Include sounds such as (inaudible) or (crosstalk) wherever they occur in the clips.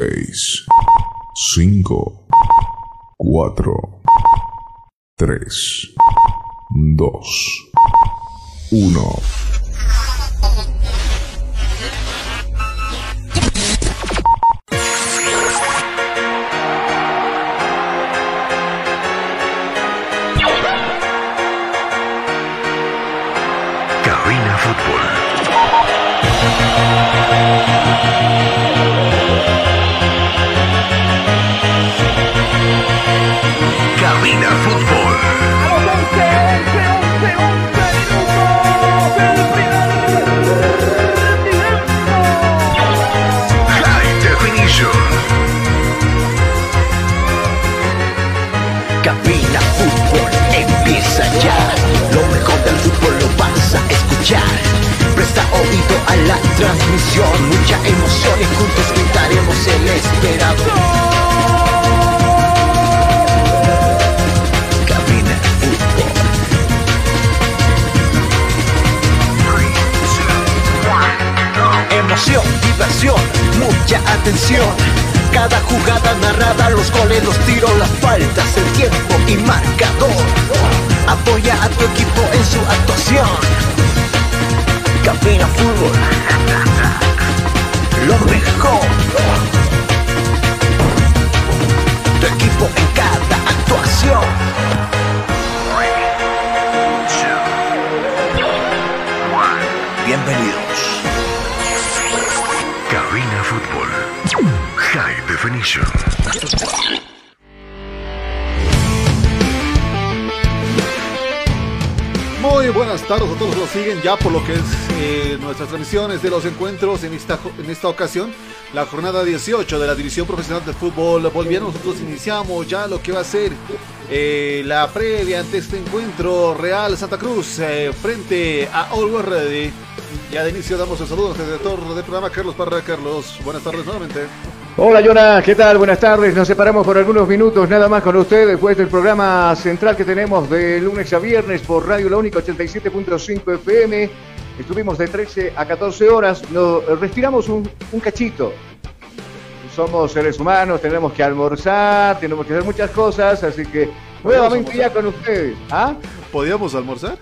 6, 5, 4, 3, 2, 1. Cabina Fútbol empieza ya. Lo mejor del fútbol lo vas a escuchar. Presta oído a la transmisión. Mucha emoción y juntos gritaremos el esperado. Cabina Fútbol. Emoción, diversión, mucha atención. Cada jugada narrada, los goles, los tiros, las faltas, el tiempo y marcador. Apoya a tu equipo en su actuación. Cabina Fútbol. Lo mejor. Tu equipo en cada actuación. Definition. Muy buenas tardes a todos los que nos siguen ya por lo que es eh, nuestras transmisiones de los encuentros en esta, en esta ocasión. La jornada 18 de la División Profesional de Fútbol Boliviano. Nosotros iniciamos ya lo que va a ser eh, la previa ante este encuentro Real Santa Cruz eh, frente a Always Ready. Ya de inicio damos el saludo al director del programa Carlos Parra. Carlos, buenas tardes nuevamente. Hola Jonas, ¿qué tal? Buenas tardes. Nos separamos por algunos minutos nada más con usted después del programa central que tenemos de lunes a viernes por Radio La Única 87.5 FM. Estuvimos de 13 a 14 horas. Nos respiramos un, un cachito. Somos seres humanos, tenemos que almorzar, tenemos que hacer muchas cosas, así que nuevamente ya con ustedes. ¿Ah? ¿Podíamos almorzar?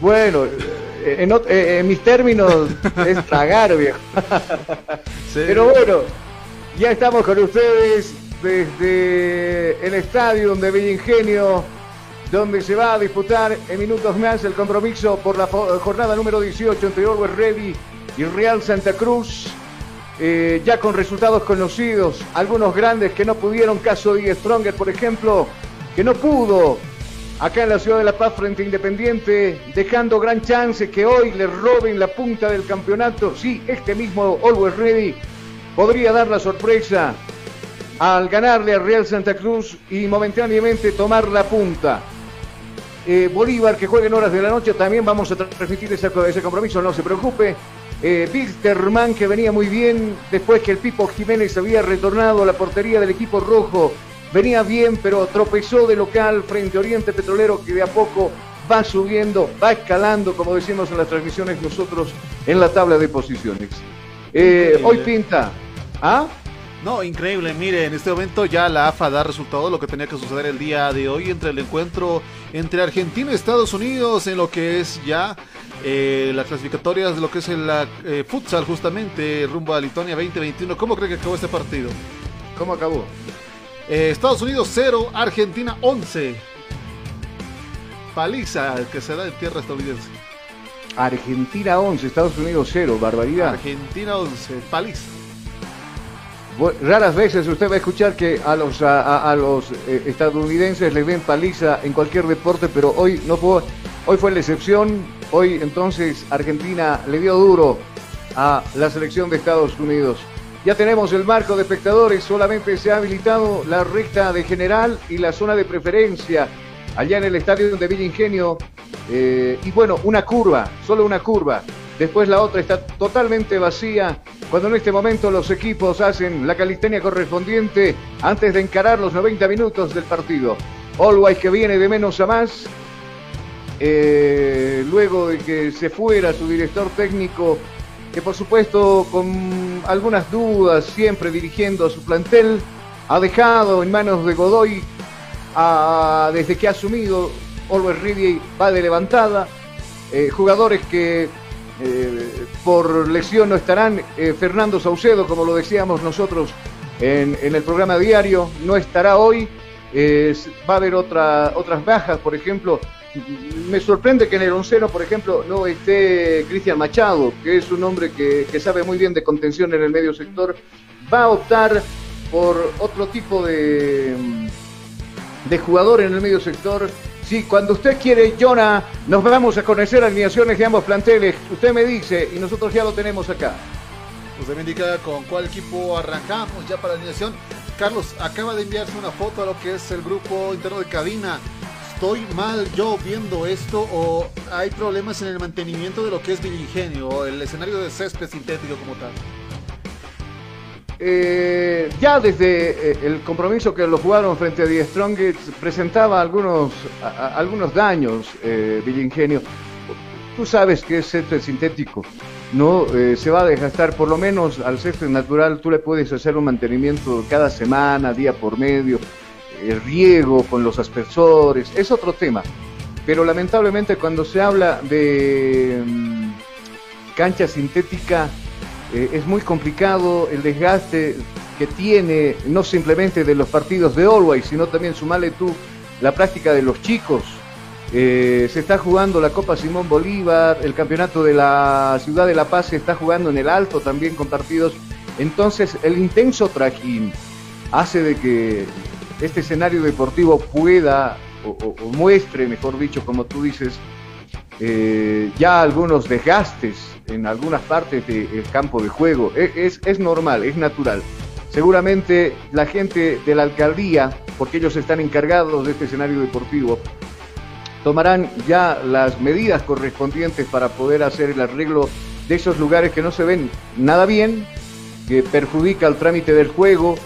Bueno, eh, en, ot- eh, en mis términos (laughs) es tragar, viejo. (laughs) Sí. Pero bueno, ya estamos con ustedes desde el estadio de Villa Ingenio, donde se va a disputar en minutos más el compromiso por la jornada número 18 entre Always Ready y Real Santa Cruz. Eh, ya con resultados conocidos, algunos grandes que no pudieron, caso de Stronger, por ejemplo, que no pudo acá en la ciudad de La Paz frente Independiente, dejando gran chance que hoy le roben la punta del campeonato. Sí, este mismo Always Ready podría dar la sorpresa al ganarle a Real Santa Cruz y momentáneamente tomar la punta. Eh, Bolívar que juegue en horas de la noche, también vamos a transmitir ese, compromiso, no se preocupe. Eh, que venía muy bien después que el Pipo Jiménez había retornado a la portería del equipo rojo. Venía bien, pero tropezó de local frente a Oriente Petrolero que de a poco va subiendo, va escalando, como decimos en las transmisiones nosotros, en la tabla de posiciones. Eh, hoy pinta. ¿Ah? No, increíble. Mire, en este momento ya la AFA da resultado lo que tenía que suceder el día de hoy entre el encuentro entre Argentina y Estados Unidos en lo que es ya eh, las clasificatorias de lo que es el eh, futsal justamente rumbo a Lituania 2021. ¿Cómo cree que acabó este partido? ¿Cómo acabó? Eh, Estados Unidos 0, Argentina 11. Paliza que se da en tierra estadounidense. Argentina 11, Estados Unidos 0, barbaridad. Argentina 11, paliza. Raras veces usted va a escuchar que a los, a los eh, estadounidenses les ven paliza en cualquier deporte, pero hoy no fue, hoy fue la excepción. Hoy entonces Argentina le dio duro a la selección de Estados Unidos. Ya tenemos el marco de espectadores, solamente se ha habilitado la recta de general y la zona de preferencia allá en el estadio de Villa Ingenio. Eh, y bueno, una curva, solo una curva. Después la otra está totalmente vacía. Cuando en este momento los equipos hacen la calistenia correspondiente antes de encarar los 90 minutos del partido. Always que viene de menos a más. eh, luego de que se fuera su director técnico que por supuesto con algunas dudas, siempre dirigiendo a su plantel, ha dejado en manos de Godoy, desde que ha asumido, Always Ready va de levantada, eh, jugadores que eh, por lesión no estarán, eh, Fernando Saucedo, como lo decíamos nosotros en, el programa diario, no estará hoy, va a haber otra, otras bajas, por ejemplo, me sorprende que en el onceno, por ejemplo, no esté Cristian Machado, que es un hombre que, sabe muy bien de contención en el medio sector. Va a optar por otro tipo de, de jugador en el medio sector. Sí, cuando usted quiere, Jonah, nos vamos a conocer alineaciones de ambos planteles. Usted me dice y nosotros ya lo tenemos acá. Usted me indica con cuál equipo arrancamos ya para la alineación. Carlos acaba de enviarse una foto a lo que es el grupo interno de cabina. ¿Estoy mal yo viendo esto o hay problemas en el mantenimiento de lo que es Villingenio o el escenario de césped sintético como tal? Eh, ya desde eh, el compromiso que lo jugaron frente a Die Strongest presentaba algunos, algunos daños eh, Villingenio. Tú sabes que es césped sintético, no eh, se va a desgastar por lo menos al césped natural. Tú le puedes hacer un mantenimiento cada semana, día por medio el riego con los aspersores, es otro tema. Pero lamentablemente cuando se habla de mm, cancha sintética eh, es muy complicado el desgaste que tiene, no simplemente de los partidos de Always, sino también sumarle tú la práctica de los chicos. Eh, se está jugando la Copa Simón Bolívar, el campeonato de la Ciudad de La Paz se está jugando en el Alto también con partidos. Entonces el intenso trajín hace de que este escenario deportivo pueda o, muestre, mejor dicho, como tú dices, eh, ya algunos desgastes en algunas partes del campo de juego. E, es, es, normal, es natural. Seguramente la gente de la alcaldía, porque ellos están encargados de este escenario deportivo, tomarán ya las medidas correspondientes para poder hacer el arreglo de esos lugares que no se ven nada bien, que perjudica el trámite del juego,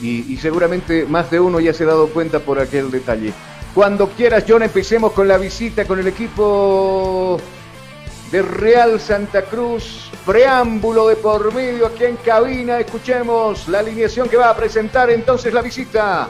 y, seguramente más de uno ya se ha dado cuenta por aquel detalle. Cuando quieras, John, empecemos con la visita con el equipo de Real Santa Cruz. Preámbulo de por medio aquí en cabina. Escuchemos la alineación que va a presentar entonces la visita.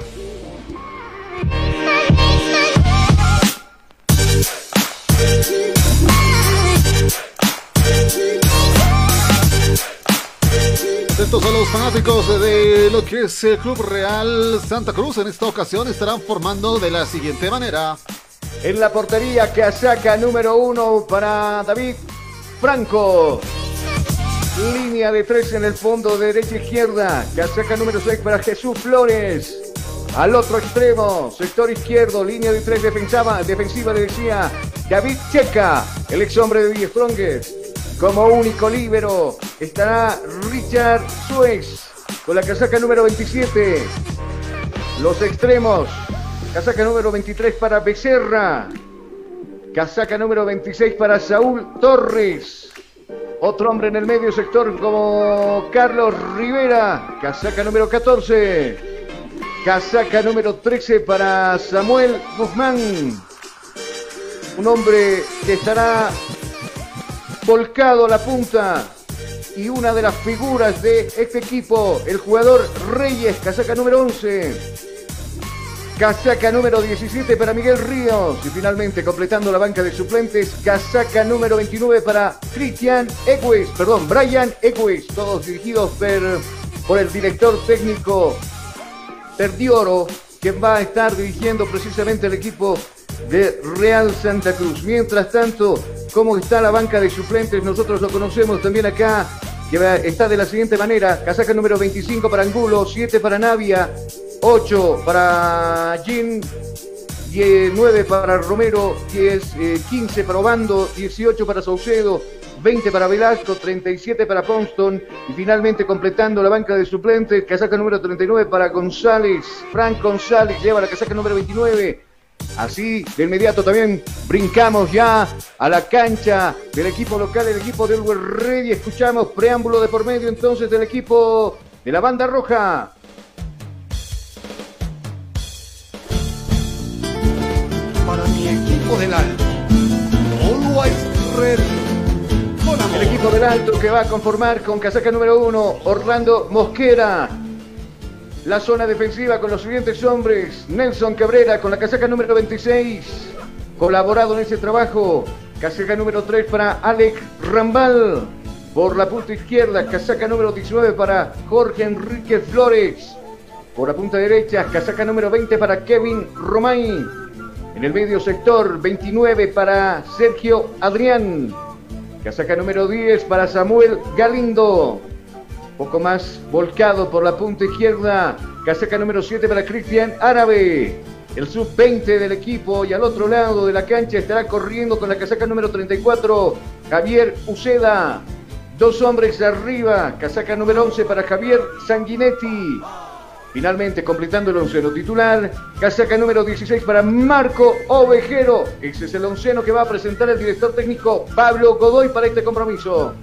Estos son los fanáticos de lo que es el Club Real Santa Cruz. En esta ocasión estarán formando de la siguiente manera. En la portería que saca número uno para David Franco. Línea de tres en el fondo, derecha izquierda. saca número seis para Jesús Flores. Al otro extremo, sector izquierdo, línea de tres defensiva, defensiva le decía David Checa, el ex hombre de Strongest. Como único líbero estará Richard Suez con la casaca número 27. Los extremos. Casaca número 23 para Becerra. Casaca número 26 para Saúl Torres. Otro hombre en el medio sector como Carlos Rivera. Casaca número 14. Casaca número 13 para Samuel Guzmán. Un hombre que estará volcado a la punta. Y una de las figuras de este equipo, el jugador Reyes, casaca número 11. Casaca número 17 para Miguel Ríos. Y finalmente, completando la banca de suplentes, casaca número 29 para Cristian Equis. Perdón, Brian Equis. Todos dirigidos por, el director técnico Perdioro, que va a estar dirigiendo precisamente el equipo de Real Santa Cruz. Mientras tanto, ¿cómo está la banca de suplentes? Nosotros lo conocemos también acá. Que está de la siguiente manera. Casaca número 25 para Angulo, 7 para Navia, 8 para Jin, 9 para Romero, 10, 15 eh, para Obando, 18 para Saucedo, 20 para Velasco, 37 para Ponston y finalmente completando la banca de suplentes, casaca número 39 para González, Frank González lleva la casaca número 29, Así, de inmediato también brincamos ya a la cancha del equipo local, el equipo del Ready. Escuchamos preámbulo de por medio entonces del equipo de la banda roja. Para mi equipo del alto, Always Ready. El equipo del Alto que va a conformar con casaca número uno, Orlando Mosquera. La zona defensiva con los siguientes hombres, Nelson Cabrera con la casaca número 26, colaborado en ese trabajo, casaca número 3 para Alex Rambal, por la punta izquierda, casaca número 19 para Jorge Enrique Flores, por la punta derecha, casaca número 20 para Kevin Romay, en el medio sector, 29 para Sergio Adrián, casaca número 10 para Samuel Galindo, poco más volcado por la punta izquierda. Casaca número 7 para Cristian Árabe. El sub-20 del equipo y al otro lado de la cancha estará corriendo con la casaca número 34 Javier Uceda. Dos hombres arriba. Casaca número 11 para Javier Sanguinetti. Finalmente completando el onceno titular, casaca número 16 para Marco Ovejero. Ese es el onceno que va a presentar el director técnico Pablo Godoy para este compromiso.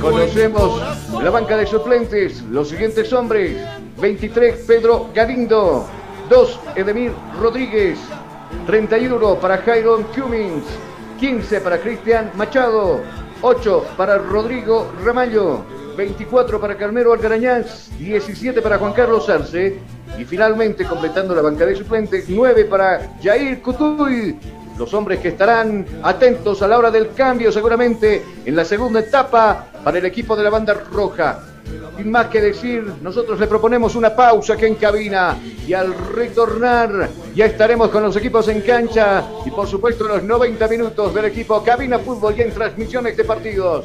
Conocemos la banca de suplentes, los siguientes hombres. 23 Pedro Galindo, 2 Edemir Rodríguez, 31 para Jairon Cummings, 15 para Cristian Machado, 8 para Rodrigo Ramallo, 24 para Calmero Algarañaz, 17 para Juan Carlos Arce. Y finalmente completando la banca de suplentes, 9 para Jair Cutuy, los hombres que estarán atentos a la hora del cambio seguramente en la segunda etapa para el equipo de la banda roja. Sin más que decir, nosotros le proponemos una pausa aquí en cabina y al retornar ya estaremos con los equipos en cancha y por supuesto los 90 minutos del equipo Cabina Fútbol y en transmisiones de partidos.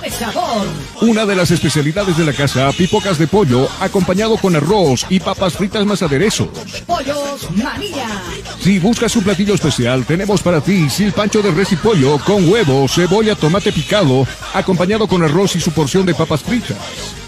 de sabor. Una de las especialidades de la casa, pipocas de pollo, acompañado con arroz y papas fritas más aderezos. Pollos María, Si buscas un platillo especial, tenemos para ti silpancho de res y pollo con huevo, cebolla, tomate picado, acompañado con arroz y su porción de papas fritas.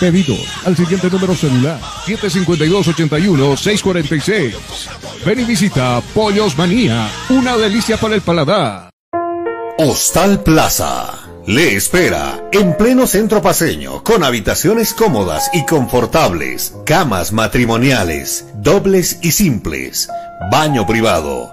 Pedidos al siguiente número celular, 752-81-646. Ven y visita Pollos Manía, una delicia para el paladar. Hostal Plaza. Le espera en pleno centro paseño, con habitaciones cómodas y confortables, camas matrimoniales, dobles y simples, baño privado,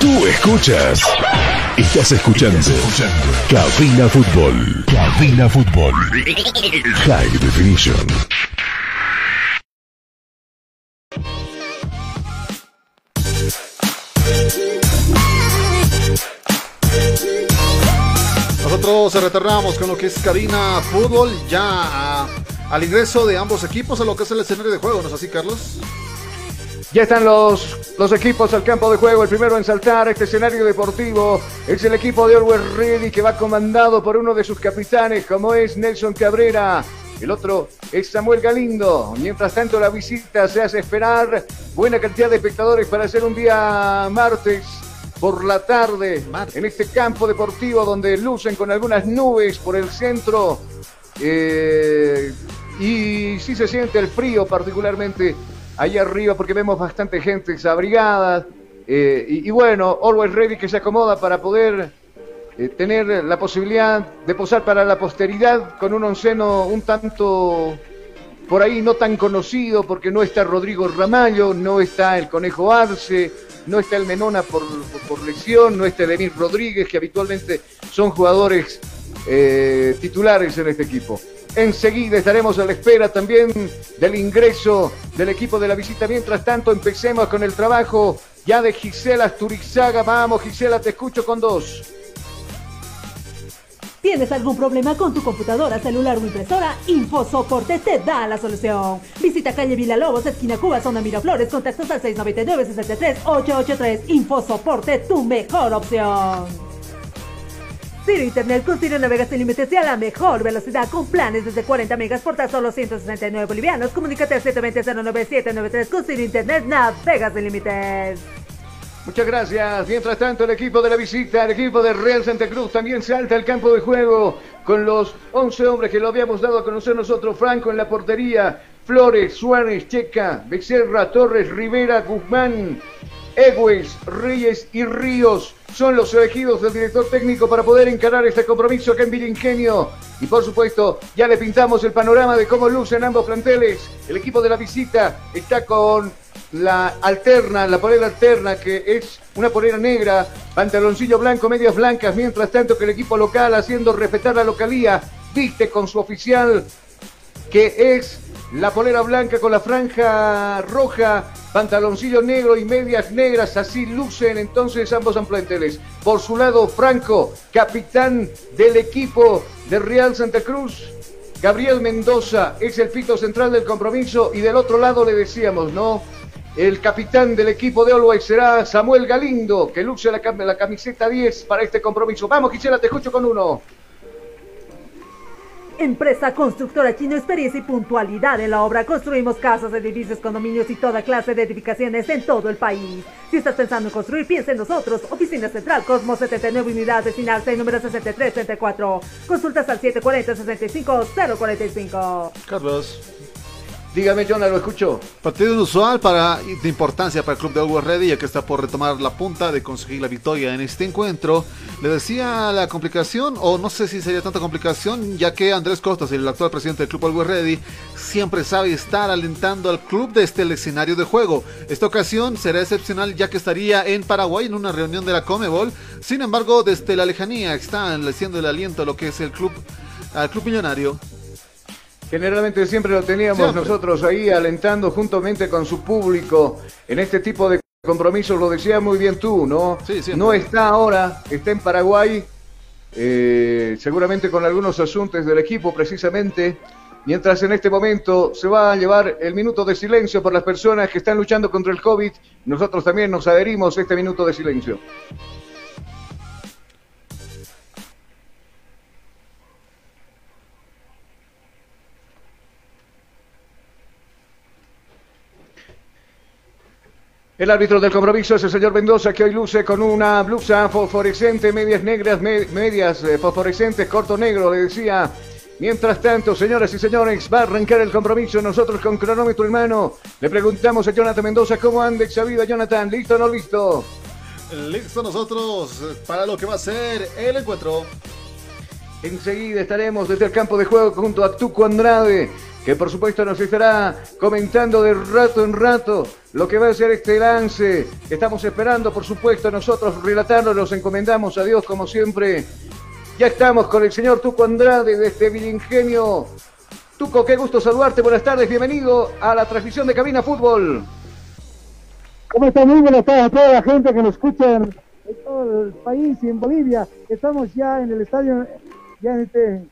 Tú escuchas. Estás escuchando. Cabina Fútbol. Cabina Fútbol. High Definition. Nosotros retornamos con lo que es cabina fútbol ya a- al ingreso de ambos equipos a lo que es el escenario de juego, ¿no es así, Carlos? Ya están los, los equipos al campo de juego. El primero en saltar este escenario deportivo es el equipo de Always Ready que va comandado por uno de sus capitanes como es Nelson Cabrera. El otro es Samuel Galindo. Mientras tanto la visita se hace esperar. Buena cantidad de espectadores para hacer un día martes por la tarde en este campo deportivo donde lucen con algunas nubes por el centro. Eh, y sí se siente el frío particularmente ahí arriba porque vemos bastante gente desabrigada. eh, y, bueno, Always Ready que se acomoda para poder eh, tener la posibilidad de posar para la posteridad con un onceno un tanto por ahí no tan conocido porque no está Rodrigo Ramallo, no está el Conejo Arce, no está el Menona por, por, por lesión, no está Denis Rodríguez que habitualmente son jugadores eh, titulares en este equipo. Enseguida estaremos a la espera también del ingreso del equipo de la visita. Mientras tanto, empecemos con el trabajo ya de Gisela Asturizaga. Vamos, Gisela, te escucho con dos. ¿Tienes algún problema con tu computadora, celular o impresora? InfoSoporte te da la solución. Visita calle Villalobos, esquina Cuba, zona Miraflores, contactos al 699-63-883. InfoSoporte, tu mejor opción. Ciro Internet con navegas sin límites y a la mejor velocidad con planes desde 40 megas por tan solo 169 bolivianos. Comunícate al 720-09793 con Ciro Internet navegas sin límites. Muchas gracias. Mientras tanto, el equipo de la visita, el equipo de Real Santa Cruz también salta al campo de juego con los 11 hombres que lo habíamos dado a conocer nosotros. Franco en la portería, Flores, Suárez, Checa, Becerra, Torres, Rivera, Guzmán, Egues, Reyes y Ríos son los elegidos del director técnico para poder encarar este compromiso acá en Vilingenio. Y por supuesto, ya le pintamos el panorama de cómo lucen ambos planteles. El equipo de la visita está con la alterna, la polera alterna, que es una polera negra, pantaloncillo blanco, medias blancas, mientras tanto que el equipo local, haciendo respetar la localía, viste con su oficial, que es la polera blanca con la franja roja pantaloncillo negro y medias negras, así lucen entonces ambos planteles. Por su lado, Franco, capitán del equipo de Real Santa Cruz. Gabriel Mendoza es el pito central del compromiso y del otro lado le decíamos, ¿no? El capitán del equipo de Always será Samuel Galindo, que luce la, la camiseta 10 para este compromiso. Vamos, Gisela, te escucho con uno. Empresa constructora chino, experiencia y puntualidad en la obra. Construimos casas, edificios, condominios y toda clase de edificaciones en todo el país. Si estás pensando en construir, piensa en nosotros. Oficina Central Cosmo 79 Unidades Final 6, número 6334. Consultas al 740-65-045. Carlos. Dígame, Jonah, lo escucho. Partido inusual para, de importancia para el club de Always Ready, ya que está por retomar la punta de conseguir la victoria en este encuentro. Le decía la complicación, o no sé si sería tanta complicación, ya que Andrés Costas, el actual presidente del club Always Ready, siempre sabe estar alentando al club desde el escenario de juego. Esta ocasión será excepcional, ya que estaría en Paraguay en una reunión de la Comebol. Sin embargo, desde la lejanía están haciendo el aliento a lo que es el club millonario. Generalmente siempre lo teníamos nosotros ahí alentando juntamente con su público en este tipo de compromisos, lo decía muy bien tú, ¿no? Sí, no está ahora, está en Paraguay, eh, seguramente con algunos asuntos del equipo precisamente, mientras en este momento se va a llevar el minuto de silencio por las personas que están luchando contra el COVID, nosotros también nos adherimos a este minuto de silencio. El árbitro del compromiso es el señor Mendoza, que hoy luce con una blusa fosforescente, medias negras, medias eh, fosforescentes, corto negro, le decía. Mientras tanto, señoras y señores, va a arrancar el compromiso. Nosotros con cronómetro en mano le preguntamos a Jonathan Mendoza cómo anda vida, Jonathan. ¿Listo o no listo? Listo nosotros para lo que va a ser el encuentro. Enseguida estaremos desde el campo de juego junto a Tuco Andrade que por supuesto nos estará comentando de rato en rato lo que va a ser este lance. Estamos esperando, por supuesto, nosotros relatarlo, nos encomendamos a Dios como siempre. Ya estamos con el señor Tuco Andrade desde este Vilingenio. Tuco, qué gusto saludarte, buenas tardes, bienvenido a la transmisión de Cabina Fútbol. ¿Cómo están? Muy buenas tardes a toda la gente que nos escucha en todo el país y en Bolivia. Estamos ya en el estadio, ya en este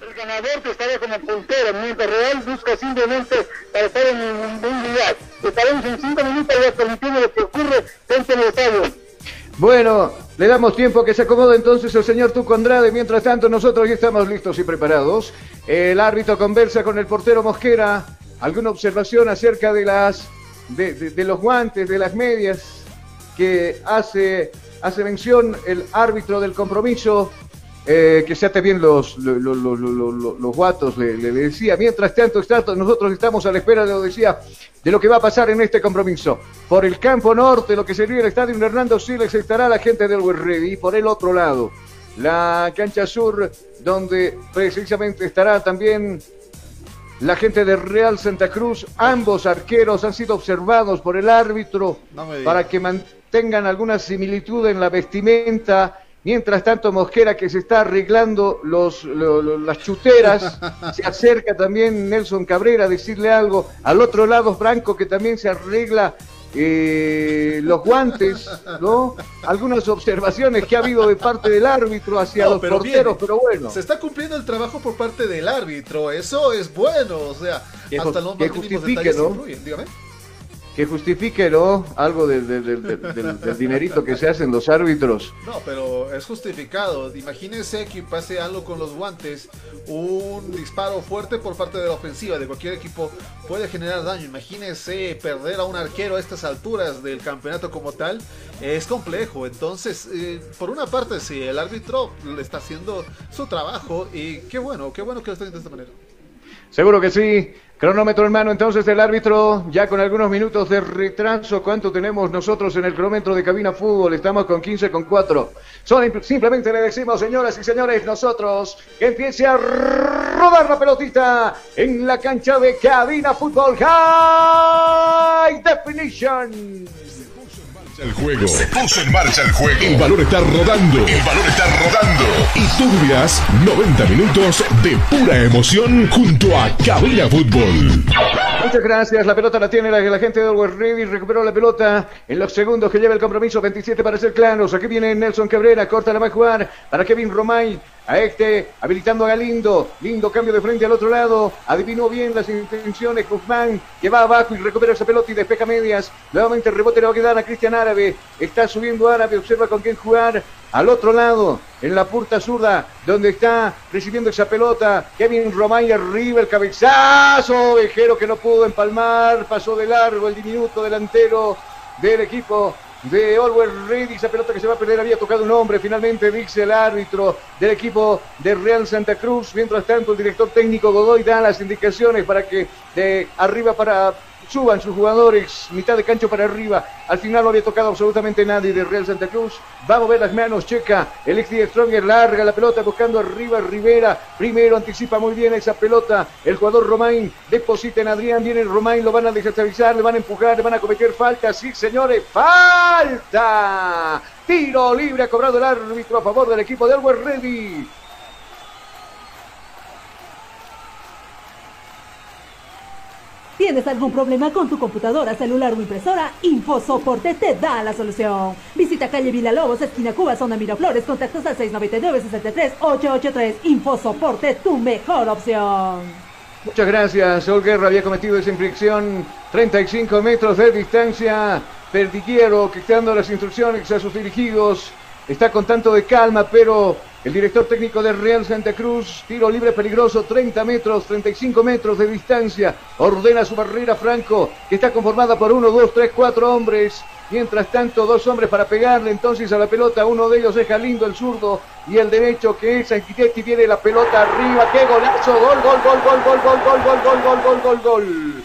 El ganador que estaría como puntero, mientras Real busca simplemente para estar en un lugar. Estaremos en cinco minutos ya permitiendo lo que ocurre dentro del estadio. Bueno, le damos tiempo que se acomode entonces el señor Tuco Andrade. Mientras tanto, nosotros ya estamos listos y preparados. El árbitro conversa con el portero Mosquera. ¿Alguna observación acerca de las de, de los guantes, de las medias que hace, hace mención el árbitro del compromiso? Eh, que se ate bien los, los, los, guatos, le, decía. Mientras tanto, nosotros estamos a la espera, lo decía, de lo que va a pasar en este compromiso. Por el campo norte, lo que sería el estadio Hernando Siles, estará la gente del Ready. Y por el otro lado, la cancha sur, donde precisamente estará también la gente de Real Santa Cruz. Ambos arqueros han sido observados por el árbitro para que mantengan alguna similitud en la vestimenta Mientras tanto, Mosquera, que se está arreglando los, las chuteras, (laughs) se acerca también Nelson Cabrera a decirle algo. Al otro lado, Franco, que también se arregla eh, los guantes, ¿no? Algunas observaciones que ha habido de parte del árbitro hacia los porteros, pero bueno. Se está cumpliendo el trabajo por parte del árbitro, eso es bueno, o sea, hasta los más justifique, ¿no? Dígame que justifique ¿no? algo del, dinerito que se hacen los árbitros. No, pero es justificado. Imagínense que pase algo con los guantes, un disparo fuerte por parte de la ofensiva de cualquier equipo puede generar daño. Imagínense perder a un arquero a estas alturas del campeonato como tal, es complejo. Entonces, eh, por una parte, sí, el árbitro está haciendo su trabajo y qué bueno, qué bueno que lo estén de esta manera. Seguro que sí. Cronómetro en mano entonces del árbitro, ya con algunos minutos de retraso. ¿Cuánto tenemos nosotros en el cronómetro de cabina fútbol? Estamos con 15 con 4. simplemente le decimos, señoras y señores, nosotros que empiece a rodar la pelotita en la cancha de cabina fútbol High Definition. El juego. Se puso en marcha el juego. El valor está rodando. El valor está rodando. Y tú vivirás 90 minutos de pura emoción junto a Cabina Fútbol. Muchas gracias. La pelota la tiene la, la gente de Always Ready. Recuperó la pelota en los segundos que lleva el compromiso. 27 para ser claros. Aquí viene Nelson Cabrera. Corta la va a jugar para Kevin Romay. A este, habilitando a Galindo. Lindo cambio de frente al otro lado. Adivinó bien las intenciones. Guzmán que va abajo y recupera esa pelota y despeja medias. Nuevamente el rebote le va a quedar a Cristian Árabe. Está subiendo Árabe. Observa con quién jugar. Al otro lado, en la puerta zurda, donde está recibiendo esa pelota. Kevin Romay arriba, el cabezazo. Vejero que no pudo empalmar. Pasó de largo el diminuto delantero del equipo de Always Ready, esa pelota que se va a perder, había tocado un hombre, finalmente dice el árbitro del equipo de Real Santa Cruz, mientras tanto el director técnico Godoy da las indicaciones para que de arriba para suban sus jugadores, mitad de cancho para arriba. Al final no había tocado absolutamente nadie de Real Santa Cruz. Va a mover las manos, checa. El ex Stronger larga la pelota buscando arriba Rivera. Primero anticipa muy bien esa pelota. El jugador Romain deposita en Adrián. Viene Romain, lo van a desestabilizar, le van a empujar, le van a cometer falta. Sí, señores, falta. Tiro libre ha cobrado el árbitro a favor del equipo de Always Ready. ¿Tienes algún problema con tu computadora, celular o impresora? InfoSoporte te da la solución. Visita calle Villalobos, esquina Cuba, zona Miraflores, contactos al 699-63-883. InfoSoporte, tu mejor opción. Muchas gracias. Sol había cometido esa infracción. 35 metros de distancia. Perdiguero dando las instrucciones a sus dirigidos. Está con tanto de calma, pero el director técnico de Real Santa Cruz, tiro libre peligroso, 30 metros, 35 metros de distancia. Ordena su barrera Franco, que está conformada por uno, dos, tres, cuatro hombres. Mientras tanto, dos hombres para pegarle entonces a la pelota. Uno de ellos es Galindo, el zurdo, y el derecho que es Anquitetti. Viene la pelota arriba. ¡Qué golazo! Gol, gol, gol, gol, gol, gol, gol, gol, gol, gol, gol, gol, gol.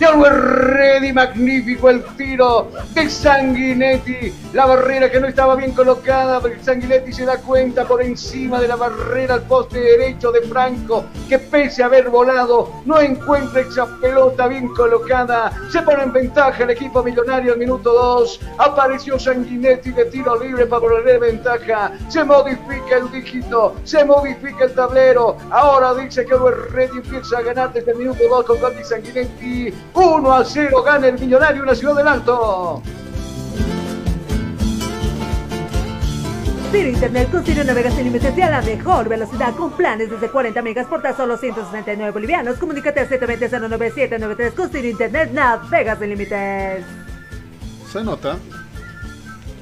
De Always Ready, magnífico el tiro de Sanguinetti. La barrera que no estaba bien colocada, pero Sanguinetti se da cuenta por encima de la barrera al poste derecho de Franco, que pese a haber volado, no encuentra esa pelota bien colocada. Se pone en ventaja el equipo millonario al minuto 2. Apareció Sanguinetti de tiro libre para poner ventaja. Se modifica el dígito, se modifica el tablero. Ahora dice que Always Ready empieza a ganar desde el minuto 2 con Sanguinetti. 1 a 0 gana el millonario una ciudad del alto. Tiro Internet con Sirio navegas sin límites y a la mejor velocidad con planes desde 40 megas por tan solo 169 bolivianos. Comunícate al 720-09793 con Sirio Internet navegas sin límites. Se nota.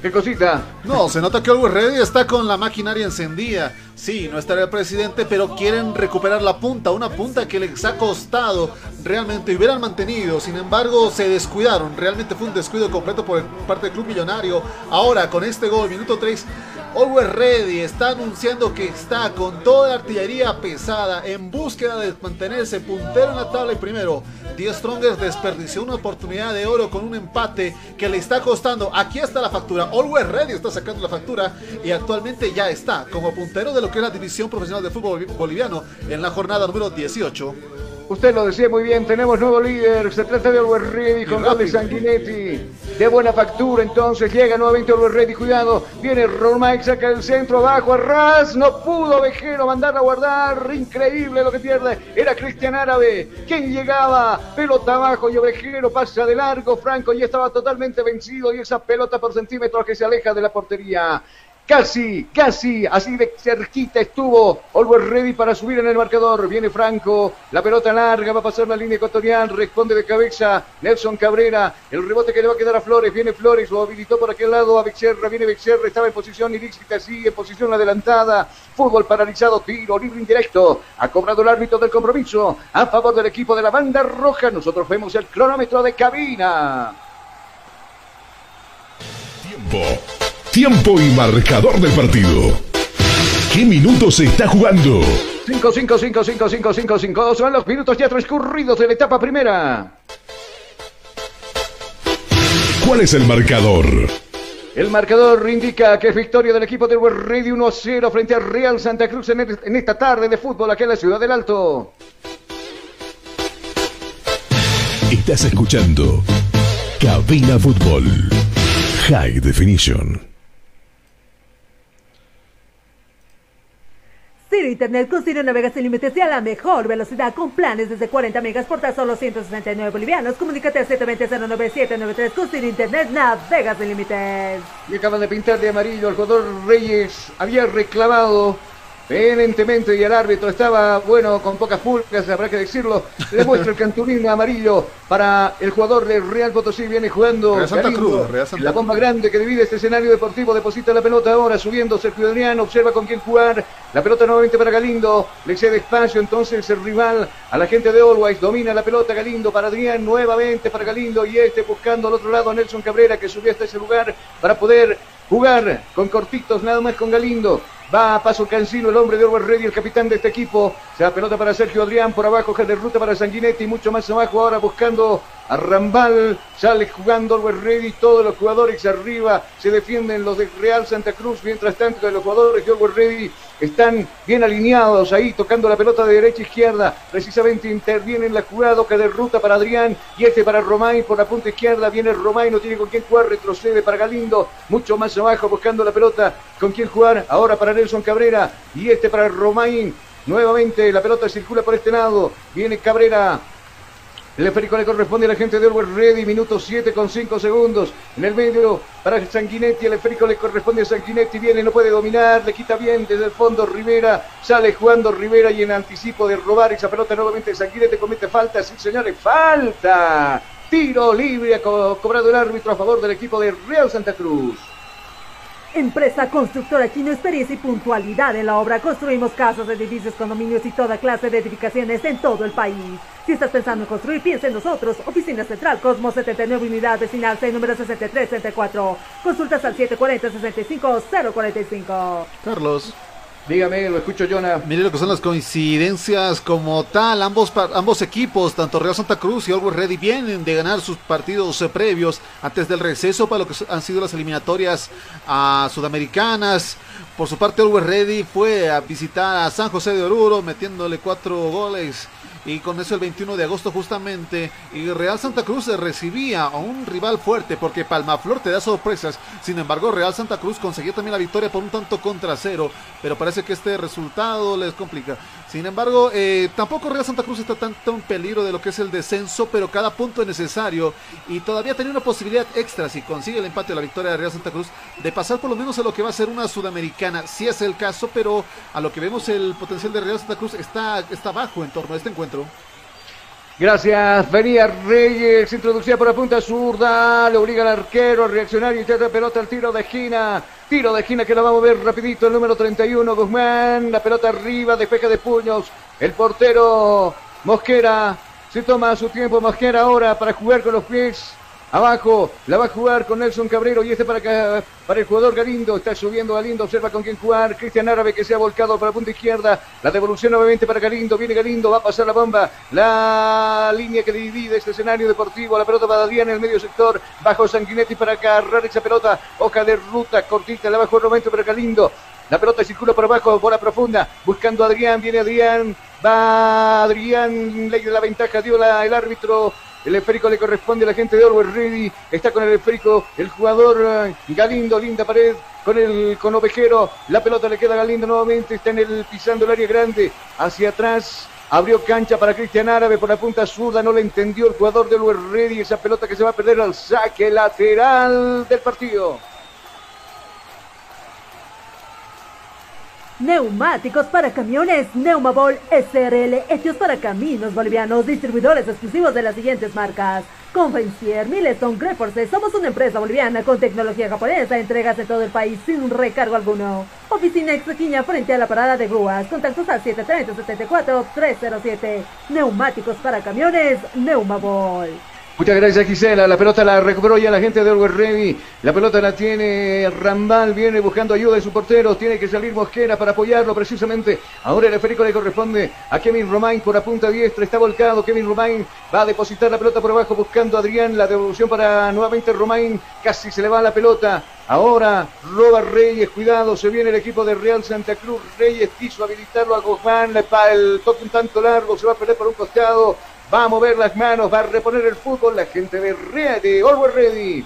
¿Qué cosita? No, se nota que Always Ready está con la maquinaria encendida. Sí, no estará el presidente, pero quieren recuperar la punta, una punta que les ha costado realmente hubieran mantenido. Sin embargo, se descuidaron. Realmente fue un descuido completo por parte del Club Millonario. Ahora, con este gol, minuto 3, Always Ready está anunciando que está con toda la artillería pesada en búsqueda de mantenerse puntero en la tabla y primero. Die Strongers desperdició una oportunidad de oro con un empate que le está costando. Aquí está la factura. Always Ready está sacando la factura y actualmente ya está como puntero de lo que es la división profesional de fútbol boliviano en la jornada número 18. Usted lo decía muy bien, tenemos nuevo líder, se trata de Always Ready con de Sanguinetti. De buena factura, entonces llega nuevamente Always Ready, cuidado, viene Romay, saca el centro, abajo, arras, no pudo Vejero mandar a guardar, increíble lo que pierde, era Cristian Árabe, quien llegaba, pelota abajo y Ovejero pasa de largo, Franco ya estaba totalmente vencido y esa pelota por centímetros que se aleja de la portería. Casi, casi, así de cerquita estuvo Always Ready para subir en el marcador. Viene Franco, la pelota larga, va a pasar la línea ecuatorial, responde de cabeza Nelson Cabrera. El rebote que le va a quedar a Flores, viene Flores, lo habilitó por aquel lado a Becerra, viene Becerra, estaba en posición ilícita, sigue en posición adelantada. Fútbol paralizado, tiro libre indirecto. Ha cobrado el árbitro del compromiso a favor del equipo de la banda roja. Nosotros vemos el cronómetro de cabina. Tiempo. Tiempo y marcador del partido. ¿Qué minutos se está jugando? 5, 5, 5, 5, 5, 5, 5. Son los minutos ya transcurridos de la etapa primera. ¿Cuál es el marcador? El marcador indica que es victoria del equipo de West Ready 1 0 frente a Real Santa Cruz en, en esta tarde de fútbol aquí en la ciudad del Alto. Estás escuchando Cabina Fútbol High Definition. Ciro Internet con Ciro Navega sin límites y a la mejor velocidad con planes desde 40 megas por tan solo 169 bolivianos. Comunícate al 720-09793 con Ciro Internet Navega sin límites. Y acaban de pintar de amarillo al jugador Reyes. Había reclamado vehementemente y el árbitro estaba, bueno, con pocas pulgas, habrá que decirlo. Le muestra el cantulín amarillo para el jugador de Real Potosí. Viene jugando Real Santa Galindo. Cruz, Real Santa la bomba grande que divide este escenario deportivo. Deposita la pelota ahora, subiendo Sergio Adrián. Observa con quién jugar. La pelota nuevamente para Galindo. Le cede espacio entonces el rival a la gente de Always. Domina la pelota Galindo para Adrián. Nuevamente para Galindo. Y este buscando al otro lado a Nelson Cabrera que subió hasta ese lugar para poder jugar con cortitos, nada más con Galindo. Va a paso Cancino, el hombre de Orwell Ready, el capitán de este equipo. Se da pelota para Sergio Adrián, por abajo, de ruta para Sanguinetti, mucho más abajo ahora buscando a Rambal. Sale jugando Orwell Ready, todos los jugadores arriba se defienden los de Real Santa Cruz. Mientras tanto, los jugadores de Orwell Ready están bien alineados ahí, tocando la pelota de derecha a izquierda. Precisamente interviene en la jugada, que de ruta para Adrián y este para Romay por la punta izquierda. Viene Romay, no tiene con quién jugar, retrocede para Galindo, mucho más abajo buscando la pelota con quién jugar. Ahora para Nelson Cabrera y este para Romain. Nuevamente la pelota circula por este lado. Viene Cabrera. El esférico le corresponde a la gente de Orwell Ready, minuto 7 con 5 segundos. En el medio para Sanguinetti, el esférico le corresponde a Sanguinetti, viene, no puede dominar, le quita bien desde el fondo Rivera, sale jugando Rivera y en anticipo de robar esa pelota nuevamente Sanguinetti comete falta, sí señores, falta. Tiro libre co- cobrado el árbitro a favor del equipo de Real Santa Cruz. Empresa constructora Chino, experiencia y puntualidad en la obra. Construimos casas, edificios, condominios y toda clase de edificaciones en todo el país. Si estás pensando en construir, piensa en nosotros. Oficina Central Cosmos 79, Unidad Vecinal 6, número 6334. Consultas al 740-65-045. Carlos. Dígame, lo escucho, Jonah. Mire lo que son las coincidencias como tal. Ambos, ambos equipos, tanto Real Santa Cruz y Always Ready, vienen de ganar sus partidos eh, previos antes del receso para lo que han sido las eliminatorias ah, sudamericanas. Por su parte, Always Ready fue a visitar a San José de Oruro, metiéndole cuatro goles. Y con eso el 21 de agosto justamente, y Real Santa Cruz recibía a un rival fuerte porque Palmaflor te da sorpresas. Sin embargo, Real Santa Cruz consiguió también la victoria por un tanto contra cero, pero parece que este resultado les complica. Sin embargo, eh, tampoco Real Santa Cruz está tanto en peligro de lo que es el descenso, pero cada punto es necesario y todavía tenía una posibilidad extra si consigue el empate o la victoria de Real Santa Cruz de pasar por lo menos a lo que va a ser una sudamericana, si es el caso, pero a lo que vemos el potencial de Real Santa Cruz está, está bajo en torno a este encuentro. Gracias, venía Reyes, introducida por la punta zurda, le obliga al arquero a reaccionar y intenta pelota al tiro de esquina, tiro de esquina que lo va a mover rapidito el número 31, Guzmán, la pelota arriba, despeja de puños, el portero Mosquera, se toma su tiempo Mosquera ahora para jugar con los pies, abajo, la va a jugar con Nelson Cabrero y este para, para el jugador Galindo, está subiendo Galindo, observa con quién jugar, Cristian Árabe que se ha volcado para la punta izquierda, la devolución nuevamente para Galindo, viene Galindo, va a pasar la bomba, la línea que divide este escenario deportivo, la pelota para Adrián en el medio sector, bajo Sanguinetti para agarrar esa pelota, hoja de ruta cortita, la bajó nuevamente para Galindo, la pelota circula por abajo, bola profunda, buscando a Adrián, viene Adrián, va Adrián, ley de la ventaja, dio la, el árbitro, el esférico le corresponde a la gente de Orwell Ready. Está con el esférico el jugador eh, Galindo, linda pared con el con Ovejero. La pelota le queda a Galindo nuevamente. Está en el pisando el área grande. Hacia atrás. Abrió cancha para Cristian Árabe por la punta zurda. No le entendió el jugador de Orwell Ready. Esa pelota que se va a perder al saque lateral del partido. Neumáticos para camiones, Neumabol SRL, hechos para caminos bolivianos, distribuidores exclusivos de las siguientes marcas. Convencier, Milestone, Greforce, somos una empresa boliviana con tecnología japonesa, entregas en todo el país sin recargo alguno. Oficina Exequiña frente a la parada de grúas, contactos al 730-74-307. Neumáticos para camiones, Neumabol. Muchas gracias Gisela, la pelota la recuperó ya la gente de Always Ready, la pelota la tiene Rambal, viene buscando ayuda de su portero, tiene que salir Mosquera para apoyarlo precisamente, ahora el esférico le corresponde a Kevin Romain por la punta diestra, está volcado, Kevin Romain. Va a depositar la pelota por abajo buscando a Adrián, la devolución para nuevamente Romain, casi se le va la pelota, ahora roba Reyes, cuidado, se viene el equipo de Real Santa Cruz, Reyes quiso habilitarlo a Guzmán, el toque un tanto largo, se va a perder por un costado, va a mover las manos, va a reponer el fútbol la gente de Ready, Always Ready.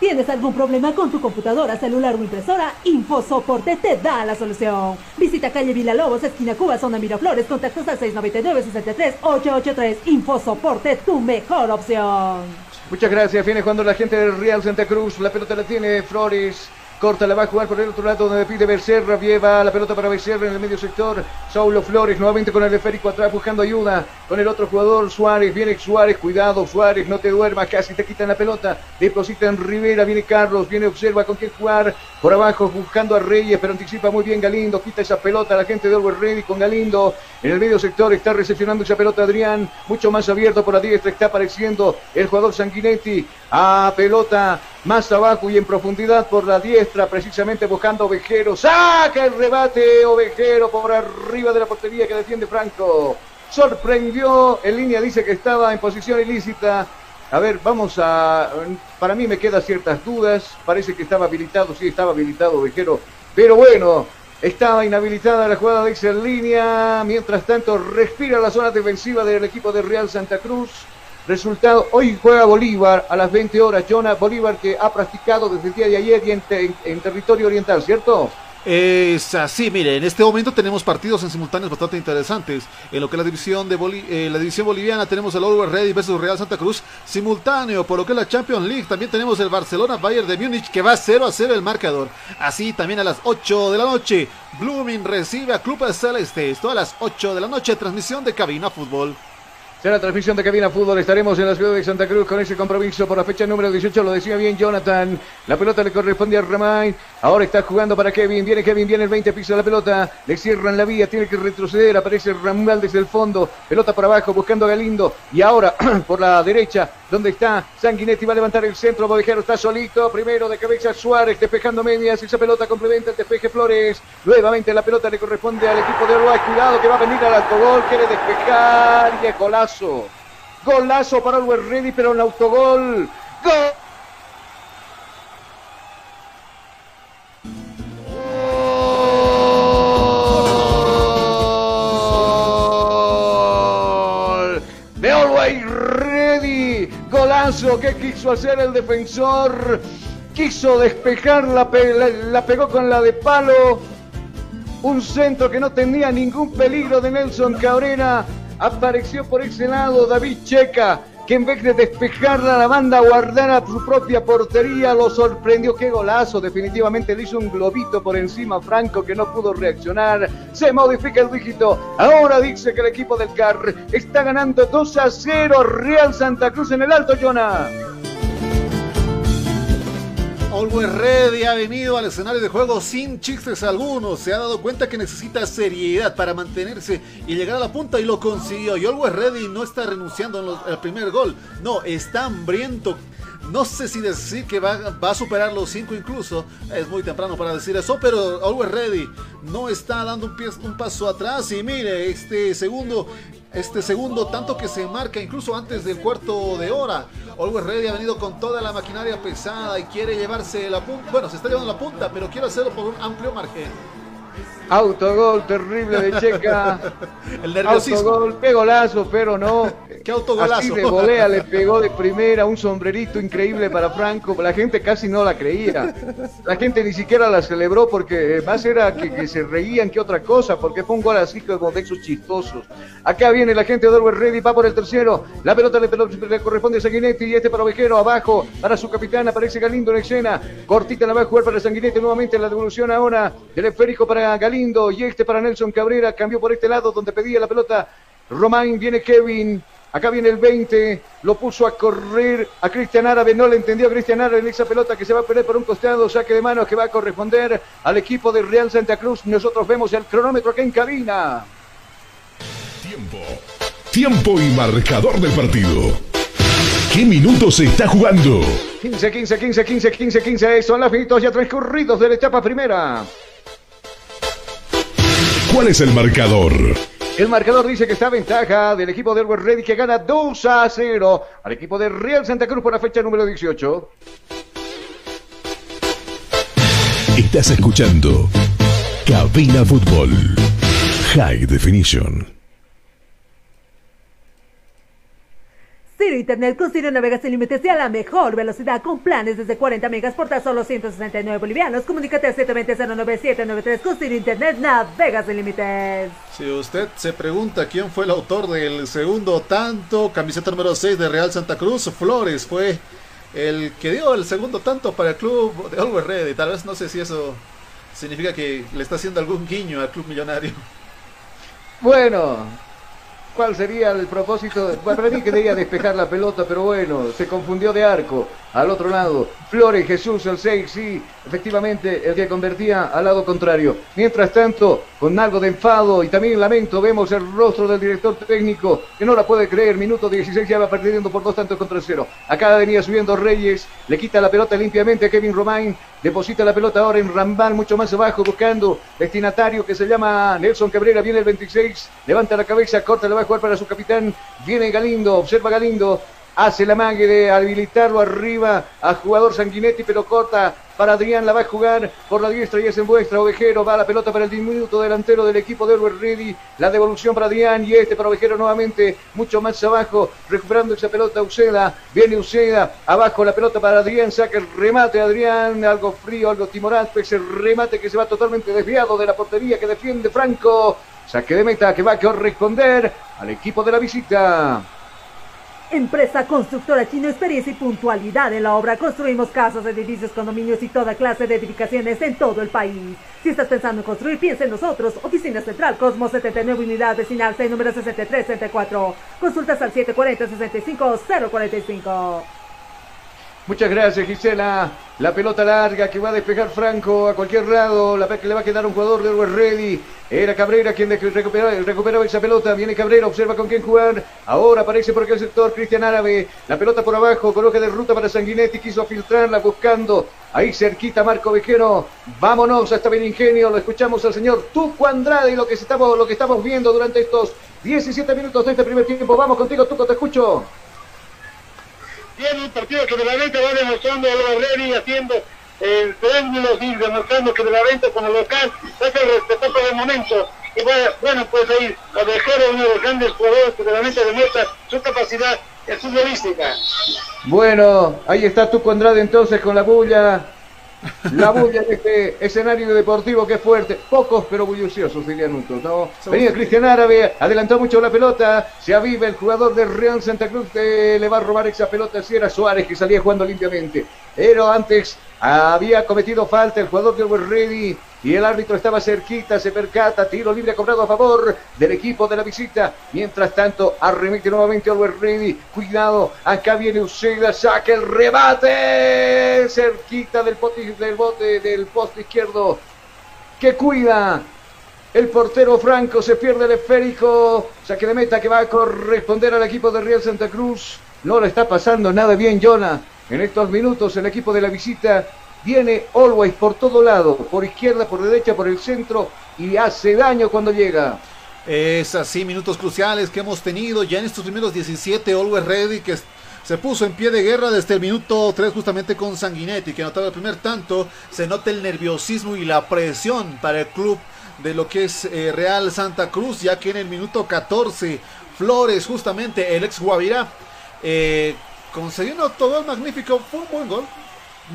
¿Tienes algún problema con tu computadora, celular o impresora? InfoSoporte te da la solución. Visita calle Lobos, esquina Cuba, zona Miraflores, contactos al 699-63-883. InfoSoporte, tu mejor opción. Muchas gracias. Viene cuando la gente del Real Santa Cruz. La pelota la tiene Flores. Corta, la va a jugar por el otro lado donde pide Becerra. Lleva la pelota para Becerra en el medio sector. Saulo Flores nuevamente con el esférico atrás buscando ayuda. Con el otro jugador Suárez. Viene Suárez. Cuidado Suárez. No te duermas. Casi te quitan la pelota. Deposita en Rivera. Viene Carlos. Viene observa con quién jugar. Por abajo buscando a Reyes. Pero anticipa muy bien Galindo. Quita esa pelota. La gente de Always Ready con Galindo. En el medio sector está recepcionando esa pelota Adrián. Mucho más abierto por la diestra. Está apareciendo el jugador Sanguinetti. A pelota más abajo y en profundidad por la diestra, precisamente buscando Ovejero. Saca el rebate Ovejero por arriba de la portería que defiende Franco. Sorprendió, en línea dice que estaba en posición ilícita. A ver, vamos a... Para mí me quedan ciertas dudas. Parece que estaba habilitado, sí, estaba habilitado Ovejero. Pero bueno, estaba inhabilitada la jugada de en línea. Mientras tanto, respira la zona defensiva del equipo de Real Santa Cruz. Resultado, hoy juega Bolívar a las 20 horas. Jonah Bolívar que ha practicado desde el día de ayer y en, territorio oriental, ¿cierto? Es así, mire, en este momento tenemos partidos en simultáneos bastante interesantes. En lo que es la división de eh, la división boliviana tenemos el Always Ready versus Real Santa Cruz simultáneo. Por lo que es la Champions League también tenemos el Barcelona Bayern de Múnich que va 0 a 0 el marcador. Así también a las 8 de la noche, Blooming recibe a Club Celeste. Esto a las 8 de la noche, transmisión de Cabina Fútbol. Será transmisión de Cabina Fútbol. Estaremos en la ciudad de Santa Cruz con ese compromiso por la fecha número 18. Lo decía bien Jonathan. La pelota le corresponde a Ramain. Ahora está jugando para Kevin. Viene Kevin, viene el 20 piso de la pelota. Le cierran la vía. Tiene que retroceder. Aparece Ramal desde el fondo. Pelota para abajo buscando a Galindo. Y ahora (clears throat) por la derecha, donde está Sanguinetti. Va a levantar el centro. Bovejero está solito. Primero de cabeza Suárez despejando medias. Esa pelota complementa el despeje Flores. Nuevamente la pelota le corresponde al equipo de Uruguay. Cuidado que va a venir al autogol. Quiere despejar. Y golazo golazo. para el Ready, pero el autogol. ¡Gol! Que quiso hacer el defensor. Quiso despejar, la, la, pegó con la de palo. Un centro que no tenía ningún peligro de Nelson Cabrera. Apareció por ese lado David Checa, que en vez de despejarla la banda guardar a su propia portería, lo sorprendió. Qué golazo, definitivamente le hizo un globito por encima a Franco que no pudo reaccionar. Se modifica el dígito. Ahora dice que el equipo del CAR está ganando 2 a 0. Real Santa Cruz en el alto, Jonah. Always Ready ha venido al escenario de juego sin chistes algunos. Se ha dado cuenta que necesita seriedad para mantenerse y llegar a la punta y lo consiguió. Y Always Ready no está renunciando al primer gol. No, está hambriento. No sé si decir que va, a superar los 5 incluso. Es muy temprano para decir eso, pero Always Ready no está dando un, pie, un paso atrás. Y mire, este segundo este segundo tanto que se marca incluso antes del cuarto de hora. Always Ready ha venido con toda la maquinaria pesada y quiere llevarse la punta. Bueno, se está llevando la punta, pero quiere hacerlo por un amplio margen. Autogol terrible de Checa. (laughs) El nerviosismo. Autogol, qué golazo, pero no. (laughs) Qué autogolazo. Así de volea le pegó de primera un sombrerito increíble para Franco. La gente casi no la creía. La gente ni siquiera la celebró porque más era que, se reían que otra cosa, porque fue un gol así como de esos chistosos. Acá viene la gente de Orwell Ready, va por el tercero. La pelota le, le corresponde a Sanguinetti y este para Ovejero abajo. Para su capitán aparece Galindo en escena. Cortita la va a jugar para Sanguinetti nuevamente. La devolución ahora del esférico para Galindo y este para Nelson Cabrera. Cambió por este lado donde pedía la pelota. Román viene Kevin. Acá viene el 20, lo puso a correr a Cristian Árabe, no le entendió a Cristian Árabe en esa pelota que se va a perder por un costado, saque de manos que va a corresponder al equipo de Real Santa Cruz. Nosotros vemos el cronómetro aquí en cabina. Tiempo. Tiempo y marcador del partido. ¿Qué minutos se está jugando? 15, 15, 15, 15, 15, 15. Son los minutos ya transcurridos de la etapa primera. ¿Cuál es el marcador? El marcador dice que está a ventaja del equipo del Always Ready que gana 2 a 0 al equipo de Real Santa Cruz por la fecha número 18. Estás escuchando Cabina Fútbol High Definition. Ciro Internet con Ciro Navega sin límites y a la mejor velocidad con planes desde 40 megas por tan solo 169 bolivianos. Comunícate a 720-09793 con Ciro Internet Navega sin límites. Si usted se pregunta quién fue el autor del segundo tanto, camiseta número 6 de Real Santa Cruz, Flores fue el que dio el segundo tanto para el club de Always Ready. Tal vez no sé si eso significa que le está haciendo algún guiño al club millonario. Bueno, ¿Cuál sería el propósito? Para mí quería despejar la pelota, pero bueno, se confundió de arco. Al otro lado, Flores Jesús, el 6, sí, efectivamente, el que convertía al lado contrario. Mientras tanto, con algo de enfado y también lamento, vemos el rostro del director técnico, que no la puede creer. Minuto 16 ya va perdiendo por dos tantos contra cero. Acá venía subiendo Reyes, le quita la pelota limpiamente a Kevin Romain, deposita la pelota ahora en Rambal, mucho más abajo, buscando destinatario que se llama Nelson Cabrera, viene el 26, levanta la cabeza, corta, le va a jugar para su capitán, viene Galindo, observa Galindo, hace la mague de habilitarlo arriba a jugador Sanguinetti, pero corta para Adrián, la va a jugar por la diestra y es en vuestra. Ovejero va la pelota para el diminuto delantero del equipo de Elwer Ready. La devolución para Adrián y este para Ovejero nuevamente, mucho más abajo, recuperando esa pelota Uceda. Viene Uceda, abajo la pelota para Adrián, saca el remate Adrián, algo frío, algo timorato, ese remate que se va totalmente desviado de la portería que defiende Franco. Saque de meta que va a corresponder al equipo de la visita. Empresa constructora chino, experiencia y puntualidad en la obra. Construimos casas, edificios, condominios y toda clase de edificaciones en todo el país. Si estás pensando en construir, piensa en nosotros. Oficina Central Cosmos 79 Unidad Vecinal 6, número 6334. Consultas al 740-65-045. Muchas gracias, Gisela. La pelota larga que va a despejar Franco a cualquier lado. La que le va a quedar un jugador de Always Ready. Era Cabrera quien recuperaba, recuperaba esa pelota. Viene Cabrera, observa con quién jugar. Ahora aparece por aquel sector Cristian Árabe. La pelota por abajo, coloca de ruta para Sanguinetti. Quiso filtrarla buscando. Ahí cerquita Marco Vejero. Vámonos hasta Ingenio. Lo escuchamos al señor Tuco Andrade y lo que estamos, lo que estamos viendo durante estos 17 minutos de este primer tiempo. Vamos contigo, Tuco, te escucho. Tiene un partido que de la venta va demostrando a y haciendo el términos y demostrando que de la venta como local es el respeto por el momento. Y bueno, bueno pues ahí Ovejero, uno de los grandes jugadores que de la venta demuestra su capacidad futbolística. Bueno, ahí está Tuco Andrade entonces con la bulla la bulla de este escenario deportivo que es fuerte. Pocos pero bulliciosos, dirían otros, ¿no? Venía Cristian Árabe, adelantó mucho la pelota. Se aviva el jugador de Real Santa Cruz que le va a robar esa pelota. Si era Suárez que salía jugando limpiamente. Pero antes había cometido falta el jugador de Ready y el árbitro estaba cerquita, se percata, tiro libre cobrado a favor del equipo de la visita. Mientras tanto, arremete nuevamente Always Ready. Cuidado, acá viene Uceda, saca el rebate cerquita del, del bote del poste izquierdo. Que cuida el portero Franco, se pierde el esférico. Saque de meta que va a corresponder al equipo de Real Santa Cruz. No le está pasando nada bien, Jonah. En estos minutos el equipo de la visita viene always por todo lado, por izquierda, por derecha, por el centro y hace daño cuando llega. Es así, minutos cruciales que hemos tenido ya en estos primeros 17, Always Ready que se puso en pie de guerra desde el minuto 3 justamente con Sanguinetti que anotaba el primer tanto, se nota el nerviosismo y la presión para el club de lo que es eh, Real Santa Cruz, ya que en el minuto 14 Flores justamente el ex Guavirá eh, Consiguió un autogol magnífico, fue un buen gol.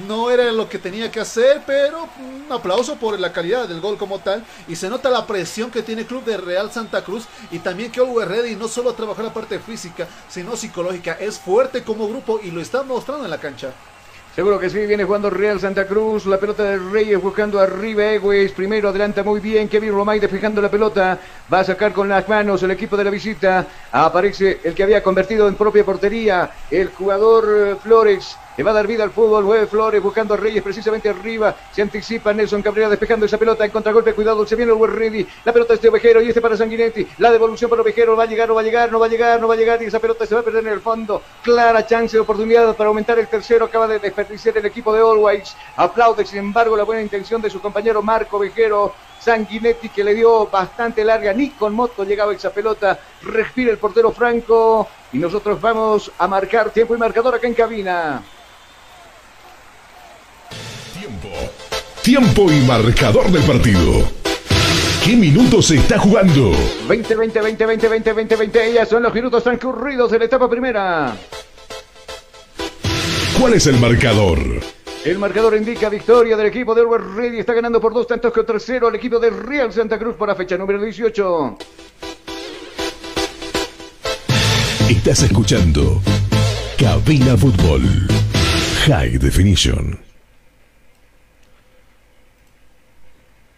No era lo que tenía que hacer, pero un aplauso por la calidad del gol como tal. Y se nota la presión que tiene el club de Real Santa Cruz. Y también que Always Ready no solo trabaja la parte física, sino psicológica. Es fuerte como grupo y lo está mostrando en la cancha. Seguro que sí, viene jugando Real Santa Cruz, la pelota de Reyes buscando arriba Egues, primero adelanta muy bien, Kevin Romay despejando la pelota, Va a sacar con las manos el equipo de la visita. Aparece el que había convertido en propia portería, el jugador eh, Flores. Le va a dar vida al fútbol. Mueve Flores buscando a Reyes precisamente arriba. Se anticipa Nelson Cabrera despejando esa pelota en contragolpe. Cuidado, se viene el Ready. La pelota es de Ovejero y este para Sanguinetti. La devolución para Ovejero. Va a llegar, no va a llegar, no va a llegar, no va a llegar. Y esa pelota se va a perder en el fondo. Clara chance de oportunidad para aumentar el tercero. Acaba de desperdiciar el equipo de Always. Aplaude, sin embargo, la buena intención de su compañero Marco Ovejero. Sanguinetti que le dio bastante larga, ni con moto llegaba esa pelota, respira el portero Franco y nosotros vamos a marcar tiempo y marcador acá en cabina. Tiempo. Tiempo y marcador del partido. ¿Qué minutos se está jugando? 20, 20, 20, 20, 20, 20, 20. Ellas son los minutos transcurridos de la etapa primera. ¿Cuál es el marcador? El marcador indica victoria del equipo de Uruguay Ready. Está ganando por dos tantos que tercero el equipo de Real Santa Cruz por la fecha número 18. Estás escuchando Cabina Fútbol High Definition.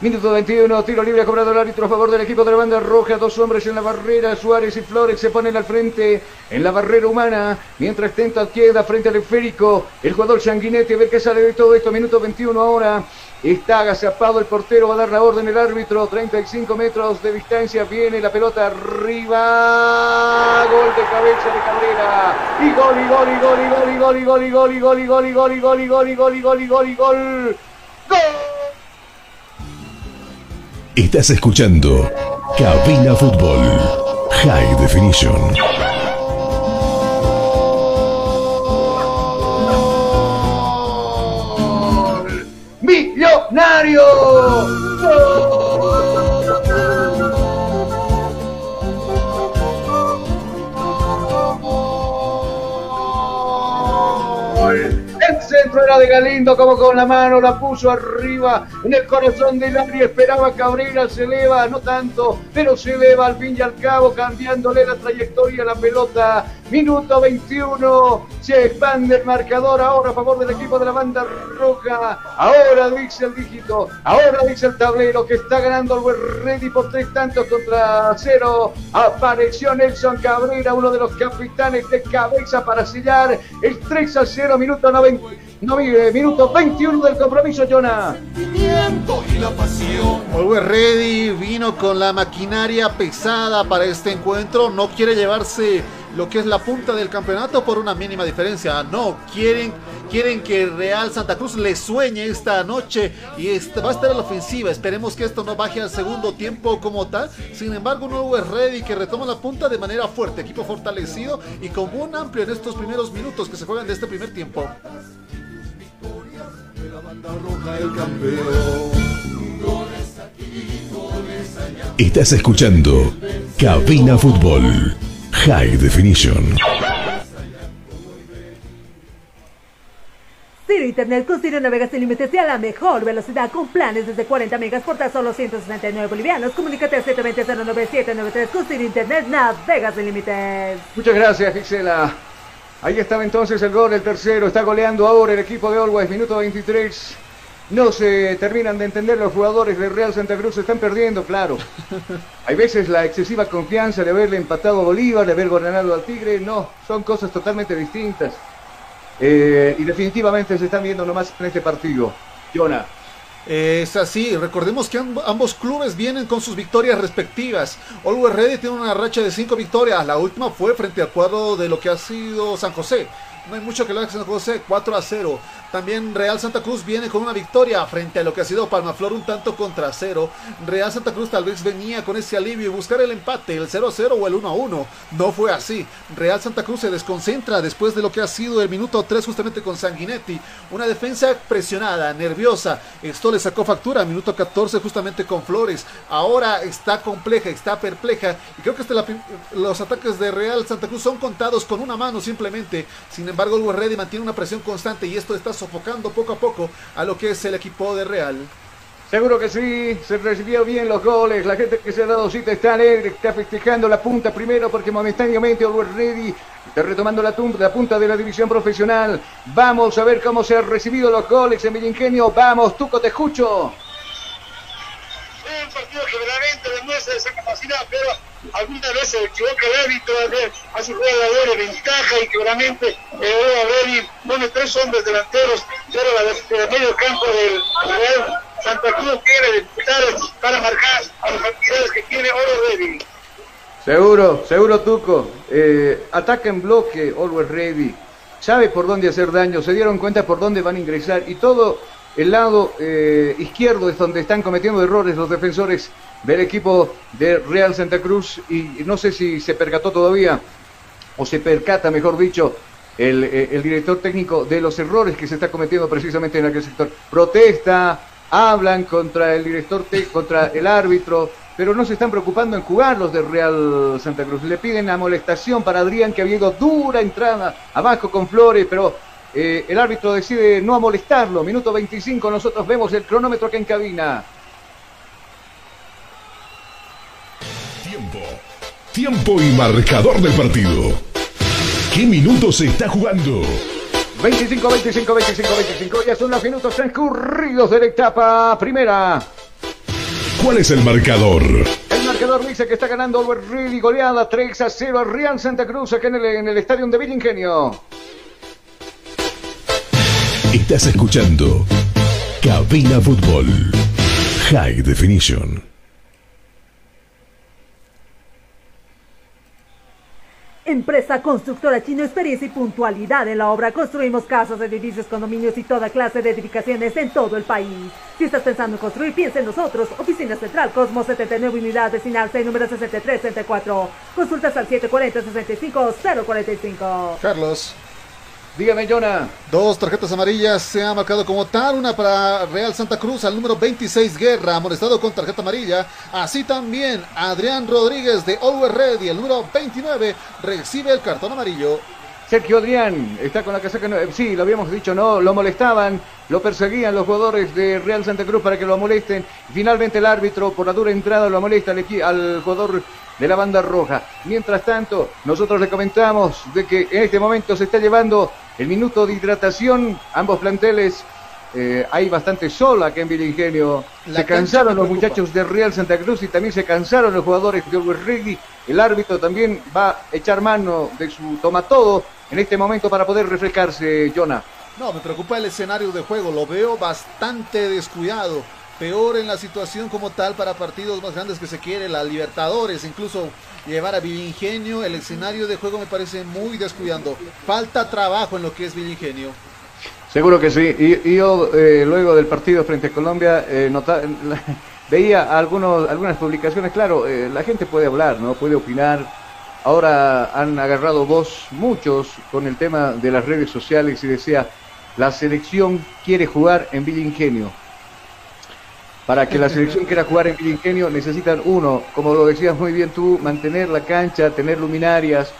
Minuto 21, tiro libre cobrado el árbitro a favor del equipo de la banda roja. Dos hombres en la barrera, Suárez y Flores se ponen al frente en la barrera humana. Mientras tenta queda frente al esférico el jugador Sanguinetti. A ver qué sale de todo esto. Minuto 21 ahora. Está agazapado el portero, va a dar la orden el árbitro. 35 metros de distancia. Viene la pelota arriba. Gol de cabeza de Cabrera. Y gol, y gol, y gol, y gol, y gol, y gol, y gol, y gol, y gol, y gol, y gol, y gol, y gol, y gol, y gol, y gol. Estás escuchando Cabina Fútbol High Definition. ¡Millonario! El centro era de Galindo, como con la mano la puso arriba en el corazón del área. Esperaba Cabrera, se eleva, no tanto, pero se eleva al fin y al cabo, cambiándole la trayectoria a la pelota. Minuto 21, se expande el marcador ahora a favor del equipo de la banda roja. Ahora dice el dígito, ahora dice el tablero que está ganando el West Ready por tres tantos contra cero. Apareció Nelson Cabrera, uno de los capitanes de cabeza para sellar el 3 a 0, minuto 90. No, eh, minuto 21 del compromiso, Jonah. Always Ready vino con la maquinaria pesada para este encuentro. No quiere llevarse lo que es la punta del campeonato por una mínima diferencia. No, quieren, quieren que Real Santa Cruz le sueñe esta noche y va a estar a la ofensiva. Esperemos que esto no baje al segundo tiempo como tal. Sin embargo, un nuevo Ready que retoma la punta de manera fuerte. Equipo fortalecido y con un amplio en estos primeros minutos que se juegan de este primer tiempo. Estás escuchando Cabina Fútbol High Definition. Ciro Internet con Ciro navegas sin límites y a la mejor velocidad con planes desde 40 megas por tan solo 169 bolivianos. Comunícate al 720-09793 con Ciro Internet navegas sin límites. Muchas gracias, Gisela. Ahí estaba entonces el gol, el tercero. Está goleando ahora el equipo de Always, minuto 23. No se terminan de entender los jugadores de Real Santa Cruz, se están perdiendo, claro. (laughs) Hay veces la excesiva confianza de haberle empatado a Bolívar, de haber ganado al Tigre, no, son cosas totalmente distintas. Eh, y definitivamente se están viendo nomás en este partido. Jonah. Es así, recordemos que amb- ambos clubes vienen con sus victorias respectivas. Always Ready tiene una racha de cinco victorias, la última fue frente al cuadro de lo que ha sido San José. No hay mucho que hablar de San José, 4 a 0. También Real Santa Cruz viene con una victoria frente a lo que ha sido Palmaflor un tanto contra 0. Real Santa Cruz tal vez venía con ese alivio y buscar el empate, el 0 a 0 o el 1 a 1. No fue así. Real Santa Cruz se desconcentra después de lo que ha sido el minuto 3 justamente con Sanguinetti. Una defensa presionada, nerviosa. Esto le sacó factura, minuto 14 justamente con Flores. Ahora está compleja, está perpleja. Y creo que los ataques de Real Santa Cruz son contados con una mano simplemente. Sin embargo, el Ready mantiene una presión constante y esto está sofocando poco a poco a lo que es el equipo de Real. Seguro que sí, se recibió bien los goles, la gente que se ha dado cita está alegre, está festejando la punta primero porque momentáneamente Always Ready está retomando la, la, punta de la división profesional. Vamos a ver cómo se han recibido los goles en Villingenio. Vamos, Tuco, te escucho. un partido que verdaderamente demuestra esa capacidad, pero algunas veces se equivoca el árbitro, hace jugadores de ventaja y que realmente eh, pone tres hombres delanteros, pero la, el medio campo del Real Santa Cruz quiere disputar para marcar a los actividades que tiene Oro Ready. Seguro, seguro Tuco. Eh, ataca en bloque, Always Ready. Sabe por dónde hacer daño, se dieron cuenta por dónde van a ingresar y todo el lado eh, izquierdo es donde están cometiendo errores los defensores del equipo de Real Santa Cruz y no sé si se percató todavía o se percata, mejor dicho, el, eh, el director técnico de los errores que se está cometiendo precisamente en aquel sector. Protesta, hablan contra el director, contra el árbitro, pero no se están preocupando en jugar los de Real Santa Cruz. Le piden amolestación para Adrián, que ha habido dura entrada abajo con Flores, pero eh, el árbitro decide no amolestarlo. Minuto 25, nosotros vemos el cronómetro que en cabina. Tiempo. Tiempo y marcador del partido. ¿Qué minutos se está jugando? 25, 25, 25, 25. Ya son los minutos transcurridos de la etapa primera. ¿Cuál es el marcador? El marcador dice que está ganando Albert Ready goleada 3 a 0 al Real Santa Cruz acá en el, en el estadio de Villingenio. Estás escuchando Cabina Fútbol High Definition. Empresa constructora chino, experiencia y puntualidad en la obra. Construimos casas, edificios, condominios y toda clase de edificaciones en todo el país. Si estás pensando en construir, piensa en nosotros. Oficina Central Cosmos 79 Unidad Vecinal 6, número 6334. Consultas al 740-65-045. Carlos. Dígame, Jonah. Dos tarjetas amarillas se ha marcado como tal. Una para Real Santa Cruz al número 26 Guerra, amonestado con tarjeta amarilla. Así también Adrián Rodríguez de Always Ready, el número 29, recibe el cartón amarillo. Sergio Adrián está con la casaca. Sí, lo habíamos dicho, no, lo molestaban, lo perseguían los jugadores de Real Santa Cruz para que lo molesten. Finalmente el árbitro, por la dura entrada, lo molesta al, al jugador de la banda roja. Mientras tanto, nosotros le comentamos de que en este momento se está llevando el minuto de hidratación. Ambos planteles eh, hay bastante sol acá en Vilingenio. se cansaron los muchachos de Real Santa Cruz y también se cansaron los jugadores de Always Ready. El árbitro también va a echar mano de su toma todo en este momento para poder refrescarse, Jonah. No, me preocupa el escenario de juego, lo veo bastante descuidado peor en la situación como tal para partidos más grandes que se quiere, la Libertadores, incluso llevar a Villingenio, el escenario de juego me parece muy descuidando. Falta trabajo en lo que es Villingenio. Seguro que sí. Y, yo eh, luego del partido frente a Colombia eh, (laughs) veía algunos, algunas publicaciones, claro, eh, la gente puede hablar, no puede opinar. Ahora han agarrado voz muchos con el tema de las redes sociales y decía, la selección quiere jugar en Villingenio para que la selección quiera jugar en Ingenio necesitan uno, como lo decías muy bien tú, mantener la cancha, tener luminarias,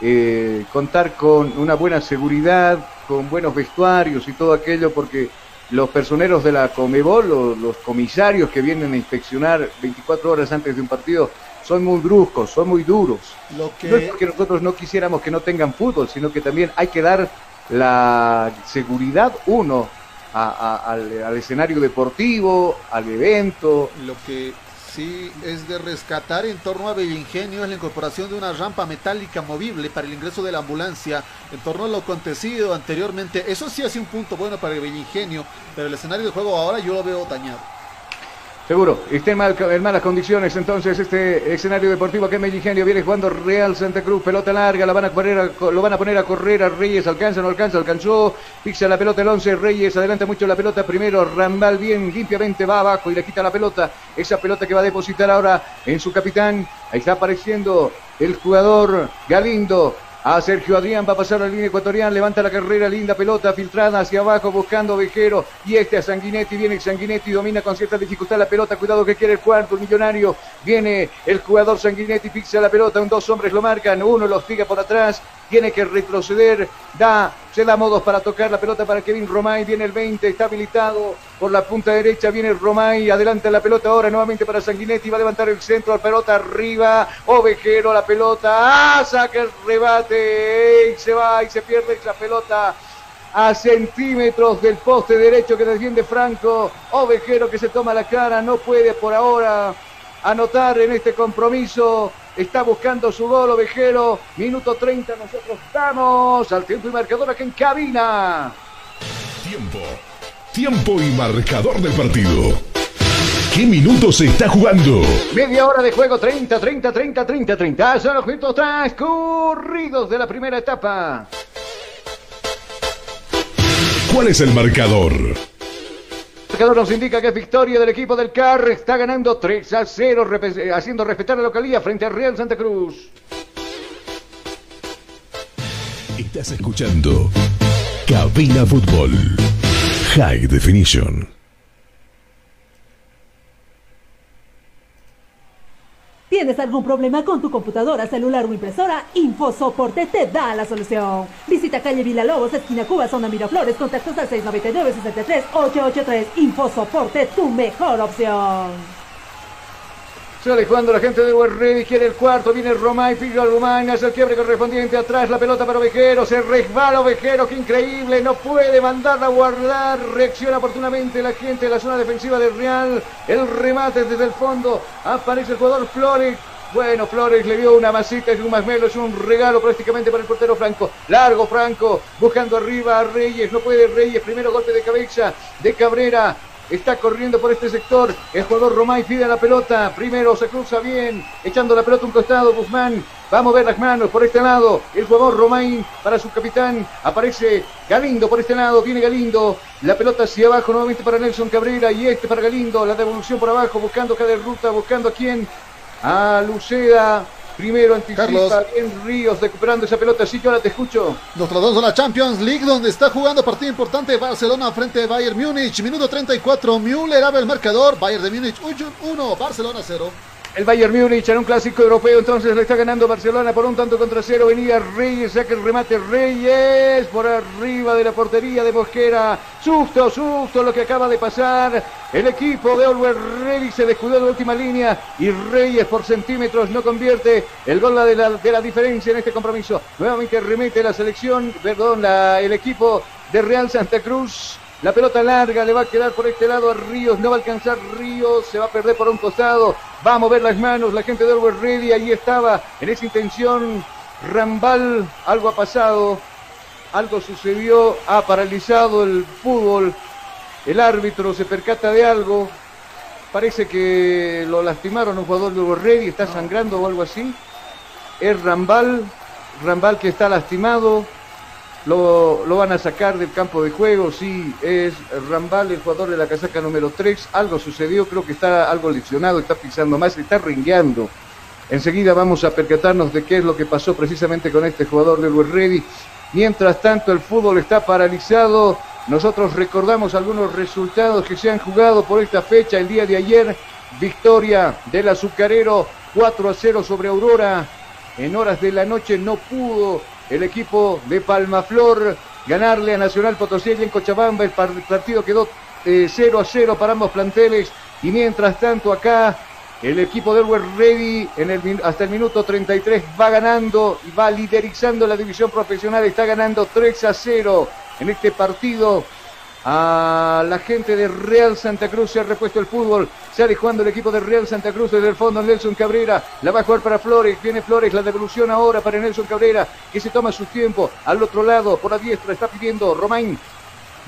eh, contar con una buena seguridad, con buenos vestuarios y todo aquello, porque los personeros de la Comebol, los, los comisarios que vienen a inspeccionar 24 horas antes de un partido, son muy bruscos, son muy duros. No es porque nosotros no quisiéramos que no tengan fútbol, sino que también hay que dar la seguridad, uno, al, escenario deportivo, al evento. Lo que sí es de rescatar en torno a Bellingenio es la incorporación de una rampa metálica movible para el ingreso de la ambulancia en torno a lo acontecido anteriormente. Eso sí hace un punto bueno para el Bellingenio, pero el escenario de juego ahora yo lo veo dañado. Seguro, está en, malas condiciones entonces este escenario deportivo que en viene jugando Real Santa Cruz, pelota larga, la van a poner lo van a poner a correr a Reyes, alcanza, no alcanza, alcanzó, pisa la pelota el 11, Reyes adelanta mucho la pelota, primero. Rambal bien limpiamente va abajo y le quita la pelota, esa pelota que va a depositar ahora en su capitán, ahí está apareciendo el jugador Galindo, a Sergio Adrián, va a pasar la línea ecuatoriana, levanta la carrera, linda pelota filtrada hacia abajo buscando Vejero. Y este a Sanguinetti, viene Sanguinetti, domina con cierta dificultad la pelota, cuidado que quiere el cuarto, el millonario, viene el jugador Sanguinetti, fixa la pelota, un dos hombres lo marcan, uno lo hostiga por atrás, tiene que retroceder, da Se da modos para tocar la pelota para Kevin Romay. Viene el 20, está habilitado por la punta derecha. Viene Romay. Adelanta la pelota ahora nuevamente para Sanguinetti. Va a levantar el centro. La pelota arriba. Ovejero la pelota. ¡Ah! Saca el rebate. Y se va y se pierde esa pelota a centímetros del poste derecho que defiende Franco. Ovejero que se toma la cara. No puede por ahora anotar en este compromiso. Está buscando su gol Ovejero. Minuto 30. Nosotros estamos al tiempo y marcador aquí en cabina. Tiempo. Tiempo y marcador del partido. ¿Qué minutos se está jugando? Media hora de juego, 30, 30, 30, 30, 30. Son los minutos transcurridos de la primera etapa. ¿Cuál es el marcador? El marcador nos indica que es victoria del equipo del CAR. Está ganando 3 a 0, repe- haciendo respetar la localía frente al Real Santa Cruz. Estás escuchando Cabina Fútbol. High Definition. ¿Tienes algún problema con tu computadora, celular o impresora? InfoSoporte te da la solución. Visita calle Villalobos, esquina Cuba, zona Miraflores, contactos al 699-63-883. InfoSoporte, tu mejor opción. Sale jugando la gente de Ready, quiere el cuarto, viene Romay, pide al Romay, hace el quiebre correspondiente atrás, la pelota para Ovejero, se resbala Ovejero, que increíble, no puede mandarla a guardar, reacciona oportunamente la gente de la zona defensiva del Real, el remate desde el fondo, aparece el jugador Flores, bueno, Flores le dio una masita, es un masmelo, es un regalo prácticamente para el portero Franco. Largo Franco, buscando arriba a Reyes, no puede Reyes, primero golpe de cabeza de Cabrera. Está corriendo por este sector. El jugador Romay pide la pelota. Primero se cruza bien. Echando la pelota a un costado. Guzmán va a mover las manos por este lado. El jugador Romay para su capitán. Aparece Galindo por este lado. Viene Galindo. La pelota hacia abajo nuevamente para Nelson Cabrera. Y este para Galindo. La devolución por abajo. Buscando cada ruta. Buscando a quién. A Luceda. Primero anticipa Carlos. bien Ríos recuperando esa pelota. Sí, yo ahora te escucho. Nos trasladamos a la Champions League, donde está jugando partido importante Barcelona frente a Bayern Múnich. Minuto 34, Müller abre el marcador. Bayern de Múnich 1, Barcelona 0. El Bayern Múnich en un clásico europeo, entonces le está ganando Barcelona por un tanto contra cero. Venía Reyes, saca el remate Reyes por arriba de la portería de Mosquera. Susto, susto lo que acaba de pasar. El equipo de Oliver Ready se descuidó de última línea y Reyes por centímetros no convierte el gol de la, de la diferencia en este compromiso. Nuevamente remete la selección, perdón, el equipo de Real Santa Cruz. La pelota larga le va a quedar por este lado a Ríos, no va a alcanzar Ríos, se va a perder por un costado, va a mover las manos la gente de Orwell Ready, ahí estaba, en esa intención, Rambal, algo ha pasado, algo sucedió, ha paralizado el fútbol, el árbitro se percata de algo, parece que lo lastimaron un jugador de Orwell Ready, está sangrando o algo así, es Rambal, Rambal que está lastimado, lo, lo van a sacar del campo de juego, sí, es Rambal, el jugador de la casaca número 3. Algo sucedió, creo que está algo lesionado, está pisando más, está ringueando. Enseguida vamos a percatarnos de qué es lo que pasó precisamente con este jugador de West Ready. Mientras tanto, el fútbol está paralizado. Nosotros recordamos algunos resultados que se han jugado por esta fecha. El día de ayer, victoria del azucarero 4 a 0 sobre Aurora. En horas de la noche no pudo el equipo de Palmaflor ganarle a Nacional Potosí en Cochabamba. El par- partido quedó eh, 0 a 0 para ambos planteles. Y mientras tanto acá el equipo de Elwer Ready hasta el minuto 33 va ganando y va liderizando la división profesional. Está ganando 3 a 0 en este partido. A la gente de Real Santa Cruz se ha repuesto el fútbol. Sale jugando el equipo de Real Santa Cruz desde el fondo. Nelson Cabrera la va a jugar para Flores. Viene Flores, la devolución ahora para Nelson Cabrera que se toma su tiempo. Al otro lado, por la diestra, está pidiendo Romain.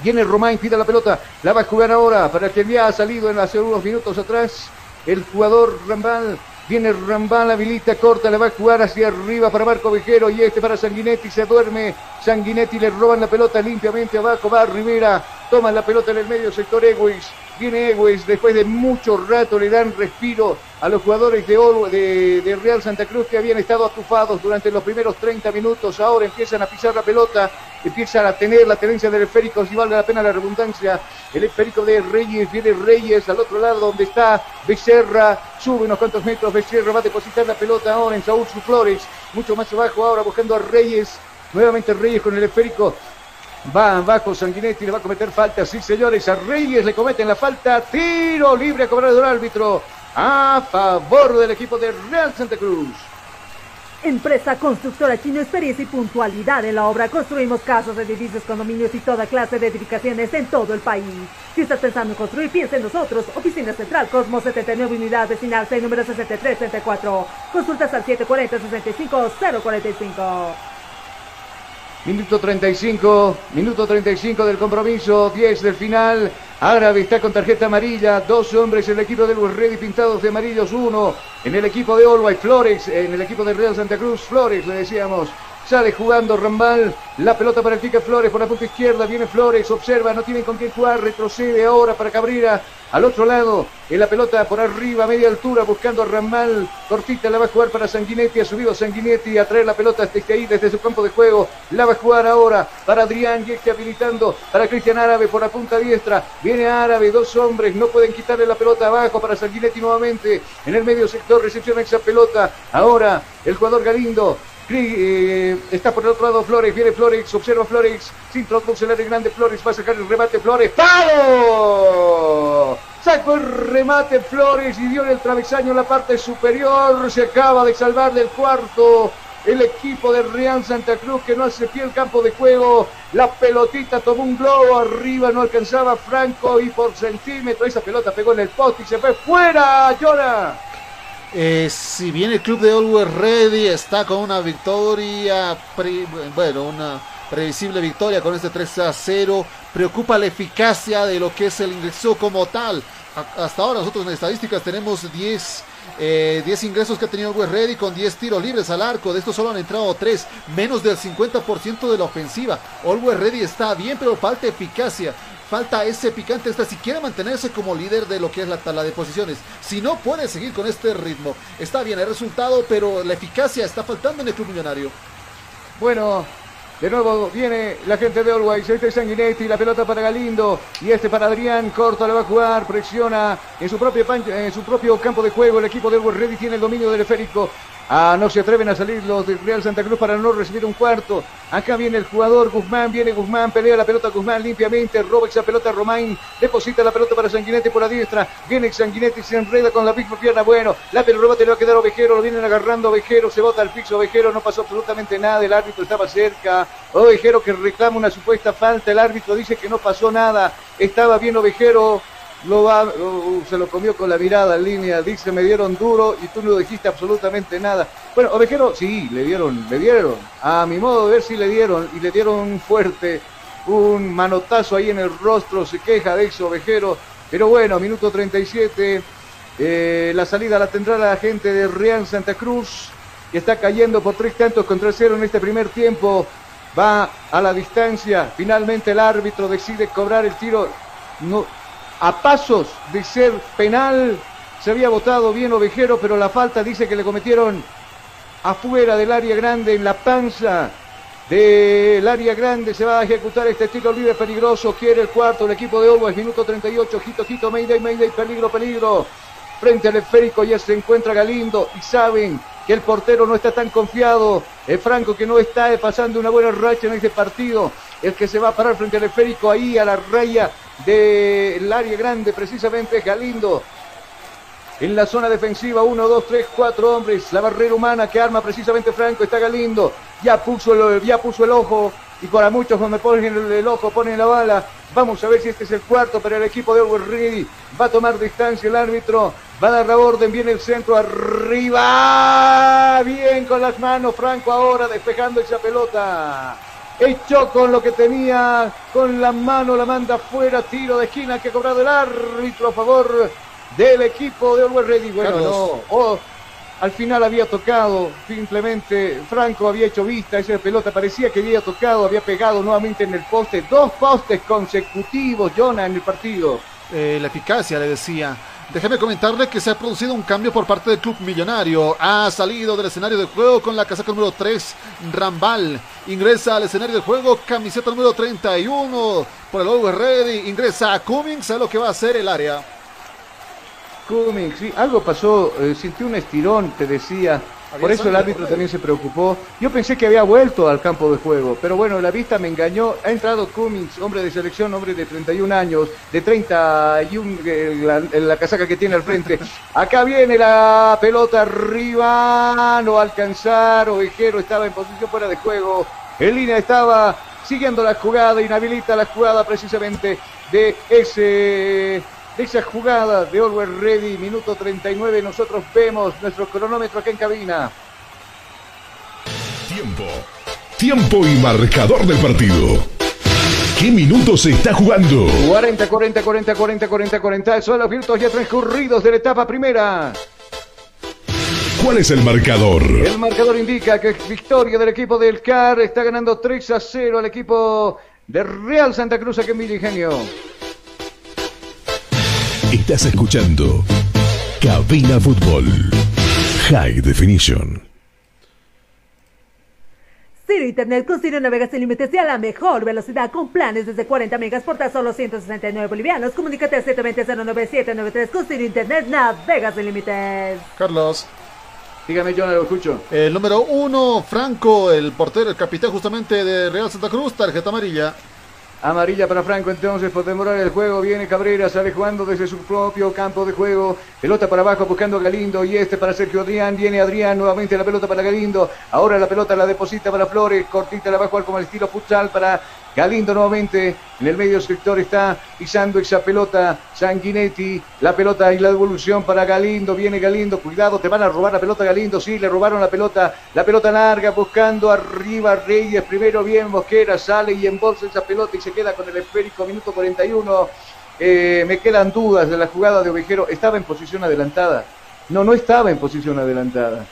Viene Romain, pide la pelota. La va a jugar ahora para quien ya ha salido en hace unos minutos atrás. El jugador Rambal. Viene Rambal, habilita, corta, le va a jugar hacia arriba para Marco Vejero y este para Sanguinetti, se duerme. Sanguinetti le roban la pelota limpiamente abajo, va Rivera, toma la pelota en el medio sector Ewis. Viene Ewis, después de mucho rato le dan respiro a los jugadores de, de, de Real Santa Cruz que habían estado atufados durante los primeros 30 minutos. Ahora empiezan a pisar la pelota, empiezan a tener la tenencia del esférico, si vale la pena la redundancia. El esférico de Reyes, viene Reyes al otro lado donde está Becerra, sube unos cuantos metros, Becerra va a depositar la pelota ahora en Saúl Flores, mucho más abajo ahora buscando a Reyes, nuevamente Reyes con el esférico. Va abajo Sanguinetti, le va a cometer falta. Sí, señores, a Reyes le cometen la falta. Tiro libre a cobrar el árbitro a favor del equipo de Real Santa Cruz. Empresa constructora chino, experiencia y puntualidad en la obra. Construimos casas, edificios, condominios y toda clase de edificaciones en todo el país. Si estás pensando en construir, piensa en nosotros. Oficina Central Cosmos 79 Unidad Vecinal 6 número 6334. Consultas al 740 65 045. Minuto 35, minuto 35 del compromiso, 10 del final. Árabe está con tarjeta amarilla, dos hombres en el equipo de Luis Ready pintados de amarillos, uno en el equipo de Olway Flores, en el equipo de Real Santa Cruz Flores, le decíamos. Sale jugando Rambal. La pelota para el Tica Flores por la punta izquierda. Viene Flores. Observa. No tiene con quién jugar. Retrocede ahora para Cabrera. Al otro lado. En la pelota por arriba. Media altura. Buscando a Rambal. Cortita la va a jugar para Sanguinetti. Ha subido Sanguinetti a traer la pelota desde ahí. Desde su campo de juego. La va a jugar ahora para Adrián. Yeque habilitando para Cristian Árabe por la punta diestra. Viene Árabe. Dos hombres. No pueden quitarle la pelota abajo para Sanguinetti nuevamente. En el medio sector. Recepciona esa pelota. Ahora el jugador Galindo. Eh, está por el otro lado Flores, viene Flores, observa Flores, se introduce el grande Flores, va a sacar el remate Flores, ¡palo! Sacó el remate Flores y dio en el travesaño en la parte superior, se acaba de salvar del cuarto el equipo de Real Santa Cruz que no hace pie campo de juego. La pelotita tomó un globo arriba, no alcanzaba Franco y por centímetro esa pelota pegó en el poste y se fue fuera, Llora. Eh, si bien el club de Always Ready está con una victoria, bueno, una previsible victoria con este 3 a 0, preocupa la eficacia de lo que es el ingreso como tal. hasta ahora nosotros en estadísticas tenemos 10 eh, 10 ingresos que ha tenido Always Ready con 10 tiros libres al arco. De estos solo han entrado 3, menos del 50% de la ofensiva. Always Ready está bien, pero falta eficacia falta ese picante esta si quiere mantenerse como líder de lo que es la tabla de posiciones. Si no puede seguir con este ritmo, está bien el resultado, pero la eficacia está faltando en el club millonario. Bueno, de nuevo viene la gente de Always. Este es Sanguinetti, la pelota para Galindo. Y este para Adrián. Corto le va a jugar. Presiona en su, propio, en su propio campo de juego. El equipo de Always Ready tiene el dominio del esférico. Ah, no se atreven a salir los de Real Santa Cruz para no recibir un cuarto. Acá viene el jugador Guzmán, viene Guzmán, pelea la pelota Guzmán limpiamente, roba esa pelota Romain, deposita la pelota para Sanguinetti por la diestra, viene Sanguinetti, se enreda con la misma pierna, bueno, la pelota le va a quedar Ovejero, lo vienen agarrando Ovejero, se bota al piso Ovejero, no pasó absolutamente nada, el árbitro estaba cerca, Ovejero que reclama una supuesta falta, el árbitro dice que no pasó nada, estaba bien Ovejero, lo va, se lo comió con la mirada en línea, dice me dieron duro y tú no dijiste absolutamente nada. Bueno, Ovejero, sí, le dieron, le dieron, a mi modo de ver sí le dieron, y le dieron fuerte, un manotazo ahí en el rostro, se queja de ex Ovejero, pero bueno, minuto 37, eh, la salida la tendrá la gente de Real Santa Cruz, que está cayendo por tres tantos contra cero en este primer tiempo, va a la distancia, finalmente el árbitro decide cobrar el tiro, no, a pasos de ser penal. Se había votado bien Ovejero, pero la falta dice que le cometieron afuera del área grande, en la panza del área grande. Se va a ejecutar este tiro libre peligroso. Quiere el cuarto, el equipo de Always, minuto 38. Quito, quito, Mayday, Mayday, peligro, peligro. Frente al esférico ya se encuentra Galindo y saben que el portero no está tan confiado. Es Franco que no está pasando una buena racha en este partido. El que se va a parar frente al esférico ahí a la raya del área grande, precisamente Galindo. En la zona defensiva, uno, dos, tres, cuatro hombres. La barrera humana que arma precisamente Franco está Galindo. Ya puso el, ya puso el ojo. Y para muchos cuando ponen el, ojo, ponen la bala. Vamos a ver si este es el cuarto, pero el equipo de Ready va a tomar distancia el árbitro. Va a dar la orden, viene el centro arriba. Bien con las manos, Franco ahora despejando esa pelota hecho con lo que tenía, con la mano la manda fuera, tiro de esquina que ha cobrado el árbitro a favor del equipo de Always Ready. Bueno, no, oh, al final había tocado, simplemente Franco había hecho vista, esa pelota parecía que había tocado, había pegado nuevamente en el poste, dos postes consecutivos, Jonah, en el partido. Eh, la eficacia, le decía. Déjeme comentarle que se ha producido un cambio por parte del club millonario. Ha salido del escenario de juego con la casaca número 3, Rambal. Ingresa al escenario de juego, camiseta número 31 por el Always Ready. Ingresa a Cummings, a lo que va a hacer el área. Cummings, sí, algo pasó, eh, sintió un estirón, te decía, Por eso el árbitro también se preocupó. Yo pensé que había vuelto al campo de juego, pero bueno, la vista me engañó. Ha entrado Cummings, hombre de selección, hombre de 31 años, de 31 eh, la, la casaca que tiene al frente. (laughs) Acá viene la pelota arriba, no alcanzar. Ovejero estaba en posición fuera de juego. En línea estaba siguiendo la jugada, inhabilita la jugada precisamente de ese de esa jugada de Always Ready, minuto 39. Nosotros vemos nuestro cronómetro aquí en cabina. Tiempo. Tiempo y marcador del partido. ¿Qué minutos se está jugando? 40, 40, 40, 40, 40, 40. Son los minutos ya transcurridos de la etapa primera. ¿Cuál es el marcador? El marcador indica que victoria del equipo del CAR está ganando 3 a 0 al equipo de Real Santa Cruz aquí en Ingenio. Estás escuchando Cabina Fútbol High Definition. Ciro Internet con Ciro navegas sin límites y a la mejor velocidad con planes desde 40 megas por tan solo 169 bolivianos. Comunícate al 720-09793 con Ciro Internet navegas sin límites. Carlos. Dígame, yo no lo escucho. El número uno, Franco, el portero, el capitán justamente de Real Santa Cruz, tarjeta amarilla. Amarilla para Franco, entonces por demorar el juego viene Cabrera, sale jugando desde su propio campo de juego. Pelota para abajo buscando a Galindo y este para Sergio Adrián. Viene Adrián, nuevamente la pelota para Galindo. Ahora la pelota la deposita para Flores, cortita la va a jugar como el estilo futsal para Galindo nuevamente. En el medio sector está pisando esa pelota Sanguinetti. La pelota y la devolución para Galindo. Viene Galindo, cuidado, te van a robar la pelota Galindo. Sí, le robaron la pelota. La pelota larga buscando arriba Reyes. Primero bien Mosquera, sale y embolsa esa pelota y se queda con el esférico. Minuto 41. Eh, me quedan dudas de la jugada de Ovejero. Estaba en posición adelantada. No, no estaba en posición adelantada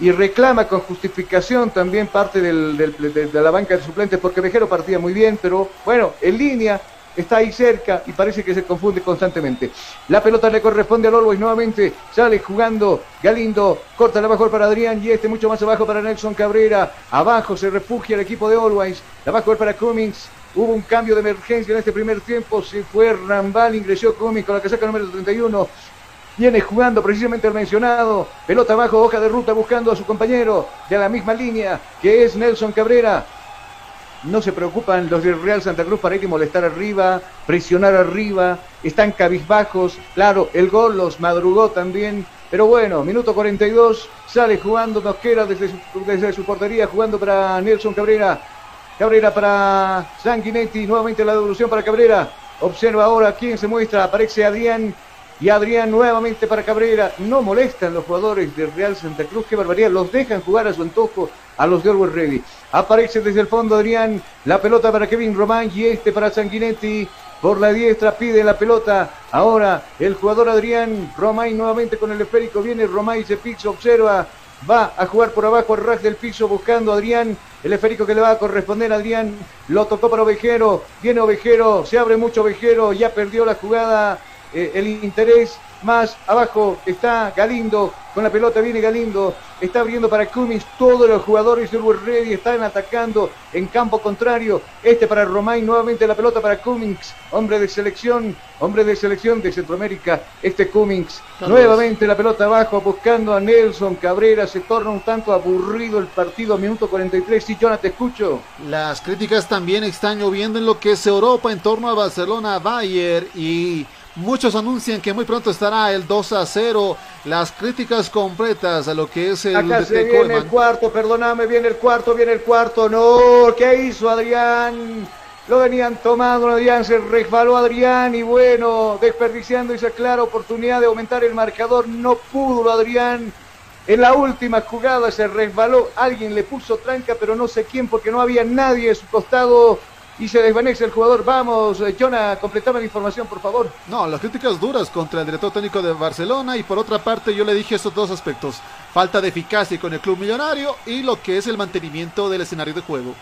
y reclama con justificación también parte de, la banca de suplentes porque Vejero partía muy bien, pero bueno, en línea está ahí cerca y parece que se confunde constantemente. La pelota le corresponde a Always nuevamente, sale jugando Galindo, corta la mejor para Adrián y este mucho más abajo para Nelson Cabrera. Abajo se refugia el equipo de Always, la jugar para Cummings. Hubo un cambio de emergencia en este primer tiempo, se fue Rambal, ingresó Cummings con la casaca número 31. Viene jugando precisamente el mencionado. Pelota abajo, hoja de ruta buscando a su compañero de la misma línea, que es Nelson Cabrera. No se preocupan los del Real Santa Cruz para ir y molestar arriba, presionar arriba. Están cabizbajos. Claro, el gol los madrugó también. Pero bueno, minuto 42. Sale jugando Mosquera desde su, desde su portería, jugando para Nelson Cabrera. Cabrera para Sanguinetti. Nuevamente la devolución para Cabrera. Observa ahora quién se muestra. Aparece Adrián y Adrián nuevamente para Cabrera. No molestan los jugadores del Real Santa Cruz. Qué barbaridad. Los dejan jugar a su antojo a los de Always Ready. Aparece desde el fondo Adrián. La pelota para Kevin Román y este para Sanguinetti. Por la diestra pide la pelota. Ahora el jugador Adrián Romay nuevamente con el esférico. Viene Romay, se piso, observa. Va a jugar por abajo el rack del piso buscando a Adrián. El esférico que le va a corresponder a Adrián. Lo tocó para Ovejero. Viene Ovejero. Se abre mucho Ovejero. Ya perdió la jugada eh, el interés. Más abajo está Galindo. Con la pelota viene Galindo. Está abriendo para Cummings. Todos los jugadores del World Ready están atacando en campo contrario. Este para Romay. Nuevamente la pelota para Cummings. Hombre de selección. Hombre de selección de Centroamérica. Este Cummings. Nuevamente la pelota abajo buscando a Nelson Cabrera. Se torna un tanto aburrido el partido. Minuto 43. Sí, Jonathan, te escucho. Las críticas también están lloviendo en lo que es Europa en torno a Barcelona, Bayern y Muchos anuncian que muy pronto estará el 2 a 0. Las críticas completas a lo que es el Acá se viene el cuarto, perdóname, viene el cuarto, viene el cuarto. No, ¿qué hizo Adrián? Lo venían tomando, Adrián se resbaló Adrián y bueno, desperdiciando esa clara oportunidad de aumentar el marcador. No pudo Adrián. En la última jugada se resbaló, alguien le puso tranca, pero no sé quién, porque no había nadie a su costado y se desvanece el jugador. Vamos, eh, Jonah, completame la información, por favor. No, las críticas duras contra el director técnico de Barcelona y por otra parte yo le dije estos dos aspectos. Falta de eficacia con el club millonario y lo que es el mantenimiento del escenario de juego.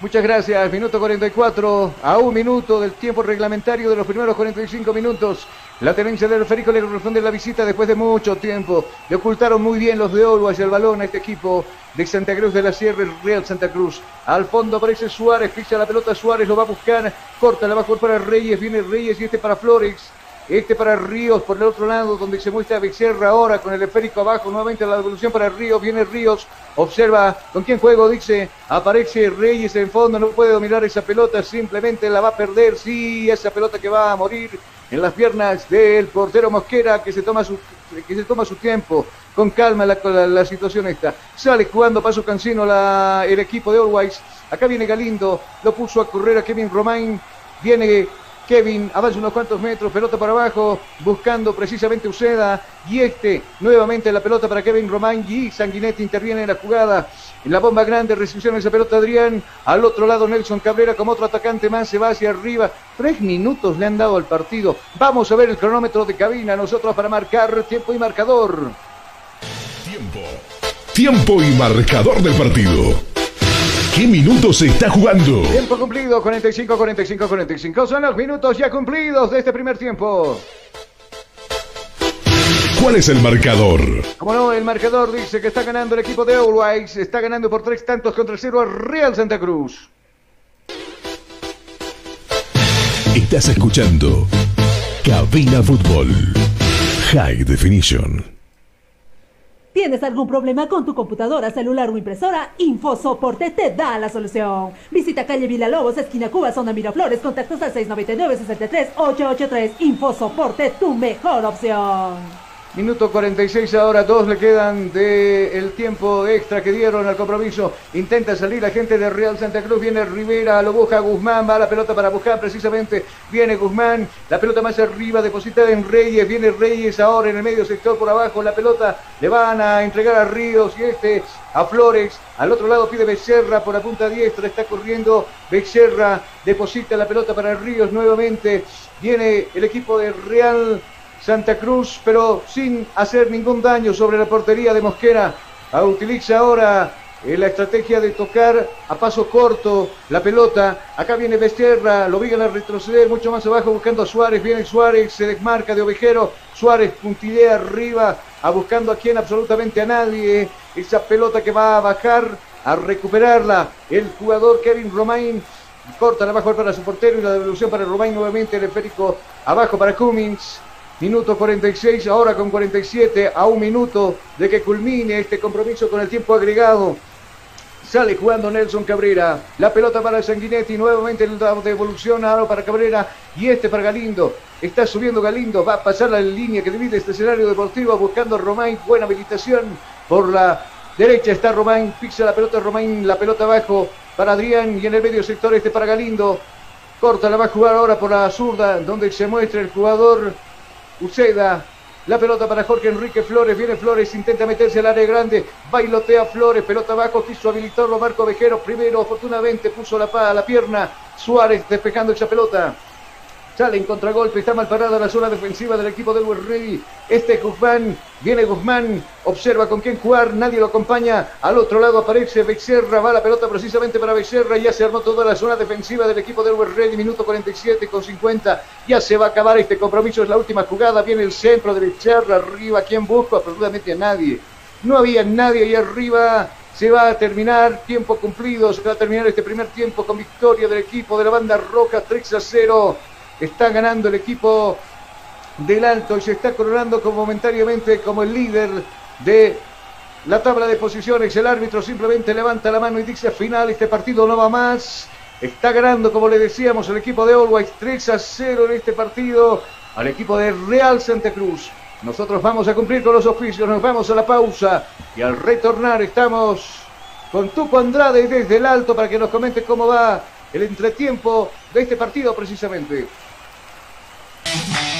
Muchas gracias. Minuto 44, a un minuto del tiempo reglamentario de los primeros 45 minutos. La tenencia del Férico le corresponde la visita después de mucho tiempo. Le ocultaron muy bien los de Olvas el balón a este equipo de Santa Cruz de la Sierra, el Real Santa Cruz. Al fondo aparece Suárez, pisa la pelota Suárez, lo va a buscar, corta la jugar para Reyes, viene Reyes y este para Flores. Este para Ríos por el otro lado, donde se muestra Becerra ahora con el esférico abajo. Nuevamente la devolución para Ríos. Viene Ríos. Observa con quién juego. Dice, aparece Reyes en fondo. No puede dominar esa pelota. Simplemente la va a perder. Sí, esa pelota que va a morir en las piernas del portero Mosquera que se toma su, que se toma su tiempo. Con calma la, la, situación está. Sale jugando paso cansino la, el equipo de Always. Acá viene Galindo. Lo puso a correr a Kevin Romain. Viene Kevin avanza unos cuantos metros, pelota para abajo, buscando precisamente Uceda. Y este, nuevamente la pelota para Kevin Román y Sanguinetti interviene en la jugada. En la bomba grande, recepción esa pelota Adrián. Al otro lado Nelson Cabrera como otro atacante más se va hacia arriba. Tres minutos le han dado al partido. Vamos a ver el cronómetro de cabina. Nosotros para marcar tiempo y marcador. Tiempo. Tiempo y marcador del partido. ¿Qué minutos se está jugando? Tiempo cumplido, 45, 45, 45. Son los minutos ya cumplidos de este primer tiempo. ¿Cuál es el marcador? Como no, el marcador dice que está ganando el equipo de Always. Está ganando por tres tantos contra cero a Real Santa Cruz. Estás escuchando Cabina Fútbol High Definition. ¿Tienes algún problema con tu computadora, celular o impresora? InfoSoporte te da la solución. Visita calle Villalobos, esquina Cuba, zona Miraflores, contactos al 699-63-883. InfoSoporte, tu mejor opción. Minuto 46 ahora, dos le quedan el tiempo extra que dieron al compromiso. Intenta salir la gente de Real Santa Cruz, viene Rivera, lo busca Guzmán, va la pelota para buscar precisamente, viene Guzmán, la pelota más arriba, depositada en Reyes, viene Reyes ahora en el medio sector por abajo, la pelota le van a entregar a Ríos y este a Flores, al otro lado pide Becerra por la punta diestra, está corriendo Becerra, deposita la pelota para Ríos nuevamente, viene el equipo de Real Santa Cruz, pero sin hacer ningún daño sobre la portería de Mosquera. Ah, utiliza ahora eh, la estrategia de tocar a paso corto la pelota. Acá viene Becerra, lo obligan a retroceder mucho más abajo buscando a Suárez. Viene Suárez, se desmarca de Ovejero. Suárez puntillea arriba, a buscando a quien absolutamente a nadie. Esa pelota que va a bajar, a recuperarla. El jugador Kevin Romain corta la abajo para su portero y la devolución para Romain nuevamente. El esférico abajo para Cummings. Minuto 46, ahora con 47, a un minuto de que culmine este compromiso con el tiempo agregado. Sale jugando Nelson Cabrera. La pelota para Sanguinetti. Nuevamente la devolución ahora para Cabrera. Y este para Galindo. Está subiendo Galindo. Va a pasar la línea que divide este escenario deportivo. Buscando a Romain. Buena habilitación. Por la derecha está Romain. Pisa la pelota Romain. La pelota abajo para Adrián. Y en el medio sector este para Galindo. Corta la va a jugar ahora por la zurda. Donde se muestra el jugador Uceda. La pelota para Jorge Enrique Flores. Viene Flores, intenta meterse al área grande. Bailotea Flores. Pelota abajo. Quiso habilitarlo Marco Vejero. Primero, afortunadamente, puso la, a la pierna. Suárez despejando esa pelota. Sale en contragolpe, está mal parada la zona defensiva del equipo del Ready. Este Guzmán, viene Guzmán, observa con quién jugar, nadie lo acompaña. Al otro lado aparece Becerra, va la pelota precisamente para Becerra. Ya se armó toda la zona defensiva del equipo del Ready, minuto 47 con 50. Ya se va a acabar este compromiso, es la última jugada. Viene el centro de Becerra, arriba, ¿quién busca? Absolutamente a nadie. No había nadie ahí arriba. Se va a terminar, tiempo cumplido, se va a terminar este primer tiempo con victoria del equipo de la banda roja 3 a 0. Está ganando el equipo del Alto y se está coronando como momentáneamente como el líder de la tabla de posiciones. El árbitro simplemente levanta la mano y dice final, este partido no va más. Está ganando, como le decíamos, el equipo de Always 3 a 0 en este partido al equipo de Real Santa Cruz. Nosotros vamos a cumplir con los oficios, nos vamos a la pausa y al retornar estamos con Tuco Andrade desde el Alto para que nos comente cómo va el entretiempo de este partido precisamente. Día (laughs) a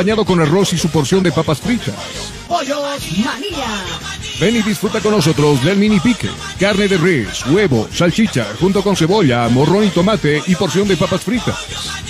con arroz y su porción de papas fritas. Pollos Manía. Ven y disfruta con nosotros del mini pique. Carne de res, huevo, salchicha, junto con cebolla, morrón y tomate y porción de papas fritas.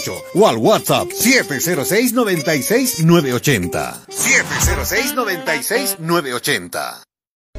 245-4548 o al WhatsApp 706-96-980. 706-96-980.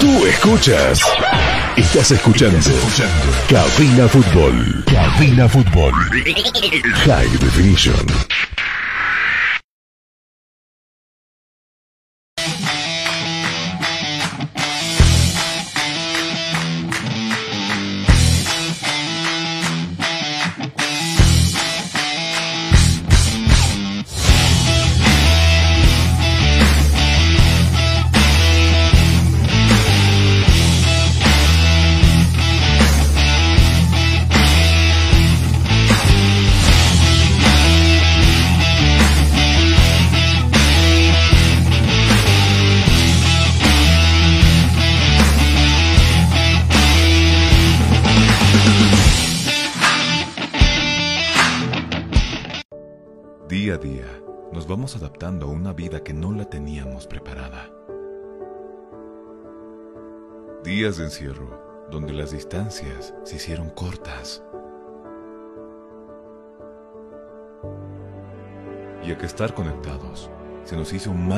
Tú escuchas. Estás escuchando. Cabina Fútbol. Cabina Fútbol. High Definition.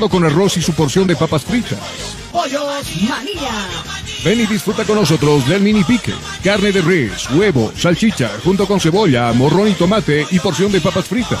con arroz y su porción de papas fritas. Pollos Manía. Ven y disfruta con nosotros del mini pique. Carne de res, huevo, salchicha, junto con cebolla, morrón y tomate y porción de papas fritas.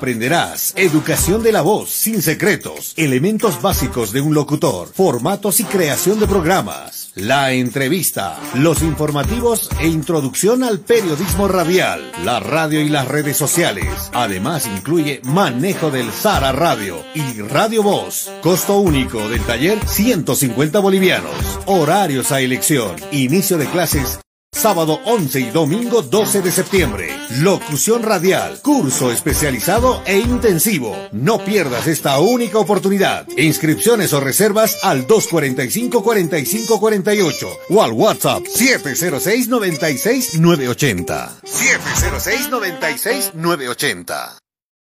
Aprenderás educación de la voz sin secretos, elementos básicos de un locutor, formatos y creación de programas, la entrevista, los informativos e introducción al periodismo radial, la radio y las redes sociales. Además incluye manejo del Sara Radio y Radio Voz. Costo único del taller 150 bolivianos. Horarios a elección. Inicio de clases Sábado 11 y domingo 12 de septiembre. Locución radial. Curso especializado e intensivo. No pierdas esta única oportunidad. Inscripciones o reservas al 245-4548 o al WhatsApp 706-96-980. 706-96-980.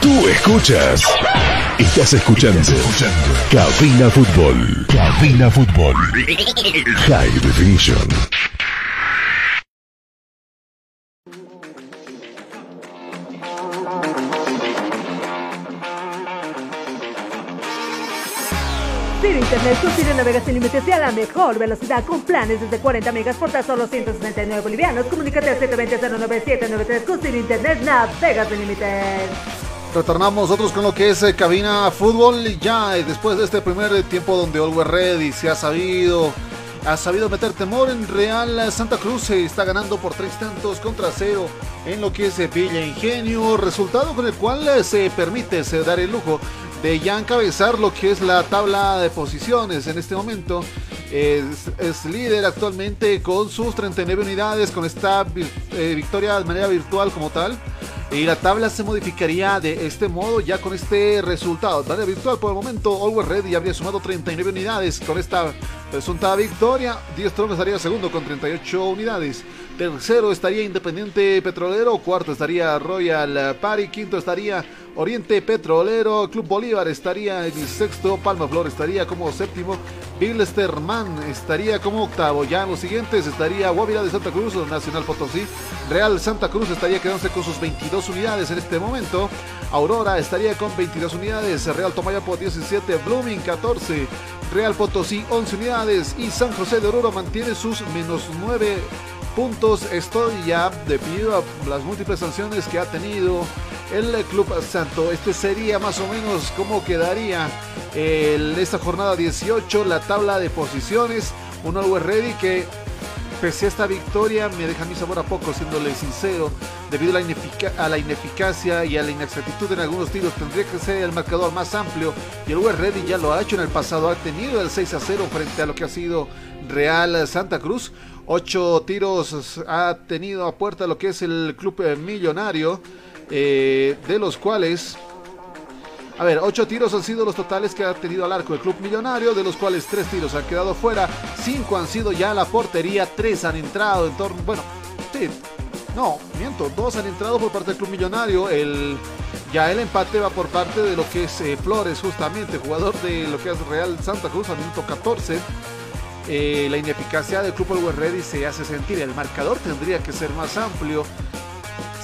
Tú escuchas. Estás escuchando. Cabina Fútbol. Cabina Fútbol. High Definition. Internet con Ciro navegas sin límites y a la mejor velocidad con planes desde 40 megas por tan solo 169 bolivianos. Comunícate al 720-09793 con Ciro Internet navegas sin límites. Retornamos nosotros con lo que es eh, cabina fútbol. Ya eh, después de este primer tiempo donde Ready se ha sabido, ha sabido meter temor en Real Santa Cruz. Se está ganando por tres tantos contra cero en lo que es eh, Villa Ingenio. Resultado con el cual eh, se permite se dar el lujo de ya encabezar lo que es la tabla de posiciones en este momento. Es, líder actualmente con sus 39 unidades, con esta vi- eh, victoria de manera virtual como tal. Y la tabla se modificaría de este modo ya con este resultado. De virtual por el momento, Always Ready habría sumado 39 unidades con esta presunta victoria. 10 Strong estaría segundo con 38 unidades. Tercero estaría Independiente Petrolero. Cuarto estaría Royal Party. Quinto estaría Oriente Petrolero. Club Bolívar estaría en el sexto. Palma Flor estaría como séptimo. Bilsterman estaría como octavo. Ya en los siguientes estaría Guavirá de Santa Cruz, Nacional Potosí. Real Santa Cruz estaría quedándose con sus 22 unidades en este momento. Aurora estaría con 22 unidades. Real Tomayapo 17. Blooming 14. Real Potosí 11 unidades. Y San José de Oruro mantiene sus menos 9 puntos. Esto ya debido a las múltiples sanciones que ha tenido el Club Santo. Este sería más o menos cómo quedaría el- esta jornada 18, la tabla de posiciones. Un Always Ready que pese a esta victoria me deja mi sabor a poco, siéndole sincero, debido a la, a la ineficacia y a la inexactitud en algunos tiros. Tendría que ser el marcador más amplio y el West Ready ya lo ha hecho en el pasado. Ha tenido el 6 a 0 frente a lo que ha sido Real Santa Cruz. Ocho tiros ha tenido a puerta lo que es el club eh, millonario, eh, de los cuales a ver, ocho tiros han sido los totales que ha tenido al arco el club millonario, de los cuales tres tiros han quedado fuera, cinco han sido ya a la portería, tres han entrado en torno, bueno, sí, no, miento, dos han entrado por parte del club millonario, el ya el empate va por parte de lo que es eh, Flores, justamente, jugador de lo que es Real Santa Cruz al minuto 14. Eh, la ineficacia del club Always Ready se hace sentir, el marcador tendría que ser más amplio,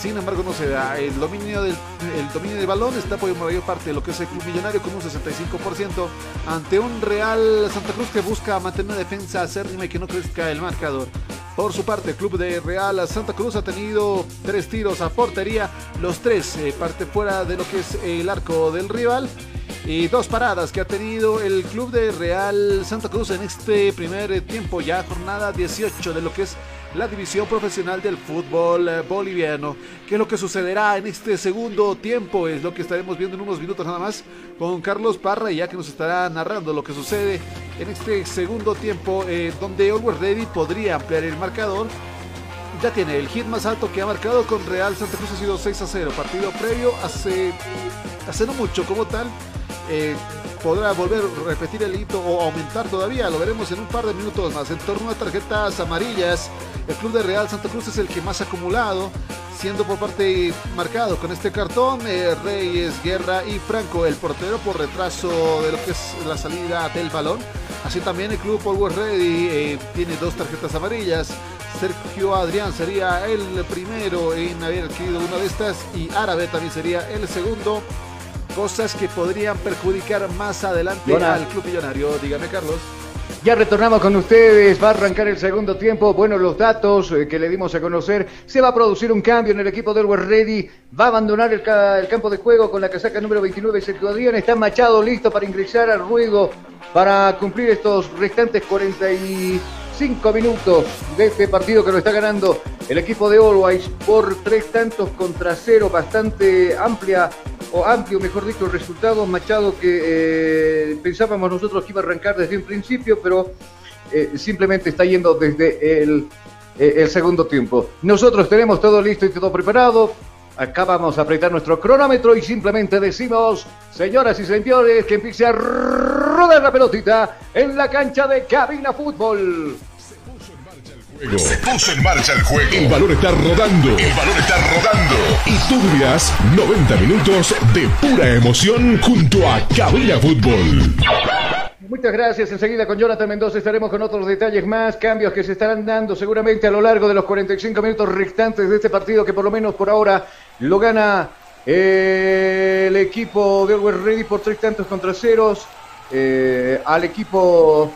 sin embargo, no se da. El dominio del, el dominio del balón está por mayor parte de lo que es el club millonario con un 65% ante un Real Santa Cruz que busca mantener una defensa acérrima y que no crezca el marcador. Por su parte, el club de Real Santa Cruz ha tenido tres tiros a portería, los tres eh, parte fuera de lo que es el arco del rival. Y dos paradas que ha tenido el club de Real Santa Cruz en este primer tiempo, ya jornada 18 de lo que es la división profesional del fútbol eh, boliviano. ¿Qué es lo que sucederá en este segundo tiempo? Es lo que estaremos viendo en unos minutos nada más con Carlos Parra, ya que nos estará narrando lo que sucede en este segundo tiempo, eh, donde Always Ready podría ampliar el marcador. Ya tiene el hit más alto que ha marcado con Real Santa Cruz ha sido 6 a 0. Partido previo hace, hace no mucho como tal. Eh, podrá volver a repetir el hito o aumentar todavía, lo veremos en un par de minutos más. En torno a tarjetas amarillas, el club de Real Santa Cruz es el que más ha acumulado, siendo por parte marcado con este cartón eh, Reyes, Guerra y Franco, el portero por retraso de lo que es la salida del balón. Así también el club Always Ready eh, tiene dos tarjetas amarillas. Sergio Adrián sería el primero en haber adquirido una de estas y Árabe también sería el segundo cosas que podrían perjudicar más adelante al club millonario. Dígame, Carlos. Ya retornamos con ustedes, va a arrancar el segundo tiempo. Bueno, los datos eh, que le dimos a conocer, se va a producir un cambio en el equipo del West Ready, va a abandonar el, ca- el campo de juego con la casaca número 29, Sergio Adrián, está Machado listo para ingresar al ruedo para cumplir estos restantes 45 minutos de este partido que lo está ganando el equipo de Always por tres tantos contra cero, bastante amplia o amplio, mejor dicho, el resultado. Machado que eh, pensábamos nosotros que iba a arrancar desde un principio, pero eh, simplemente está yendo desde el, eh, el segundo tiempo. Nosotros tenemos todo listo y todo preparado. Acá vamos a apretar nuestro cronómetro y simplemente decimos, señoras y señores, que empiece a rodar la pelotita en la cancha de Cabina Fútbol. Se puso en marcha el juego. El balón está rodando. El balón está rodando. Y tú vivirás 90 minutos de pura emoción junto a Cabina Fútbol. Muchas gracias. Enseguida con Jonathan Mendoza estaremos con otros detalles más, cambios que se estarán dando seguramente a lo largo de los 45 minutos restantes de este partido que por lo menos por ahora lo gana eh, el equipo de Always Ready por tres tantos contra ceros. Eh, al equipo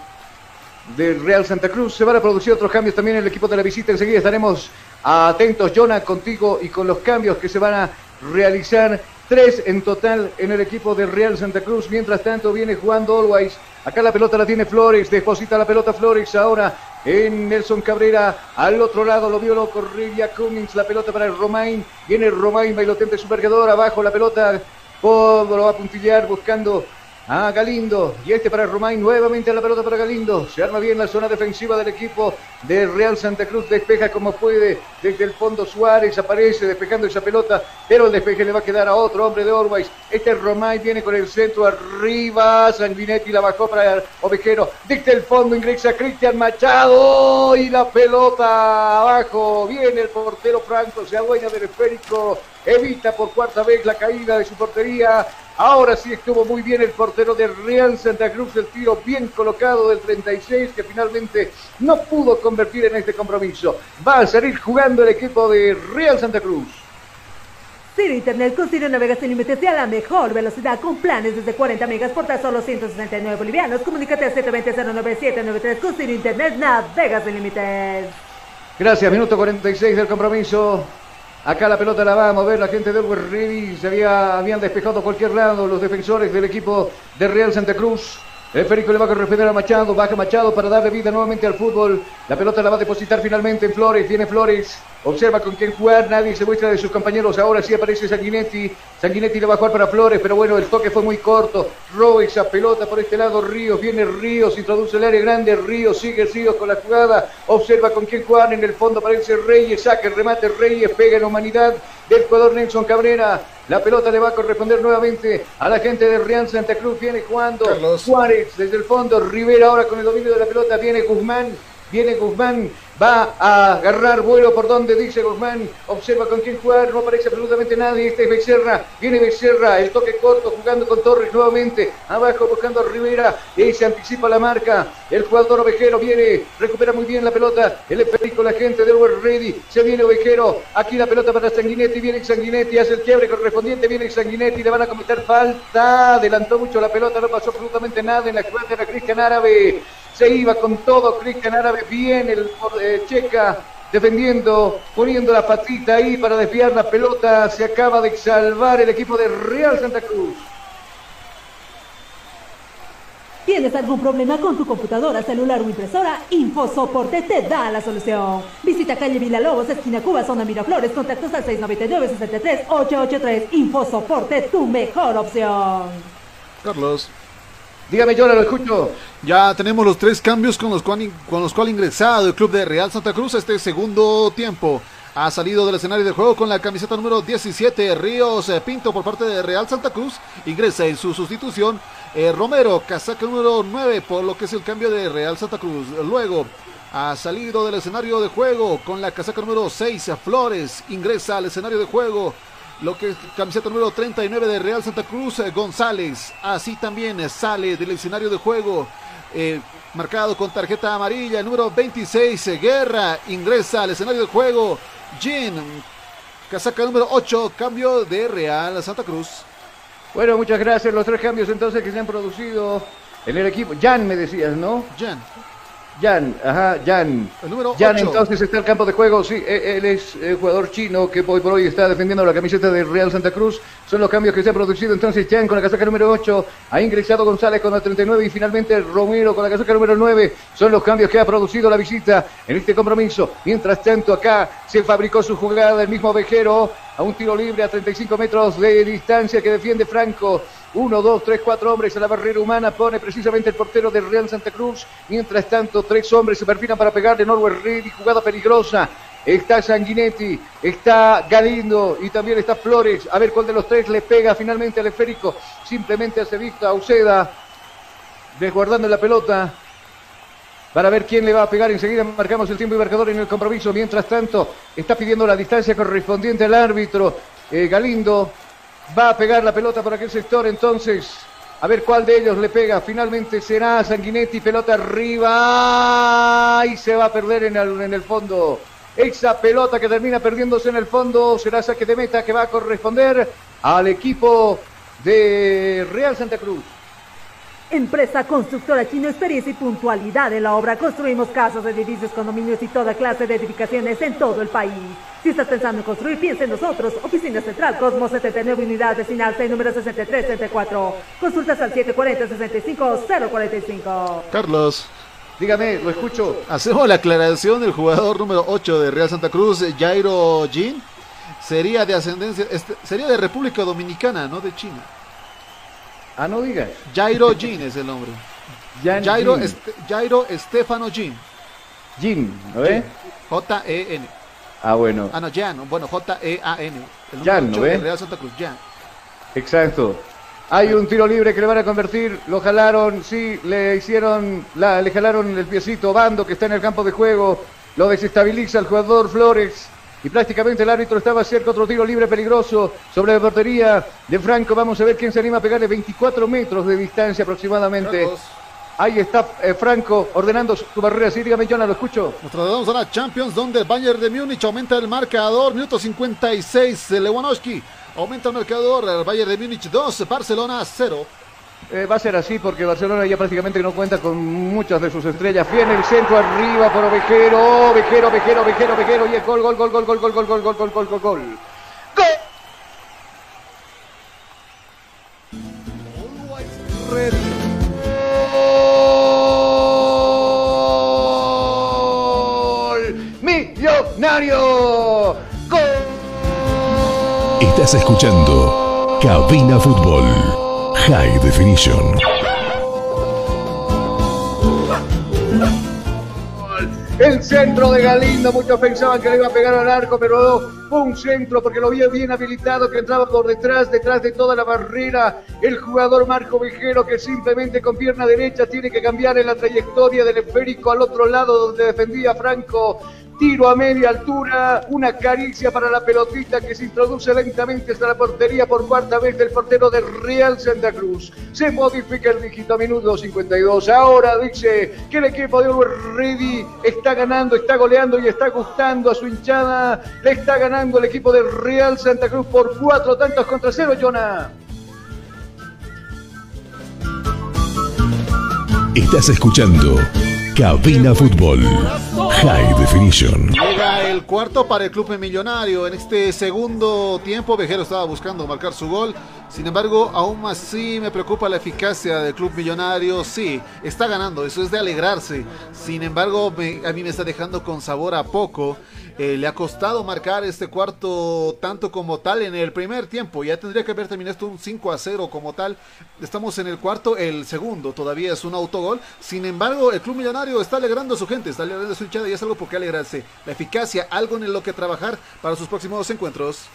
del Real Santa Cruz. Se van a producir otros cambios también en el equipo de la visita. Enseguida estaremos atentos, Jonah, contigo y con los cambios que se van a realizar Tres en total en el equipo de Real Santa Cruz. Mientras tanto viene jugando Always. Acá la pelota la tiene Flores. Deposita la pelota Flores ahora en Nelson Cabrera. Al otro lado lo vio loco Rivia Cummings. La pelota para el Romain. Viene Romain, bailotente su. Abajo la pelota. Todo lo va a puntillar buscando a Galindo. Y este para Romain. Nuevamente la pelota para Galindo. Se arma bien la zona defensiva del equipo de Real Santa Cruz. Despeja como puede. Desde el fondo Suárez aparece despejando esa pelota. Pero el despeje le va a quedar a otro hombre de Orwais. Este Romain viene con el centro arriba. Sanguinetti la bajó para Ovejero. Desde el fondo ingresa Cristian Machado. Y la pelota abajo. Viene el portero Franco. Se adueña del esférico. Evita por cuarta vez la caída de su portería. Ahora sí estuvo muy bien el portero de Real Santa Cruz, el tiro bien colocado del 36 que finalmente no pudo convertir en este compromiso. Va a salir jugando el equipo de Real Santa Cruz. Ciro Internet con Ciro navega sin límites y a la mejor velocidad con planes desde 40 megas por tan solo 169 bolivianos. Comunícate al 720-09793 con Ciro Internet navega sin límites. Gracias, minuto 46 del compromiso. Acá la pelota la va a mover la gente del Ready. Se había, habían despejado a cualquier lado los defensores del equipo de Real Santa Cruz. El Férico le va a corresponder a Machado, baja Machado para darle vida nuevamente al fútbol. La pelota la va a depositar finalmente en Flores, viene Flores, observa con quién jugar, nadie se muestra de sus compañeros, ahora sí aparece Sanguinetti, Sanguinetti le va a jugar para Flores, pero bueno, el toque fue muy corto, roba esa pelota por este lado, Ríos, viene Ríos, introduce el área grande, Ríos, sigue Ríos con la jugada, observa con quién jugar, en el fondo aparece Reyes, saca el remate Reyes, pega en humanidad del jugador Nelson Cabrera, la pelota le va a corresponder nuevamente a la gente de Real Santa Cruz. Viene jugando Juárez desde el fondo. Rivera ahora con el dominio de la pelota. Viene Guzmán. Viene Guzmán, va a agarrar vuelo por donde dice Guzmán, observa con quién jugar, no aparece absolutamente nadie, este es Becerra, viene Becerra, el toque corto jugando con Torres nuevamente, abajo buscando a Rivera, y se anticipa la marca, el jugador ovejero viene, recupera muy bien la pelota, el con la gente del World Ready, se viene ovejero, aquí la pelota para Sanguinetti, viene Sanguinetti, hace el quiebre correspondiente, viene Sanguinetti, le van a cometer falta, adelantó mucho la pelota, no pasó absolutamente nada en la jugada de la Cristian Árabe, se iba con todo Cristian Árabe bien el eh, Checa defendiendo, poniendo la patita ahí para desviar la pelota. Se acaba de salvar el equipo de Real Santa Cruz. ¿Tienes algún problema con tu computadora, celular o impresora? InfoSoporte te da la solución. Visita calle Villalobos, esquina Cuba, zona Miraflores, contactos al 699-63-883. InfoSoporte, tu mejor opción. Carlos. Dígame, yo lo escucho. Ya tenemos los tres cambios con los cuales con los cual ingresado el club de Real Santa Cruz este segundo tiempo. Ha salido del escenario de juego con la camiseta número 17, Ríos Pinto por parte de Real Santa Cruz. Ingresa en su sustitución eh, Romero, casaca número 9 por lo que es el cambio de Real Santa Cruz. Luego ha salido del escenario de juego con la casaca número 6, Flores. Ingresa al escenario de juego lo que es camiseta número 39 de Real Santa Cruz, eh, González. Así también eh, sale del escenario de juego. Eh, marcado con tarjeta amarilla, número 26, Guerra, ingresa al escenario de juego. Jin, casaca número 8, cambio de Real Santa Cruz. Bueno, muchas gracias. Los tres cambios entonces que se han producido en el equipo. Jan, me decías, ¿no? Jan. Jan, ajá, Jan. El número Jan ocho. entonces está el campo de juego, sí, e- él es el jugador chino que hoy por hoy está defendiendo la camiseta de Real Santa Cruz. Son los cambios que se han producido entonces Jan con la casaca número 8, ha ingresado González con la 39 y finalmente Romero con la casaca número 9. Son los cambios que ha producido la visita en este compromiso. Mientras tanto acá se fabricó su jugada el mismo Vejero a un tiro libre a 35 metros de distancia que defiende Franco. Uno, dos, tres, cuatro hombres a la barrera humana pone precisamente el portero del Real Santa Cruz. Mientras tanto, tres hombres se perfilan para pegarle Norwell Reed y jugada peligrosa. Está Sanguinetti, está Galindo y también está Flores. A ver cuál de los tres le pega finalmente al esférico. Simplemente hace vista a Uceda, desguardando la pelota para ver quién le va a pegar. Enseguida marcamos el tiempo y marcador en el compromiso. Mientras tanto, está pidiendo la distancia correspondiente al árbitro. Eh, Galindo va a pegar la pelota por aquel sector. Entonces, a ver cuál de ellos le pega. Finalmente será Sanguinetti, pelota arriba y se va a perder en el, en el fondo. Esa pelota que termina perdiéndose en el fondo será saque de meta que va a corresponder al equipo de Real Santa Cruz. Empresa constructora chino, experiencia y puntualidad en la obra. Construimos casas, edificios, condominios y toda clase de edificaciones en todo el país. Si estás pensando en construir, piensa en nosotros. Oficina Central, Cosmos 79 Unidades, Sinalce, número 6334. Consultas al 740-65-045. Carlos. Dígame, lo escucho. Hacemos la aclaración del jugador número 8 de Real Santa Cruz, Jairo Jin. Sería de ascendencia, este, sería de República Dominicana, no de China. Ah, no digas. Jairo Jin es el nombre. Jan Jairo, Jairo Estefano Jin. Jin, ¿no ve? J-E-N. Ah, bueno. Ah, no, Jan. Bueno, J-E-A-N. Jan, ¿no 8 ve? Real Santa Cruz, Jan. Exacto. Hay un tiro libre que le van a convertir, lo jalaron, sí, le hicieron, la, le jalaron el piecito Bando que está en el campo de juego, lo desestabiliza el jugador Flores y prácticamente el árbitro estaba cerca, otro tiro libre peligroso sobre la portería de Franco, vamos a ver quién se anima a pegarle 24 metros de distancia aproximadamente. Ahí está eh, Franco ordenando su barrera, sí, dígame Jonah, lo escucho. Nos trasladamos a la Champions, donde el Bayern de Múnich aumenta el marcador. Minuto 56, Lewandowski aumenta el marcador. El Bayern de Múnich 2, Barcelona 0. Eh, va a ser así porque Barcelona ya prácticamente no cuenta con muchas de sus estrellas. Viene el centro arriba por Ovejero, Ovejero, Ovejero, Ovejero, Ovejero y el gol, gol, gol, gol, gol, gol, gol, gol, gol, gol, gol, gol, gol. ¡Gol! ¡Millonario! ¡Gol! Estás escuchando Cabina Fútbol High Definition. El centro de Galindo, muchos pensaban que le iba a pegar al arco, pero fue un centro porque lo vio bien habilitado, que entraba por detrás, detrás de toda la barrera. El jugador Marco Vejero, que simplemente con pierna derecha tiene que cambiar en la trayectoria del esférico al otro lado donde defendía Franco. Tiro a media altura, una caricia para la pelotita que se introduce lentamente hasta la portería por cuarta vez del portero de Real Santa Cruz. Se modifica el dígito a minuto 52. Ahora dice que el equipo de Always Ready está ganando, está goleando y está gustando a su hinchada. Le está ganando el equipo de Real Santa Cruz por cuatro tantos contra cero, Jonah. Estás escuchando Cabina Fútbol High Definition. Llega el cuarto para el club millonario. En este segundo tiempo, Vejero estaba buscando marcar su gol. Sin embargo, aún así me preocupa la eficacia del club millonario. Sí, está ganando, eso es de alegrarse. Sin embargo, a mí me está dejando con sabor a poco. Eh, le ha costado marcar este cuarto tanto como tal en el primer tiempo. Ya tendría que haber terminado esto un 5 a 0 como tal. Estamos en el cuarto, el segundo todavía es un autogol. Sin embargo, el club millonario está alegrando a su gente, está alegrando a su hinchada y es algo por qué alegrarse. La eficacia, algo en lo que trabajar para sus próximos encuentros.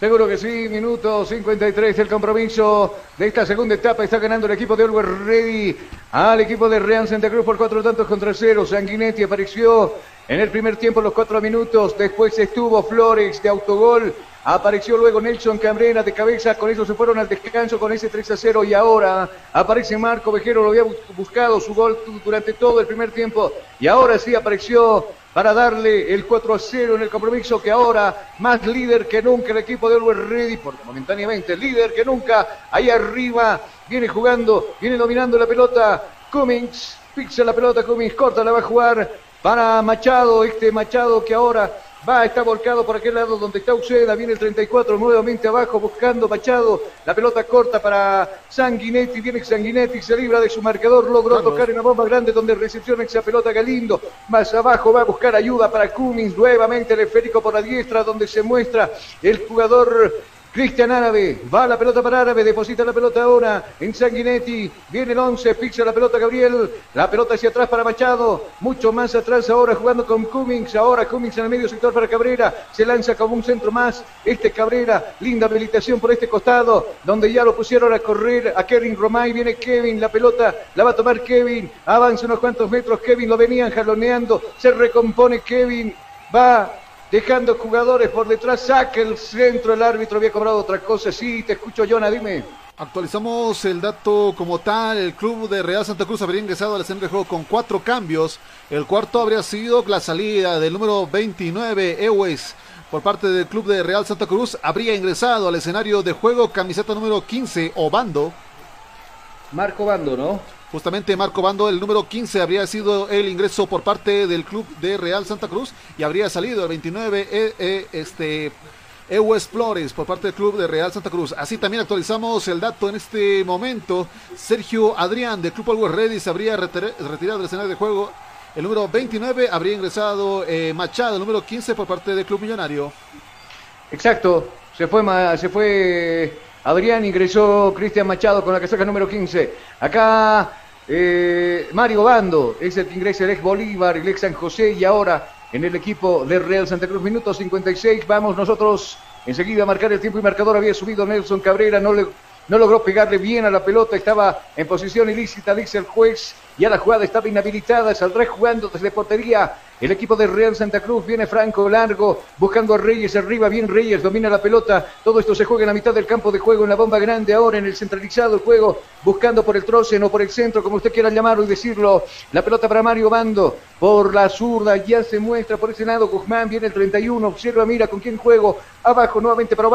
Seguro que sí, minuto 53 del compromiso de esta segunda etapa. Está ganando el equipo de Always Ready al equipo de Real Santa Cruz por cuatro tantos contra cero. Sanguinetti apareció en el primer tiempo los cuatro minutos. Después estuvo Flores de autogol. Apareció luego Nelson Cabrera de cabeza. Con eso se fueron al descanso con ese 3 a 0. Y ahora aparece Marco Vejero. Lo había bus- buscado su gol durante todo el primer tiempo. Y ahora sí apareció para darle el 4 a 0 en el compromiso que ahora más líder que nunca el equipo de Always Ready, porque momentáneamente líder que nunca, ahí arriba viene jugando, viene dominando la pelota Cummings, fixa la pelota Cummings, corta, la va a jugar para Machado, este Machado que ahora va, está volcado por aquel lado donde está Uceda, viene el 34 nuevamente abajo buscando Machado, la pelota corta para Sanguinetti, viene Sanguinetti, se libra de su marcador, logró tocar en una bomba grande donde recepciona esa pelota Galindo, más abajo va a buscar ayuda para Cummings, nuevamente el esférico por la diestra donde se muestra el jugador Cristian Árabe, va la pelota para Árabe, deposita la pelota ahora en Sanguinetti, viene el 11, fixa la pelota Gabriel, la pelota hacia atrás para Machado, mucho más atrás ahora jugando con Cummings, ahora Cummings en el medio sector para Cabrera, se lanza como un centro más, este Cabrera, linda habilitación por este costado, donde ya lo pusieron a correr a Kevin Romay, viene Kevin, la pelota la va a tomar Kevin, avanza unos cuantos metros, Kevin lo venían jaloneando, se recompone Kevin, va dejando jugadores por detrás, saca el centro, el árbitro había cobrado otra cosa, sí, te escucho Jonah, dime. Actualizamos el dato como tal. El club de Real Santa Cruz habría ingresado al escenario de juego con cuatro cambios. El cuarto habría sido la salida del número 29, Ewes. Por parte del club de Real Santa Cruz habría ingresado al escenario de juego camiseta número 15, Obando. Marco Bando, ¿no? Justamente Marco Bando, el número 15, habría sido el ingreso por parte del club de Real Santa Cruz y habría salido el 29, eh, eh, este, Flores por parte del club de Real Santa Cruz. Así también actualizamos el dato en este momento. Sergio Adrián del club Always Ready se habría retir- retirado del escenario de juego. El número 29 habría ingresado eh, Machado, el número 15 por parte del club millonario. Exacto, se fue, se fue Adrián, ingresó Cristian Machado con la casaca número 15. Acá eh, Mario Bando es el que ingresa el ex Bolívar, el ex San José y ahora en el equipo de Real Santa Cruz. Minuto 56, vamos nosotros enseguida a marcar el tiempo y marcador. Había subido Nelson Cabrera, no le... No logró pegarle bien a la pelota, estaba en posición ilícita, dice el juez. Ya la jugada estaba inhabilitada, saldrá jugando desde portería. El equipo de Real Santa Cruz viene Franco largo, buscando a Reyes arriba, bien Reyes, domina la pelota. Todo esto se juega en la mitad del campo de juego, en la bomba grande, ahora en el centralizado juego, buscando por el trocen o por el centro, como usted quiera llamarlo y decirlo. La pelota para Mario Bando, por la zurda, ya se muestra por ese lado. Guzmán viene el 31, observa, mira con quién juego. Abajo nuevamente para.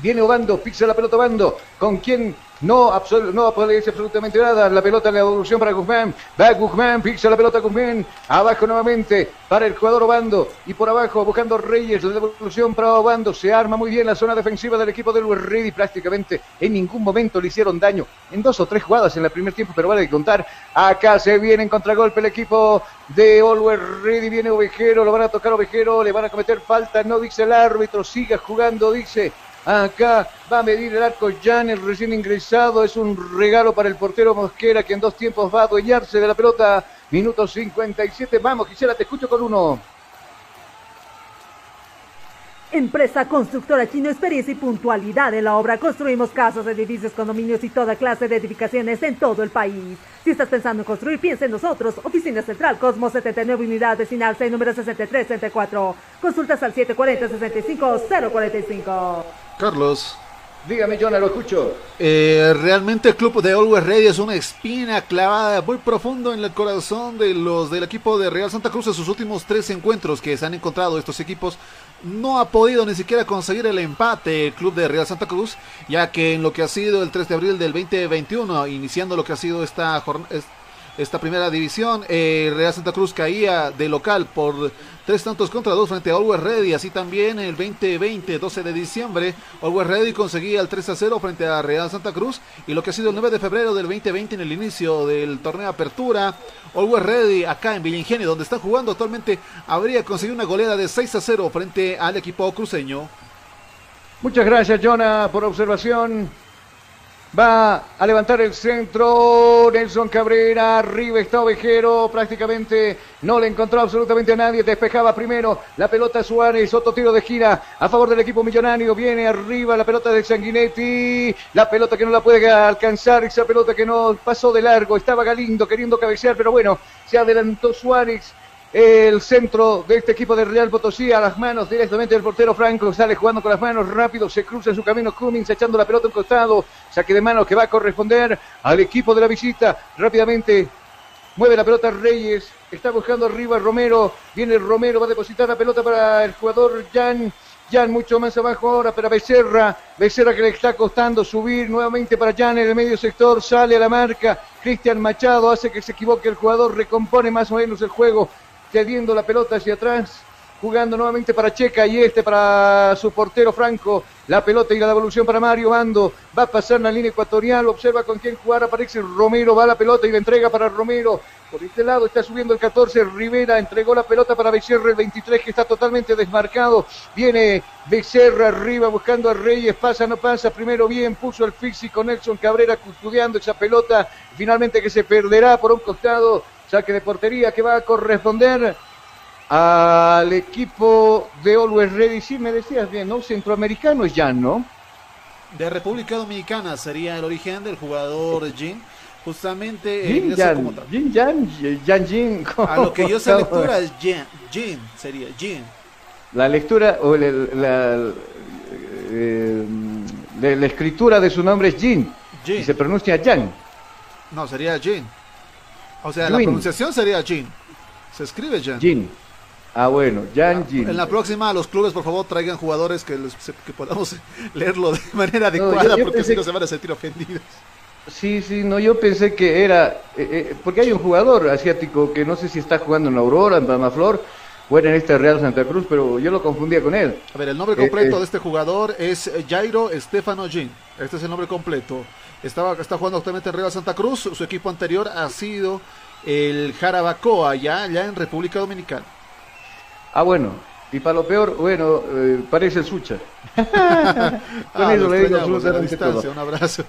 Viene Obando, pisa la pelota Obando, con quien no, absol- no aparece absolutamente nada. La pelota, la devolución para Guzmán. Va Guzmán, pisa la pelota Guzmán. Abajo nuevamente para el jugador Obando. Y por abajo buscando Reyes. La devolución para Obando. Se arma muy bien la zona defensiva del equipo del Luis Ready. Prácticamente en ningún momento le hicieron daño. En dos o tres jugadas en el primer tiempo, pero vale de contar. Acá se viene en contragolpe el equipo de Always Ready. Viene Ovejero, lo van a tocar Ovejero, le van a cometer falta. No dice el árbitro, siga jugando, dice. Acá va a medir el arco Jan, el recién ingresado. Es un regalo para el portero Mosquera, que en dos tiempos va a adueñarse de la pelota. Minuto 57. Vamos, Gisela, te escucho con uno. Empresa constructora chino, experiencia y puntualidad en la obra. Construimos casas, edificios, condominios y toda clase de edificaciones en todo el país. Si estás pensando en construir, piensa en nosotros. Oficina Central Cosmos 79 Unidad Vecinal 6, número 6334. Consultas al 740-65-045. Carlos. Dígame, Jonah, lo escucho. Eh, realmente el club de Always Ready es una espina clavada muy profundo en el corazón de los del equipo de Real Santa Cruz en sus últimos tres encuentros que se han encontrado estos equipos. No ha podido ni siquiera conseguir el empate el club de Real Santa Cruz, ya que en lo que ha sido el 3 de abril del 2021, iniciando lo que ha sido esta jornada esta primera división. Eh, Real Santa Cruz caía de local por tres tantos contra dos frente a Always Ready. Así también el 2020, 12 de diciembre, Always Ready conseguía el 3 a 0 frente a Real Santa Cruz. Y lo que ha sido el 9 de febrero del 2020 en el inicio del torneo Apertura, Always Ready acá en Villa Ingenio, donde está jugando actualmente, habría conseguido una goleada de 6 a 0 frente al equipo cruceño. Muchas gracias, Jonah, por observación. Va a levantar el centro. Nelson Cabrera. Arriba está Ovejero. Prácticamente no le encontró absolutamente a nadie. Despejaba primero la pelota Suárez. Otro tiro de gira a favor del equipo millonario. Viene arriba la pelota de Sanguinetti. La pelota que no la puede alcanzar. Esa pelota que no pasó de largo. Estaba Galindo queriendo cabecear. Pero bueno, se adelantó Suárez. El centro de este equipo de Real Potosí a las manos directamente del portero Franco. Sale jugando con las manos rápido. Se cruza en su camino Cummings echando la pelota a un costado. Saque de manos que va a corresponder al equipo de la visita. Rápidamente mueve la pelota Reyes. Está buscando arriba Romero. Viene Romero. Va a depositar la pelota para el jugador Jan. Jan mucho más abajo ahora para Becerra. Becerra que le está costando subir nuevamente para Jan en el medio sector. Sale a la marca. Cristian Machado hace que se equivoque el jugador. Recompone más o menos el juego cediendo la pelota hacia atrás, jugando nuevamente para Checa y este para su portero Franco. La pelota y la devolución para Mario Bando. Va a pasar la línea ecuatorial, observa con quién jugar, aparece Romero, va la pelota y la entrega para Romero. Por este lado está subiendo el 14, Rivera entregó la pelota para Becerra, el 23 que está totalmente desmarcado. Viene Becerra arriba buscando a Reyes, pasa, no pasa. Primero bien, puso el físico Nelson Cabrera custodiando esa pelota. Finalmente que se perderá por un costado. Saque de portería que va a corresponder al equipo de Always Ready. Sí, me decías bien, ¿no? Centroamericano es Jan, ¿no? De República Dominicana sería el origen del jugador Jin. Justamente eh, Jin Jan. Jin Jan, Jan Jin. A lo que yo sé lectura es Jin, Jin sería Jin. La lectura o la, la- eh, la- la escritura de su nombre es Jin. Jin. Y se pronuncia Jan. No, sería Jin. O sea, la pronunciación sería Jin. Se escribe Jin. Jin. Ah, bueno, Jan Jin. En la próxima, los clubes, por favor, traigan jugadores que, les- que podamos (laughs) leerlo de manera No, adecuada, yo porque si no se van a sentir ofendidos. Sí, sí, no, yo pensé que era, eh, eh, porque hay un jugador asiático que no sé si está jugando en Aurora, en Palmaflor, o era en este Real Santa Cruz, pero yo lo confundía con él. A ver, el nombre Eh, completo eh. de este jugador es Jairo Estefano Jin. Este es el nombre completo. Estaba, está jugando actualmente en Real Santa Cruz. Su equipo anterior ha sido el Jarabacoa, ya, ya en República Dominicana. Ah, bueno, y para lo peor, bueno, eh, parece el Sucha. (laughs) con Ah, lo le digo distancia. Un abrazo.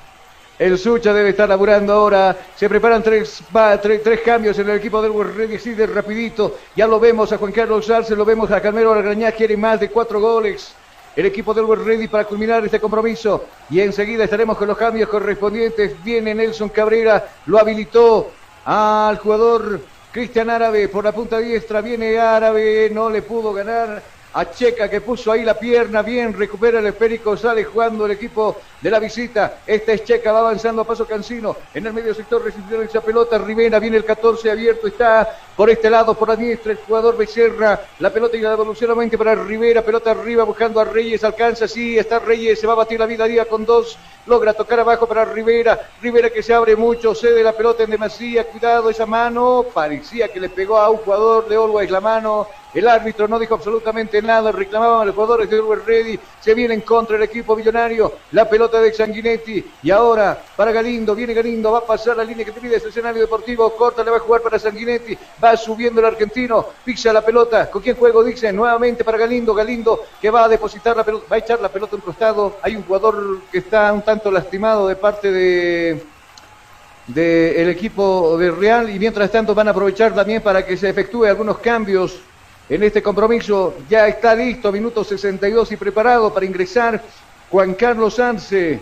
El Sucha debe estar laburando ahora. Se preparan tres, va, tres cambios en el equipo del City rapidito. Ya lo vemos a Juan Carlos Arce, lo vemos a Carmelo Argañá, quiere más de cuatro goles. El equipo del World Ready para culminar este compromiso. Y enseguida estaremos con los cambios correspondientes. Viene Nelson Cabrera, lo habilitó al jugador Cristian Árabe por la punta diestra. Viene Árabe, no le pudo ganar. A Checa que puso ahí la pierna, bien, recupera el esférico, sale jugando el equipo de la visita. Esta es Checa, va avanzando a paso cansino. En el medio sector recibió esa pelota. Rivera viene el 14 abierto, está por este lado, por la diestra, el jugador Becerra. La pelota y la devolución nuevamente para Rivera, pelota arriba buscando a Reyes, alcanza, sí, está Reyes, se va a batir la vida día con dos. Logra tocar abajo para Rivera. Rivera que se abre mucho, cede la pelota en demasía. Cuidado, esa mano. Parecía que le pegó a un jugador de Always la mano. El árbitro no dijo absolutamente nada. Reclamaban los jugadores de Always Ready. Se viene en contra el equipo millonario. La pelota de Sanguinetti. Y ahora para Galindo. Viene Galindo. Va a pasar la línea que divide ese escenario deportivo. Corta, le va a jugar para Sanguinetti. Va subiendo el argentino. Pisa la pelota. ¿Con quién juego? Dice nuevamente para Galindo. Galindo que va a depositar la pelota. Va a echar la pelota un costado. Hay un jugador que está un tanto lastimado de parte de del equipo de Real y mientras tanto van a aprovechar también para que se efectúe algunos cambios en este compromiso. Ya está listo, minuto 62 y preparado para ingresar Juan Carlos Arce.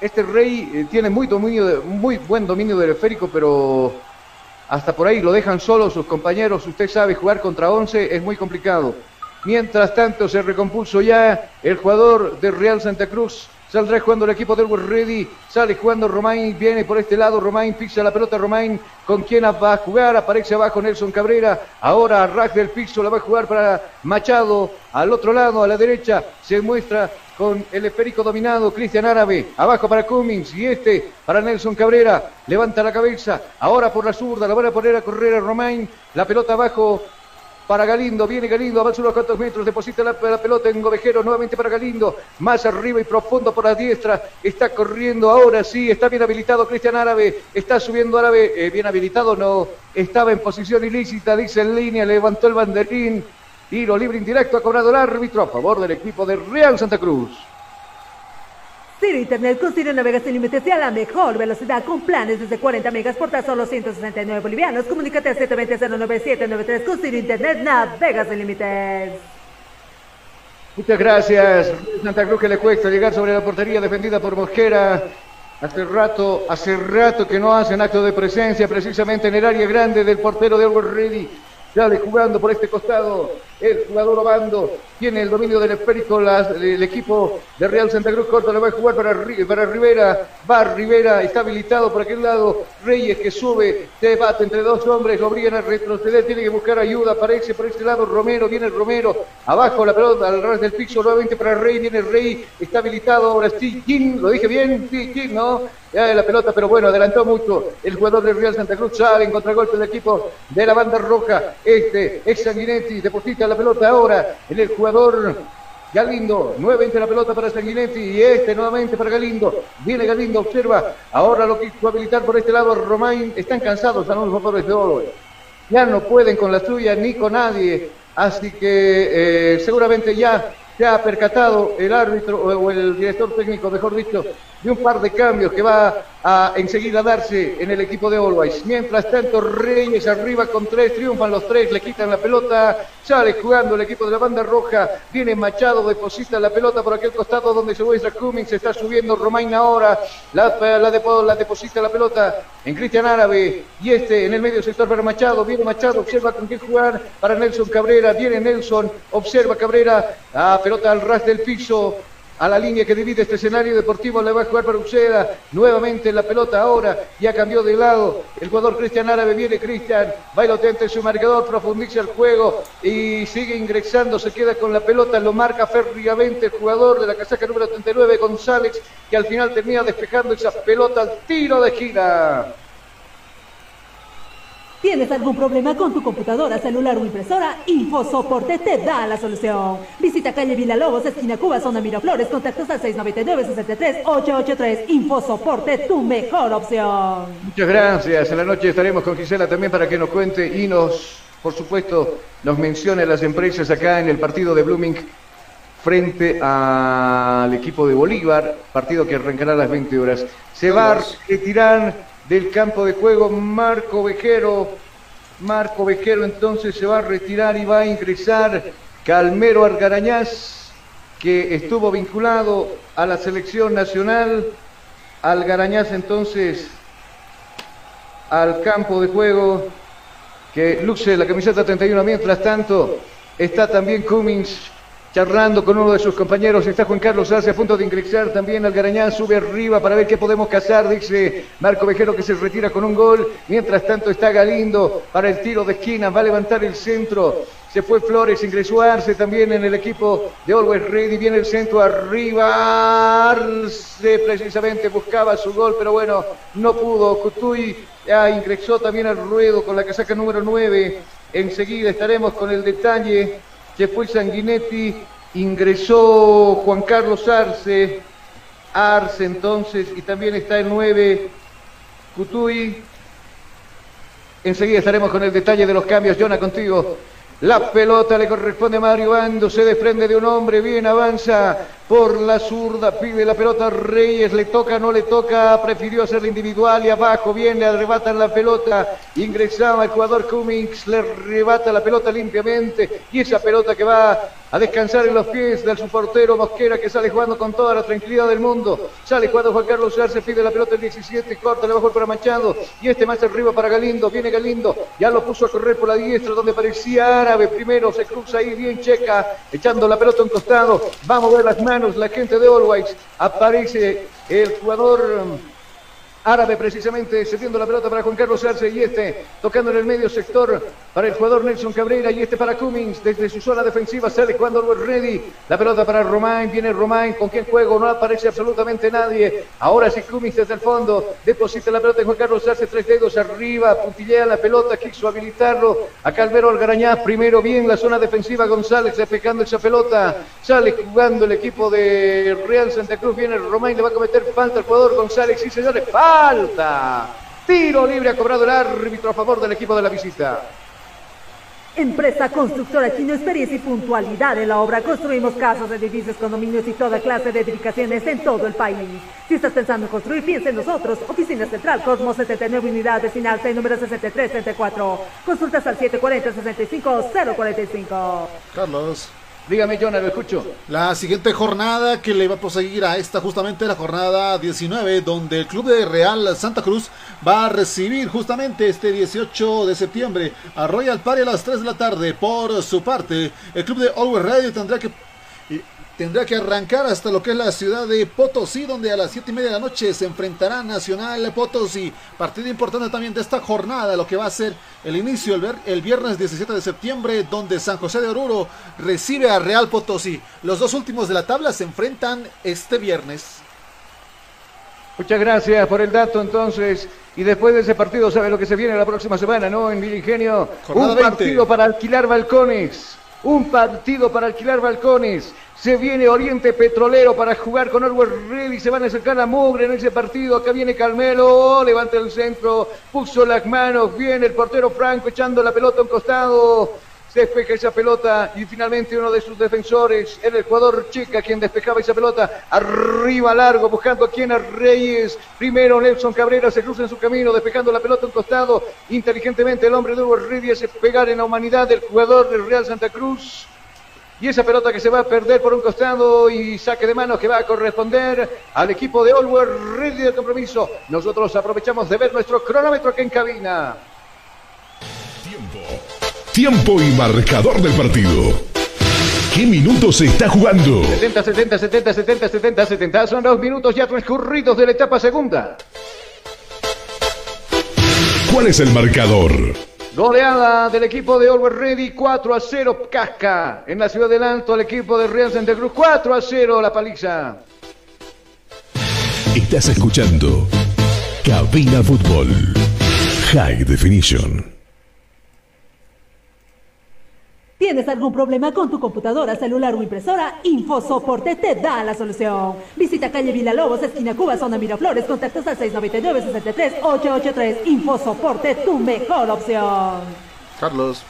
Este rey eh, tiene muy, dominio de- muy buen dominio del esférico, pero hasta por ahí lo dejan solo sus compañeros. Usted sabe, jugar contra 11 es muy complicado. Mientras tanto, se recompuso ya el jugador de Real Santa Cruz. Saldrá jugando el equipo del World Ready. Sale jugando Romain. Viene por este lado. Romain pisa la pelota. Romain con quien va a jugar. Aparece abajo Nelson Cabrera. Ahora Raj del Pixo la va a jugar para Machado. Al otro lado, a la derecha, se muestra con el esférico dominado Cristian Árabe. Abajo para Cummings. Y este para Nelson Cabrera. Levanta la cabeza. Ahora por la zurda. La van a poner a correr a Romain. La pelota abajo para Galindo, viene Galindo, avanza unos cuantos metros, deposita la, pelota en Govejero, nuevamente para Galindo, más arriba y profundo por la diestra, está corriendo ahora sí, está bien habilitado Cristian Árabe, está subiendo Árabe, eh, bien habilitado no, estaba en posición ilícita, dice en línea, levantó el banderín, tiro libre indirecto, ha cobrado el árbitro a favor del equipo de Real Santa Cruz. Ciro Internet con navegas sin límites y a la mejor velocidad con planes desde 40 megas por tan solo 169 bolivianos. Comunícate al 720-09793 con Ciro Internet navegas sin límites. Muchas gracias. Santa Cruz que le cuesta llegar sobre la portería defendida por Mosquera. Hace rato, hace rato que no hacen acto de presencia precisamente en el área grande del portero de Always Ready. Sale jugando por este costado el jugador Obando. Tiene el dominio del esférico el equipo de Real Santa Cruz. Corta le va a jugar para, para Rivera. Va Rivera, está habilitado por aquel lado. Reyes que sube, debate entre dos hombres. Lo obligan a retroceder, tiene que buscar ayuda. Aparece por este lado Romero, viene Romero. Abajo la pelota al ras del piso nuevamente para Rey. Viene Rey, está habilitado ahora. Sí, lo dije bien, sí, ¿no? Ya la pelota, pero bueno, adelantó mucho el jugador de Real Santa Cruz. Sale en contragolpe del equipo de la banda roja. Este es Sanguinetti, deposita la pelota ahora en el jugador Galindo, nuevamente la pelota para Sanguinetti y este nuevamente para Galindo. Viene Galindo, observa. Ahora lo quiso habilitar por este lado Romain. Están cansados a los jugadores de oro. Ya no pueden con la suya ni con nadie. Así que eh, seguramente ya se ha percatado el árbitro o, el director técnico, mejor dicho, de un par de cambios que va a enseguida darse en el equipo de Always. Mientras tanto, Reyes arriba con tres, triunfan los tres, le quitan la pelota, sale jugando el equipo de la banda roja, viene Machado, deposita la pelota por aquel costado donde se muestra Cummings, se está subiendo Romain ahora, la, la, la deposita la pelota en Cristian Árabe, y este en el medio sector para Machado, viene Machado, observa con quién jugar para Nelson Cabrera, viene Nelson, observa Cabrera, la pelota al ras del piso, a la línea que divide este escenario deportivo, le va a jugar para Uceda, nuevamente la pelota ahora, ya cambió de lado, el jugador Cristian Árabe viene Cristian, bailotente su marcador, profundiza el juego y sigue ingresando, se queda con la pelota, lo marca férreamente el jugador de la casaca número 39, González, que al final termina despejando esa pelota al tiro de gira. ¿Tienes algún problema con tu computadora, celular o impresora? InfoSoporte te da la solución. Visita calle Villalobos, esquina Cuba, zona Miraflores, contactos al 699-63-883. InfoSoporte, tu mejor opción. Muchas gracias. En la noche estaremos con Gisela también para que nos cuente y nos, por supuesto, nos mencione las empresas acá en el partido de Blooming frente al equipo de Bolívar, partido que arrancará a las 20 horas. Se va a retirar del campo de juego Marco Vejero. Marco Vejero entonces se va a retirar y va a ingresar Calmero Algarañaz, que estuvo vinculado a la selección nacional. Algarañaz entonces al campo de juego que luce la camiseta 31. Mientras tanto, está también Cummings charlando con uno de sus compañeros. Está Juan Carlos Arce a punto de ingresar también al Garañán. Sube arriba para ver qué podemos cazar, dice Marco Vejero que se retira con un gol. Mientras tanto está Galindo para el tiro de esquina. Va a levantar el centro. Se fue Flores, ingresó Arce también en el equipo de Always Ready. Viene el centro arriba. Arce precisamente buscaba su gol, pero bueno, no pudo. Cutuy ya ingresó también al ruedo con la casaca número 9. Enseguida estaremos con el detalle que fue Sanguinetti, ingresó Juan Carlos Arce, Arce entonces, y también está el 9, Cutuy. Enseguida estaremos con el detalle de los cambios. Jonah, contigo. La pelota le corresponde a Mario Bando, se desprende de un hombre, bien avanza por la zurda, pide la pelota Reyes, le toca, no le toca, prefirió hacerla individual y abajo viene, arrebatan la pelota, ingresaba el jugador Cummings, le arrebata la pelota limpiamente y esa pelota que va a descansar en los pies del su portero Mosquera que sale jugando con toda la tranquilidad del mundo, sale jugando Juan Carlos Arce, pide la pelota el 17, corta, le bajó para Machado y este más arriba para Galindo, viene Galindo, ya lo puso a correr por la diestra donde parecía árabe, primero se cruza ahí bien checa, echando la pelota a un costado, va a mover las manos la gente de Always. Aparece el jugador um, árabe precisamente cediendo la pelota para Juan Carlos Arce y este tocando en el medio sector para el jugador Nelson Cabrera y este para Cummings desde su zona defensiva sale cuando ready. La pelota para Romain viene Romain con quien juego no aparece absolutamente nadie. Ahora sí Cummings desde el fondo deposita la pelota en Juan Carlos Arce tres dedos arriba puntillea la pelota quiso habilitarlo. A Calvero Algarañá primero bien la zona defensiva González despejando esa pelota sale jugando el equipo de Real Santa Cruz viene Romain le va a cometer falta al jugador González y señores. Tiro libre ha cobrado el árbitro a favor del equipo de la visita. Empresa constructora Chino, experiencia y puntualidad en la obra. Construimos casas, edificios, condominios y toda clase de edificaciones en todo el país. Si estás pensando en construir, piensa en nosotros. Oficina Central, Cosmos 79 Unidades, final número 6334. Consultas al 740-65-045. Carlos. Dígame, Jonah, lo escucho. La siguiente jornada que le va a proseguir a esta, justamente la jornada 19, donde el club de Real Santa Cruz va a recibir justamente este 18 de septiembre a Royal Party a las 3 de la tarde. Por su parte, el club de Always Radio tendrá que tendrá que arrancar hasta lo que es la ciudad de Potosí, donde a las 7 y media de la noche se enfrentará Nacional Potosí. Partido importante también de esta jornada, lo que va a ser el inicio el, el viernes 17 de septiembre, donde San José de Oruro recibe a Real Potosí. Los dos últimos de la tabla se enfrentan este viernes. Muchas gracias por el dato entonces. Y después de ese partido, ¿sabe lo que se viene la próxima semana, no? En Ingenio, un partido para alquilar balcones. Un partido para alquilar balcones. Se viene Oriente Petrolero para jugar con Orwell Ready. Se van a acercar a Mugre en ese partido. Acá viene Carmelo. Levanta el centro. Puso las manos. Viene el portero Franco echando la pelota a un costado. Despeja esa pelota y finalmente uno de sus defensores el jugador Chica quien despejaba esa pelota arriba largo buscando a quien a Reyes. Primero Nelson Cabrera se cruza en su camino despejando la pelota a un costado. Inteligentemente el hombre de Ready hace pegar en la humanidad del jugador del Real Santa Cruz. Y esa pelota que se va a perder por un costado y saque de manos que va a corresponder al equipo de Allward Ready del compromiso. Nosotros aprovechamos de ver nuestro cronómetro aquí en cabina. Tiempo. Tiempo y marcador del partido. qué minutos se está jugando? 70, 70, 70, 70, 70, 70. Son los minutos ya transcurridos de la etapa segunda. ¿Cuál es el marcador? Goleada del equipo de Always Ready 4 a 0 Casca en la ciudad del Alto el equipo de Real Santa Cruz 4 a 0 la paliza. Estás escuchando Cabina Fútbol High Definition. ¿Tienes algún problema con tu computadora, celular o impresora? InfoSoporte te da la solución. Visita calle Villalobos, esquina Cuba, zona Miraflores, contactos al 699-63-883. InfoSoporte, tu mejor opción. Carlos.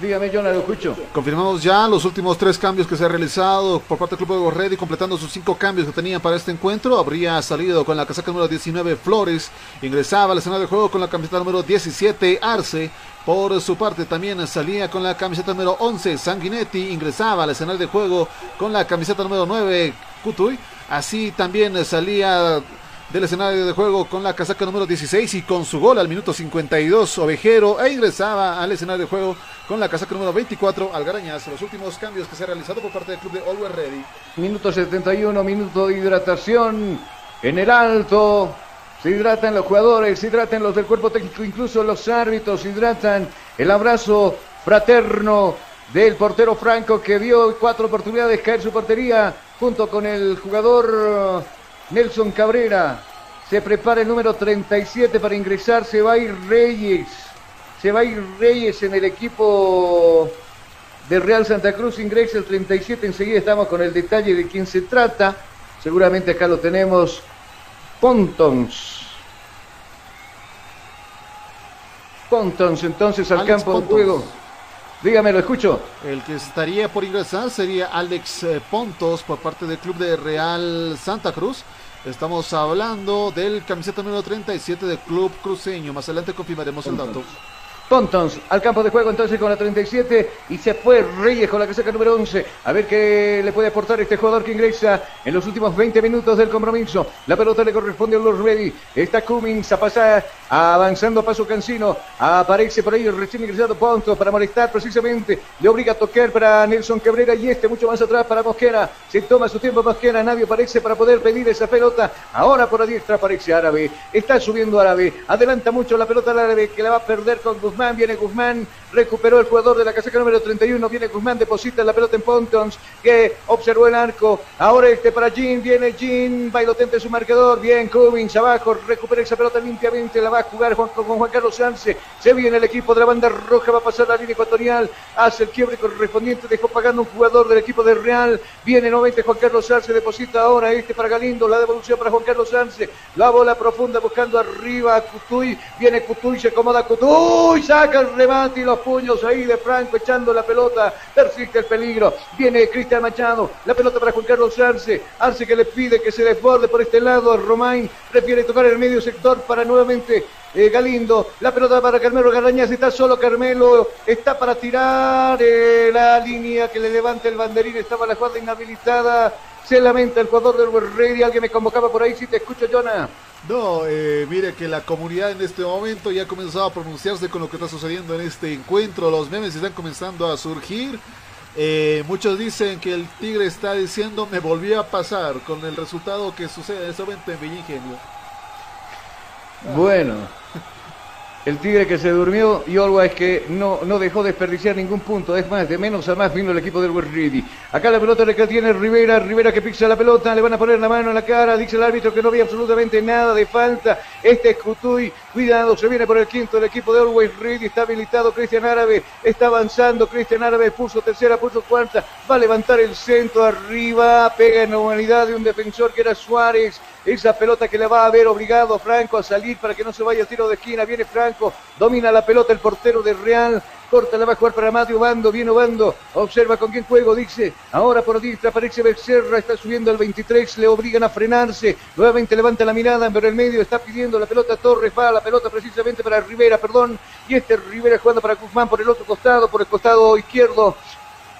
Dígame, yo lo escucho. Confirmamos ya los últimos tres cambios que se han realizado por parte del Club de Ready, completando sus cinco cambios que tenían para este encuentro. Habría salido con la casaca número 19 Flores, ingresaba al escenario de juego con la camiseta número 17 Arce. Por su parte también salía con la camiseta número 11 Sanguinetti, ingresaba al escenario de juego con la camiseta número 9 Cutuy. Así también salía del escenario de juego con la casaca número 16 y con su gol al minuto 52 Ovejero e ingresaba al escenario de juego con la casaca número 24 Algarañas. Los últimos cambios que se han realizado por parte del club de Always Ready. Minuto 71, minuto de hidratación en el alto. Se hidratan los jugadores, se hidratan los del cuerpo técnico, incluso los árbitros, se hidratan el abrazo fraterno del portero Franco que dio cuatro oportunidades caer su portería junto con el jugador Nelson Cabrera. Se prepara el número 37 para ingresar. Se va a ir Reyes. Se va a ir Reyes en el equipo de Real Santa Cruz. Ingresa el 37. Enseguida estamos con el detalle de quién se trata. Seguramente acá lo tenemos. Pontons. Pontons entonces al Alex campo de Pontons. juego. Dígame, lo escucho. El que estaría por ingresar sería Alex eh, Pontos por parte del club de Real Santa Cruz. Estamos hablando del camiseta número 37 del club cruceño. Más adelante confirmaremos el dato. Pontons al campo de juego entonces con la 37 y se fue Reyes con la casaca número 11. A ver qué le puede aportar este jugador que ingresa en los últimos 20 minutos del compromiso. La pelota le corresponde a los Ready. Está Cummings a pasar, avanzando a paso Cancino. Aparece por ahí el recién ingresado Pontos para molestar precisamente. Le obliga a tocar para Nelson Cabrera y este mucho más atrás para Mosquera. Se toma su tiempo Mosquera. Nadie aparece para poder pedir esa pelota. Ahora por la diestra aparece Árabe. Está subiendo Árabe. Adelanta mucho la pelota al Árabe que la va a perder con Guzmán. Viene Guzmán. Recuperó el jugador de la casaca número 31. Viene Guzmán. Deposita la pelota en Pontons que observó el arco. Ahora este para Jean. Viene Jean. Bailotente su marcador. Bien Cummings abajo. Recupera esa pelota limpiamente. La va a jugar Juan- con Juan Carlos Sanse. Se viene el equipo de la banda roja. Va a pasar la línea ecuatorial. Hace el quiebre correspondiente. Dejó pagando un jugador del equipo de Real. Viene nuevamente Juan Carlos Sanse. Deposita ahora este para Galindo. La devolución para Juan Carlos Sanse. La bola profunda buscando arriba a Cutuy. Viene Cutuy. Se acomoda Cutuy. Saca el remate y los puños ahí de Franco echando la pelota. Persiste el peligro. Viene Cristian Machado. La pelota para Juan Carlos Arce. Arce que le pide que se desborde por este lado. Romain prefiere tocar el medio sector para nuevamente eh, Galindo. La pelota para Carmelo Garrañas. Está solo Carmelo. Está para tirar eh, la línea que le levanta el banderín. Estaba la jugada inhabilitada. Se lamenta el jugador del Ready. Alguien me convocaba por ahí. Si te escucho, Jonah. No, eh, mire que la comunidad en este momento ya ha comenzado a pronunciarse con lo que está sucediendo en este encuentro. Los memes están comenzando a surgir. Eh, muchos dicen que el Tigre está diciendo me volvió a pasar con el resultado que sucede en este momento en Villa Ingenio. Bueno, el Tigre que se durmió y Always que no, no dejó desperdiciar ningún punto. Es más, de menos a más vino el equipo del West Ready. Acá la pelota que tiene Rivera. Rivera que pisa la pelota. Le van a poner la mano en la cara. Dice el árbitro que no había absolutamente nada de falta. Este es Cutuy. Cuidado, se viene por el quinto el equipo de Always Ready. Está habilitado Cristian Árabe. Está avanzando. Cristian Árabe puso tercera, puso cuarta. Va a levantar el centro arriba. Pega en la humanidad de un defensor que era Suárez. Esa pelota que le va a haber obligado Franco a salir para que no se vaya a tiro de esquina. Viene Franco, domina la pelota el portero de Real. Corta, la va a jugar para Mario Bando, viene Bando, observa con quién juego, dice, ahora por diestra aparece Becerra, está subiendo al 23, le obligan a frenarse, nuevamente levanta la mirada, pero el medio está pidiendo la pelota Torres, va la pelota precisamente para Rivera, perdón, y este Rivera jugando para Guzmán por el otro costado, por el costado izquierdo,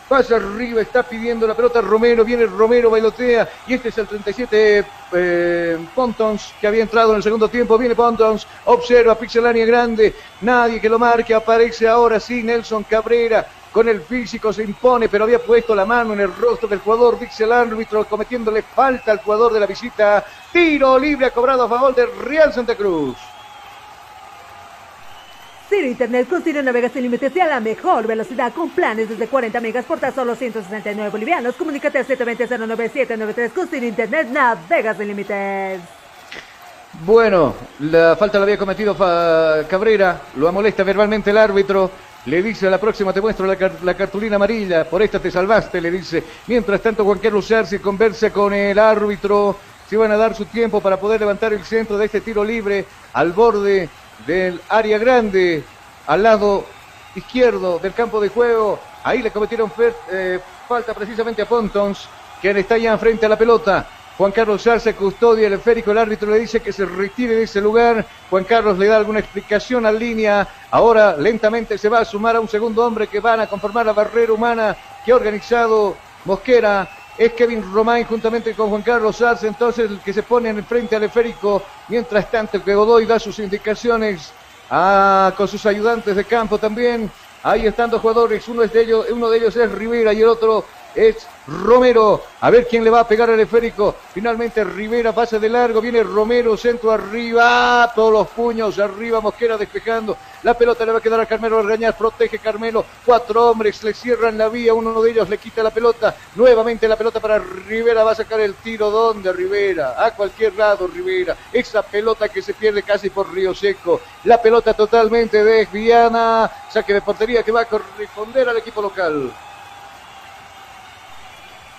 Pasa arriba, está pidiendo la pelota Romero, viene Romero, bailotea, y este es el 37 eh, Pontons, que había entrado en el segundo tiempo, viene Pontons, observa Pixelania grande, nadie que lo marque, aparece ahora sí Nelson Cabrera, con el físico se impone, pero había puesto la mano en el rostro del jugador, dice el árbitro, cometiéndole falta al jugador de la visita. Tiro libre ha cobrado a favor de Real Santa Cruz. Ciro Internet con Ciro navegas sin límites y a la mejor velocidad con planes desde 40 megas por tan solo 169 bolivianos. Comunícate al 720-09793 con Ciro Internet navegas sin límites. Bueno, la falta la había cometido Cabrera, lo molesta verbalmente el árbitro. Le dice a la próxima te muestro la, car- la cartulina amarilla, por esta te salvaste, le dice. Mientras tanto Juan Carlos Arce conversa con el árbitro. Se van a dar su tiempo para poder levantar el centro de este tiro libre al borde del área grande, al lado izquierdo del campo de juego. Ahí le cometieron eh, falta precisamente a Pontons, quien está ya frente a la pelota. Juan Carlos Arce custodia el esférico, el árbitro le dice que se retire de ese lugar. Juan Carlos le da alguna explicación al línea. Ahora lentamente se va a sumar a un segundo hombre que van a conformar la barrera humana que ha organizado Mosquera. Es Kevin Román juntamente con Juan Carlos Arce, entonces el que se pone en frente al esférico. Mientras tanto, que Godoy da sus indicaciones ah, con sus ayudantes de campo también. Ahí están dos jugadores, uno, de ellos, uno de ellos es Rivera y el otro es Romero. A ver quién le va a pegar al esférico. Finalmente Rivera pasa de largo, viene Romero, centro arriba, todos los puños arriba, Mosquera despejando. La pelota le va a quedar a Carmelo Argañaz, protege Carmelo. Cuatro hombres le cierran la vía, uno de ellos le quita la pelota. Nuevamente la pelota para Rivera, va a sacar el tiro. ¿Dónde Rivera? A cualquier lado Rivera. Esa pelota que se pierde casi por Río Seco. La pelota totalmente desviada. Saque de portería que va a corresponder al equipo local.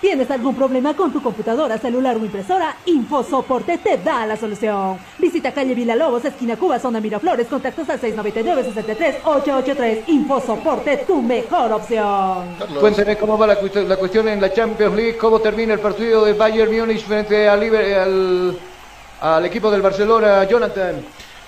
¿Tienes algún problema con tu computadora, celular o impresora? InfoSoporte te da la solución. Visita calle Villalobos, esquina Cuba, zona Miraflores, contactos al 699-63-883. InfoSoporte, tu mejor opción. Cuénteme cómo va la, cuestión- la cuestión en la Champions League, cómo termina el partido de Bayern Múnich frente al, al equipo del Barcelona, Jonathan.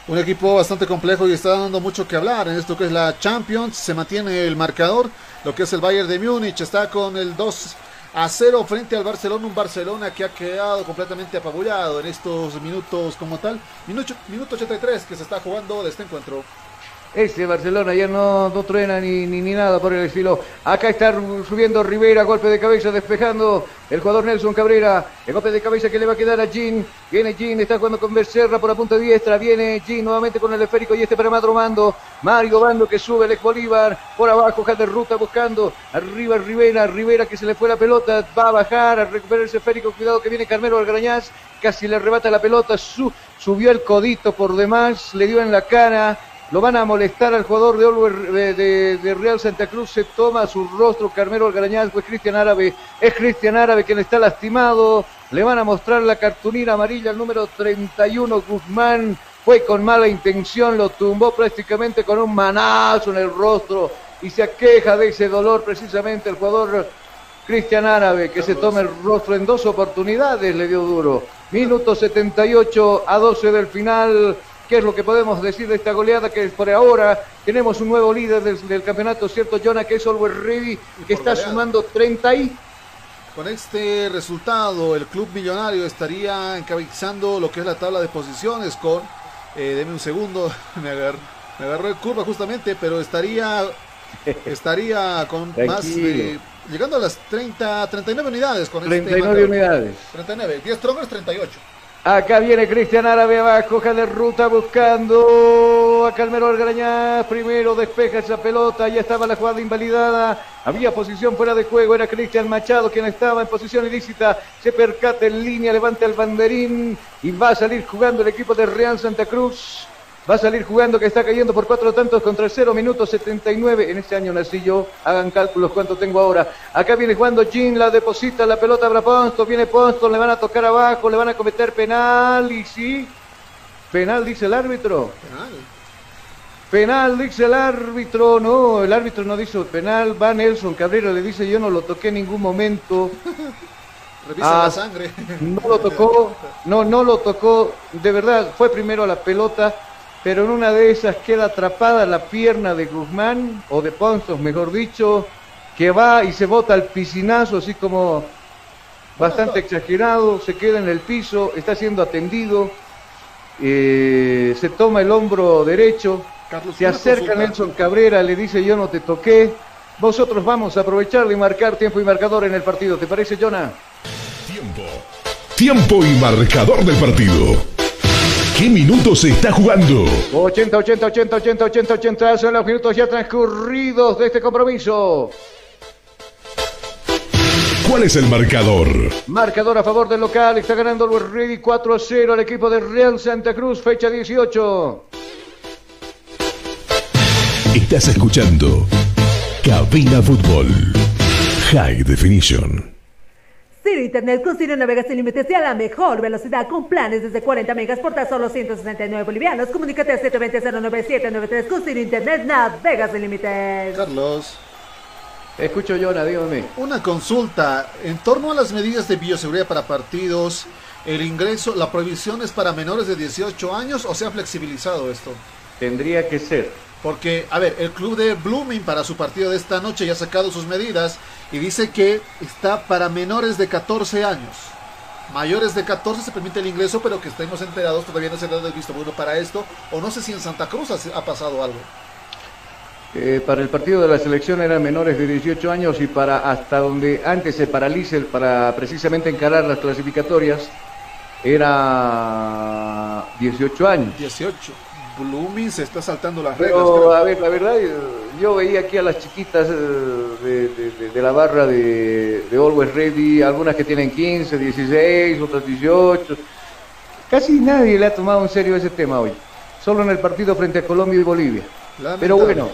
Un equipo bastante complejo y está dando mucho que hablar en esto que es la Champions. Se mantiene el marcador. Lo que es el Bayern de Múnich está con el 2 a 0 frente al Barcelona. Un Barcelona que ha quedado completamente apabullado en estos minutos como tal. Minuto, minuto 83 que se está jugando de este encuentro. Ese Barcelona ya no, no truena ni, ni, ni nada por el estilo. Acá está subiendo Rivera, golpe de cabeza, despejando el jugador Nelson Cabrera. El golpe de cabeza que le va a quedar a Jean. Viene Jean, está jugando con Becerra por la punta diestra. Viene Jean nuevamente con el esférico y este para Madro Mando. Mario Bando que sube el ex Bolívar. Por abajo, de ruta buscando. Arriba Rivera, Rivera que se le fue la pelota. Va a bajar a recuperar ese esférico. Cuidado que viene Carmelo Algrañaz. Casi le arrebata la pelota. Su, subió el codito por demás. Le dio en la cara. Lo van a molestar al jugador de, Always- de, de- Real Santa Cruz. Se toma su rostro Carmelo Algarañaz, pues Cristian Árabe. Es Cristian Árabe quien está lastimado. Le van a mostrar la cartulina amarilla al número 31 Guzmán. Fue con mala intención, lo tumbó prácticamente con un manazo en el rostro y se aqueja de ese dolor precisamente el jugador Cristian Árabe, que se toma el rostro en dos oportunidades, le dio duro. Minuto 78 a 12 del final. ¿Qué es lo que podemos decir de esta goleada? Que por ahora tenemos un nuevo líder del, del campeonato, ¿cierto, Jonah? Que es Always Ready, que está goleada. sumando 30 y... Con este resultado, el club millonario estaría encabezando lo que es la tabla de posiciones con, eh, deme un segundo, (laughs) me agarró, me agarró en curva justamente, pero estaría, (laughs) estaría con más de, llegando a las 30, 39 unidades con 39 este unidades. 39, 10 strongers, 38. Acá viene Cristian Árabe abajo, hoja de ruta buscando a Calmero Algarañaz. Primero despeja esa pelota, ya estaba la jugada invalidada. Había posición fuera de juego, era Cristian Machado quien estaba en posición ilícita. Se percata en línea, levanta el banderín y va a salir jugando el equipo de Real Santa Cruz. Va a salir jugando que está cayendo por cuatro tantos contra el 0 minutos 79. En este año nací yo. Hagan cálculos cuánto tengo ahora. Acá viene jugando Jean, la deposita la pelota para Ponston. Viene Ponston, le van a tocar abajo, le van a cometer penal. Y sí, penal dice el árbitro. Penal dice el árbitro. No, el árbitro no dice penal. Va Nelson Cabrera, le dice yo no lo toqué en ningún momento. (laughs) Revisa Ah, la sangre. No lo tocó, no, no lo tocó, de verdad, fue primero a la pelota, pero en una de esas queda atrapada la pierna de Guzmán, o de Ponzos, mejor dicho, que va y se bota al piscinazo, así como bastante exagerado, se queda en el piso, está siendo atendido, eh, se toma el hombro derecho, Carlos, se acerca. Nelson Cabrera, le dice yo no te toqué, nosotros vamos a aprovechar y marcar tiempo y marcador en el partido. ¿Te parece, Jonah? Tiempo. Tiempo y marcador del partido. ¿Qué minutos se está jugando? 80, 80, 80, 80, 80, 80. Son los minutos ya transcurridos de este compromiso. ¿Cuál es el marcador? Marcador a favor del local. Está ganando el Ready 4 a 0 al equipo de Real Santa Cruz, fecha 18. Estás escuchando Cabina Fútbol. High Definition. Ciro Internet con Ciro Navegas sin límites y a la mejor velocidad con planes desde 40 megas por tan solo 169 bolivianos. Comunícate a 720-09793 con Ciro Internet Navegas sin límites. Carlos. Escucho, Jonah, dígame. Una consulta. En torno a las medidas de bioseguridad para partidos, el ingreso, la prohibición es para menores de 18 años o se ha flexibilizado esto? Tendría que ser. Porque, a ver, el club de Blooming para su partido de esta noche ya ha sacado sus medidas y dice que está para menores de 14 años. Mayores de 14 se permite el ingreso, pero que estemos enterados, todavía no se ha dado el visto bueno para esto. O no sé si en Santa Cruz ha, ha pasado algo. Eh, para el partido de la selección eran menores de 18 años y para hasta donde antes se paralice para precisamente encarar las clasificatorias era 18 años. 18. Blooming se está saltando las reglas. Pero, a ver, la verdad, yo veía aquí a las chiquitas eh, de, de- de la barra de, de Always Ready, algunas que tienen 15, 16, otras 18. Casi nadie le ha tomado en serio ese tema hoy. Solo en el partido frente a Colombia y Bolivia. Lamentable. Pero bueno,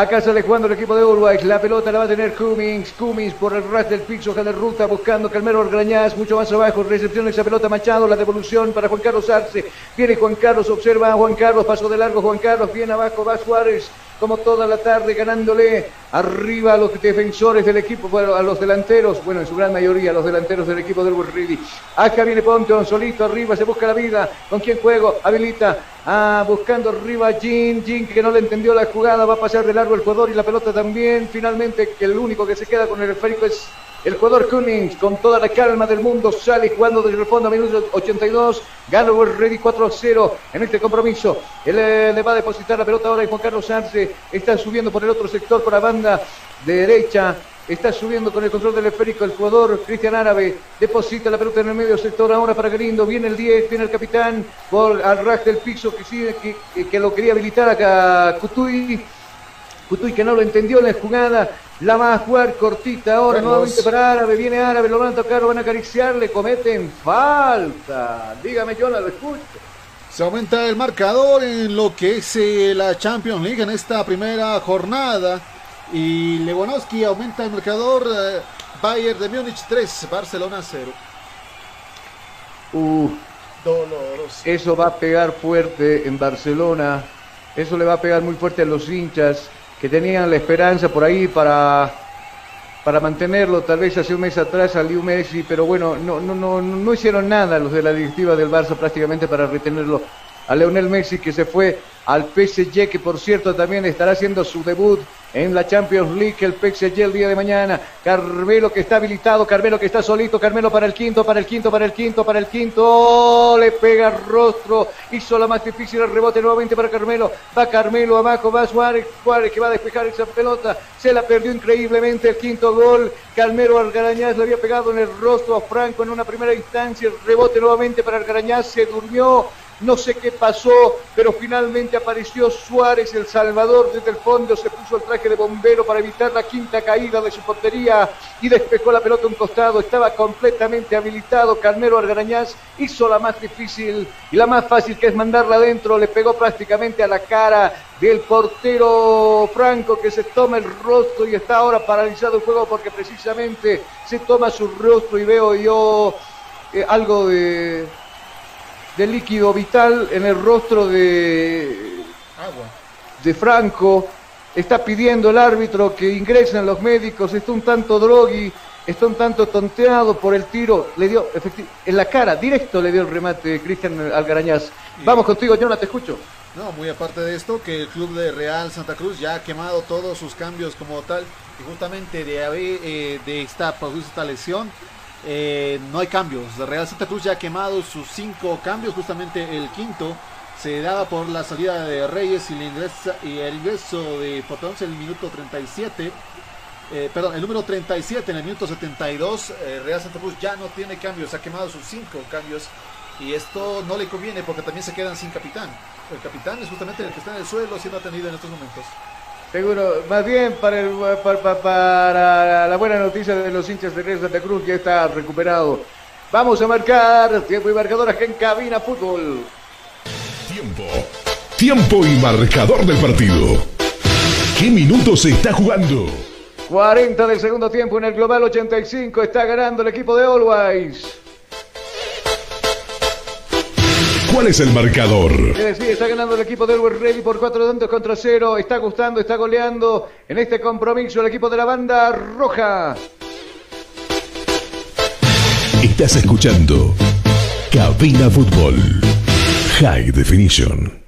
acá sale jugando el equipo de Uruguay. La pelota la va a tener Cummings. Cummings por el ras del piso, de ruta, buscando Calmero Orgrañaz, mucho más abajo. Recepción de esa pelota Machado, la devolución para Juan Carlos Arce. Viene Juan Carlos, observa a Juan Carlos, paso de largo Juan Carlos, bien abajo va Suárez. Como toda la tarde ganándole arriba a los defensores del equipo, a los delanteros, bueno, en su gran mayoría, a los delanteros del equipo del Ready. Acá viene Ponton, solito arriba, se busca la vida. ¿Con quién juego? Habilita. Ah, buscando arriba Jin, Jin que no le entendió la jugada, va a pasar de largo el jugador y la pelota también. Finalmente, que el único que se queda con el esférico es el jugador Cummings, con toda la calma del mundo, sale jugando desde el fondo a minuto 82. Gana Ready 4 a 0 en este compromiso. Él eh, le va a depositar la pelota ahora y Juan Carlos Arce está subiendo por el otro sector, por la banda derecha. Está subiendo con el control del esférico el jugador Cristian Árabe. Deposita la pelota en el medio sector ahora para Galindo. Viene el 10, viene el capitán por al ras del piso que, sigue, que, que- que lo quería habilitar acá Cutuy. Cutuy que no lo entendió en la jugada. La va a jugar cortita ahora nuevamente para Árabe. Viene Árabe, lo van a tocar, lo van a acariciar, le cometen falta. Dígame, yo la lo escucho. Se aumenta el marcador en lo que es eh, la Champions League en esta primera jornada. Y Lewandowski aumenta el marcador. eh, Bayern de Múnich 3, Barcelona 0. Uh, Doloroso. Eso va a pegar fuerte en Barcelona. Eso le va a pegar muy fuerte a los hinchas que tenían la esperanza por ahí para, para mantenerlo. Tal vez hace un mes atrás salió Messi, pero bueno, no, no, no, no hicieron nada los de la directiva del Barça prácticamente para retenerlo. A Leonel Messi que se fue al PSG, que por cierto también estará haciendo su debut en la Champions League, el PSG el día de mañana. Carmelo que está habilitado, Carmelo que está solito, Carmelo para el quinto, para el quinto, para el quinto, para el quinto. Le pega el rostro, hizo la más difícil el rebote nuevamente para Carmelo. Va Carmelo abajo, va Suárez, Suárez que va a despejar esa pelota. Se la perdió increíblemente el quinto gol. Carmelo Algarañaz le había pegado en el rostro a Franco en una primera instancia. El rebote nuevamente para Algarañaz, se durmió. No sé qué pasó, pero finalmente apareció Suárez, el Salvador, desde el fondo, se puso el traje de bombero para evitar la quinta caída de su portería y despejó la pelota a un costado. Estaba completamente habilitado. Carmelo Argarañaz hizo la más difícil y la más fácil, que es mandarla adentro. Le pegó prácticamente a la cara del portero Franco, que se toma el rostro y está ahora paralizado el juego porque precisamente se toma su rostro y veo yo eh, algo de de líquido vital en el rostro de, Agua. de Franco. Está pidiendo el árbitro que ingresen los médicos. Está un tanto drogui, está un tanto tonteado por el tiro. Le dio en la cara, directo le dio el remate Cristian Algarañaz. Vamos contigo, Jonah, te escucho. No, muy aparte de esto, que el club de Real Santa Cruz ya ha quemado todos sus cambios como tal. Y justamente de haber eh, de esta, producir esta lesión, eh, no hay cambios. Real Santa Cruz ya ha quemado sus cinco cambios, justamente el quinto se daba por la salida de Reyes y el, ingreso de Portonce en el minuto 37. Eh, perdón, el número 37 en el minuto 72. Eh, Real Santa Cruz ya no tiene cambios, ha quemado sus cinco cambios. Y esto no le conviene porque también se quedan sin capitán. El capitán es justamente el que está en el suelo siendo atendido en estos momentos. Seguro, más bien para, el- para, para- para la buena noticia de los hinchas de Real Santa Cruz, ya está recuperado. Vamos a marcar tiempo y marcador aquí en Cabina Fútbol. Tiempo. Tiempo y marcador del partido. ¿Qué minutos se está jugando? 40 del segundo tiempo en el global 85. Está ganando el equipo de Always. ¿Cuál es el marcador? Decir, está ganando el equipo de Always Ready por 4 tantos contra 0. Está gustando, está goleando en este compromiso el equipo de la banda roja. Estás escuchando Cabina Fútbol. High Definition.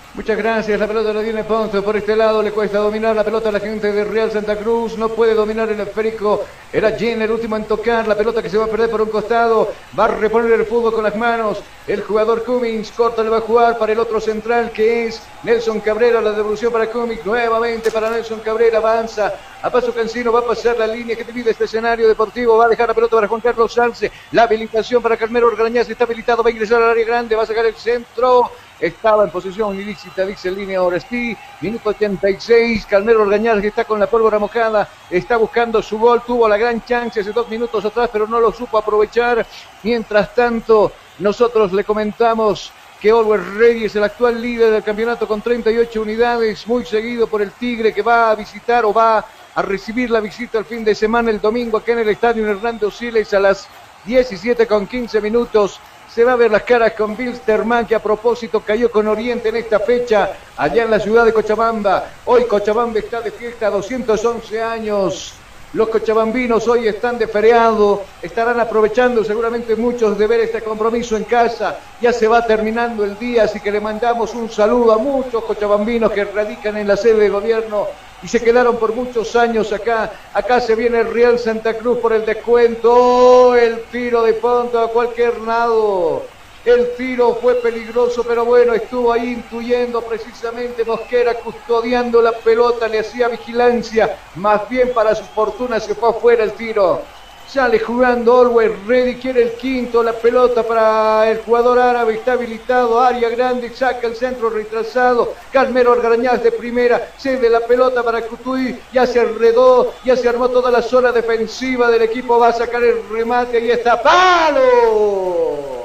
Muchas gracias, la pelota la tiene Ponce, por este lado le cuesta dominar la pelota a la gente de Real Santa Cruz, no puede dominar el esférico, era Jen el último en tocar, la pelota que se va a perder por un costado, va a reponer el fútbol con las manos, el jugador Cummings corta le va a jugar para el otro central que es Nelson Cabrera, la devolución para Cummings, nuevamente para Nelson Cabrera, avanza, a paso cansino va a pasar la línea que divide este escenario deportivo, va a dejar la pelota para Juan Carlos Salce, la habilitación para Carmelo Orgañaz está habilitado, va a ingresar al área grande, va a sacar el centro, estaba en posición ilícita, dice línea Orestí, minuto 86, Calmero Orgañar que está con la pólvora mojada, está buscando su gol, tuvo la gran chance hace dos minutos atrás, pero no lo supo aprovechar. Mientras tanto, nosotros le comentamos que Always Ready es el actual líder del campeonato con 38 unidades, muy seguido por el Tigre que va a visitar o va a recibir la visita el fin de semana, el domingo, aquí en el estadio Hernando Siles a las 17 con 15 minutos. Se va a ver las caras con Bilsterman, que a propósito cayó con Oriente en esta fecha, allá en la ciudad de Cochabamba. Hoy Cochabamba está de fiesta, 211 años. Los cochabambinos hoy están de feriado, estarán aprovechando seguramente muchos de ver este compromiso en casa. Ya se va terminando el día, así que le mandamos un saludo a muchos cochabambinos que radican en la sede de gobierno y se quedaron por muchos años acá. Acá se viene el Real Santa Cruz por el descuento. ¡Oh! el tiro de punto a cualquier lado. El tiro fue peligroso, pero bueno, estuvo ahí intuyendo precisamente Mosquera, custodiando la pelota, le hacía vigilancia. Más bien para su fortuna se fue afuera el tiro. Sale jugando Always Ready, quiere el quinto, la pelota para el jugador árabe, está habilitado, área grande, saca el centro retrasado, Calmero Argarañaz de primera, cede la pelota para Cutuy, ya se enredó, ya se armó toda la zona defensiva del equipo, va a sacar el remate, ahí está, ¡palo!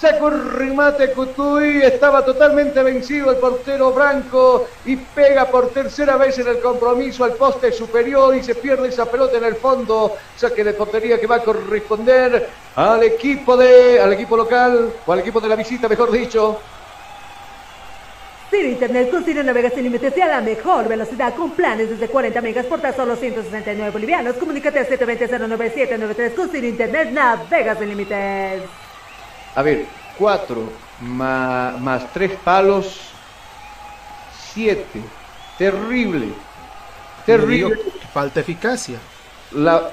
Sacó el remate Cutuy, estaba totalmente vencido el portero Branco y pega por tercera vez en el compromiso al poste superior y se pierde esa pelota en el fondo. Saque de portería que va a corresponder al equipo de, al equipo local o al equipo de la visita, mejor dicho. Ciro Internet con Ciro navega sin límites y a la mejor velocidad con planes desde 40 megas por tan solo 169 bolivianos. Comunícate al 720-09793 con Ciro Internet navega sin límites. A ver, cuatro más, más tres palos, siete. Terrible. Terrible. Falta eficacia. La,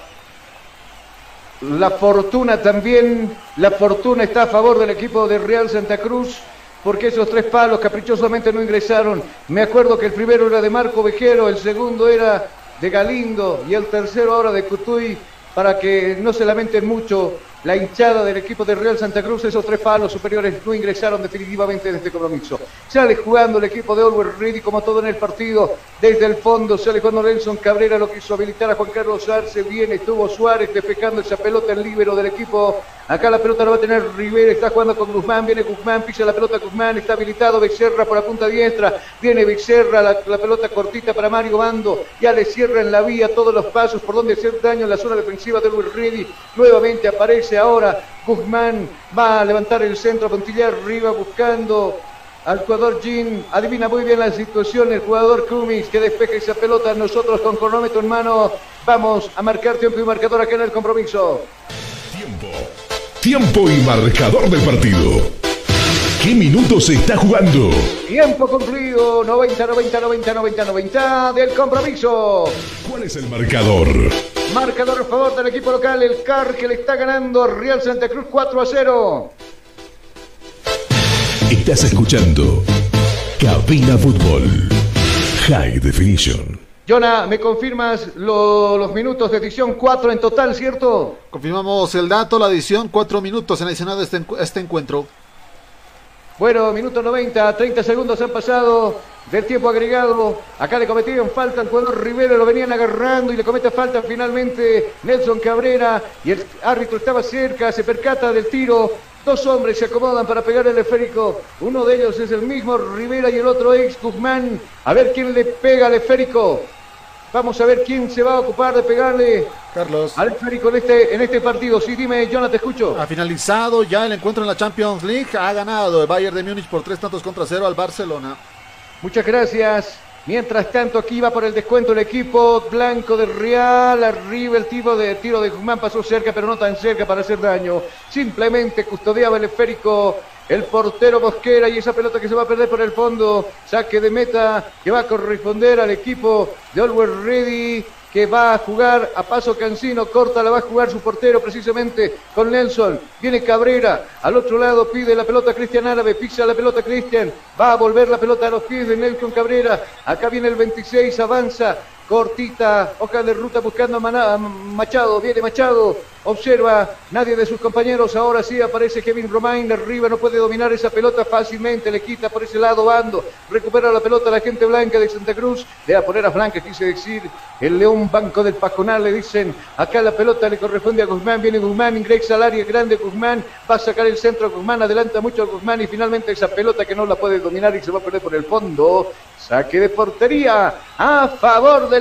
la fortuna también, la fortuna está a favor del equipo de Real Santa Cruz, porque esos tres palos caprichosamente no ingresaron. Me acuerdo que el primero era de Marco Vejero, el segundo era de Galindo y el tercero ahora de Cutuy, para que no se lamenten mucho la hinchada del equipo de Real Santa Cruz, esos tres palos superiores no ingresaron definitivamente en este compromiso. Sale jugando el equipo de Always Ready como todo en el partido, desde el fondo sale jugando Nelson Cabrera, lo quiso habilitar a Juan Carlos Arce, viene, estuvo Suárez despejando esa pelota el líbero del equipo. Acá la pelota la va a tener Rivera, está jugando con Guzmán, viene Guzmán, pisa la pelota Guzmán, está habilitado Becerra por la punta diestra, viene Becerra, la, pelota cortita para Mario Bando, ya le cierra en la vía todos los pasos por donde hacer daño en la zona defensiva de Always Ready, nuevamente aparece ahora Guzmán, va a levantar el centro, Pontillar arriba buscando al jugador Jean, adivina muy bien la situación, el jugador Cummings que despeja esa pelota, nosotros con cronómetro en mano vamos a marcar tiempo y marcador acá en el compromiso. Tiempo. Tiempo y marcador del partido. qué minutos se está jugando? Tiempo concluido, 90, 90, 90, 90, 90 del compromiso. ¿Cuál es el marcador? Marcador a favor del equipo local, el CAR que le está ganando Real Santa Cruz 4 a 0. Estás escuchando Cabina Fútbol High Definition. Jonah, ¿me confirmas lo- los minutos de edición 4 en total, cierto? Confirmamos el dato, la adición, cuatro minutos en adicional de este, este encuentro. Bueno, minuto 90, 30 segundos han pasado del tiempo agregado. Acá le cometían falta al jugador Rivera, lo venían agarrando y le comete falta finalmente Nelson Cabrera. Y el árbitro estaba cerca, se percata del tiro. Dos hombres se acomodan para pegar el esférico. Uno de ellos es el mismo Rivera y el otro ex Guzmán. A ver quién le pega al esférico. Vamos a ver quién se va a ocupar de pegarle Carlos. al esférico en este, en este partido. Sí, dime, Jonah, te escucho. Ha finalizado ya el encuentro en la Champions League. Ha ganado el Bayern de Múnich por tres tantos contra cero al Barcelona. Muchas gracias. Mientras tanto, aquí va por el descuento el equipo blanco del Real. Arriba el tiro de tiro de Guzmán pasó cerca, pero no tan cerca para hacer daño. Simplemente custodiaba el esférico el portero Mosquera y esa pelota que se va a perder por el fondo. Saque de meta que va a corresponder al equipo de Always Ready que va a jugar a paso Cancino, corta, la va a jugar su portero precisamente con Nelson, viene Cabrera, al otro lado pide la pelota Cristian Árabe, pisa la pelota Cristian, va a volver la pelota a los pies de Nelson Cabrera, acá viene el 26, avanza, cortita, hoja de ruta buscando a Machado, viene Machado, observa, nadie de sus compañeros, ahora sí aparece Kevin Romain, arriba no puede dominar esa pelota fácilmente, le quita por ese lado Bando, recupera la pelota la gente blanca de Santa Cruz, de a poner a Blanca, quise decir, el León Banco del Paconal, le dicen, acá la pelota le corresponde a Guzmán, viene Guzmán, ingresa al área grande Guzmán, va a sacar el centro Guzmán, adelanta mucho a Guzmán y finalmente esa pelota que no la puede dominar y se va a perder por el fondo, saque de portería a favor del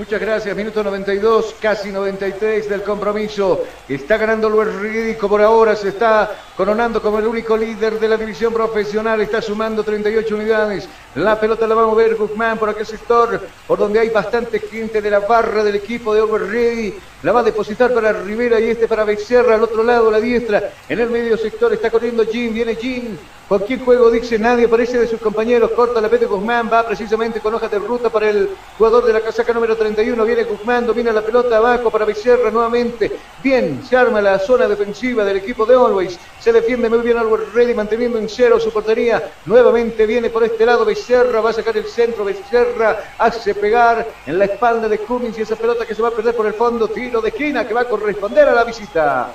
Muchas gracias, minuto 92, casi 93 del compromiso. Está ganando Luis Ridículo por ahora, se está coronando como el único líder de la división profesional, está sumando 38 unidades. La pelota la va a mover Guzmán por aquel sector, por donde hay bastante gente de la barra del equipo de Overready. La va a depositar para Rivera y este para Becerra, al otro lado, la diestra. En el medio sector está corriendo Jim, viene Jim. Cualquier juego dice nadie, aparece de sus compañeros, corta la pete Guzmán, va precisamente con hoja de ruta para el jugador de la casaca número 31, viene Guzmán, domina la pelota abajo para Becerra nuevamente. Bien, se arma la zona defensiva del equipo de Always, se defiende muy bien Always Ready, manteniendo en cero su portería. Nuevamente viene por este lado Becerra, va a sacar el centro, Becerra hace pegar en la espalda de Cummins y esa pelota que se va a perder por el fondo, tiro de esquina que va a corresponder a la visita.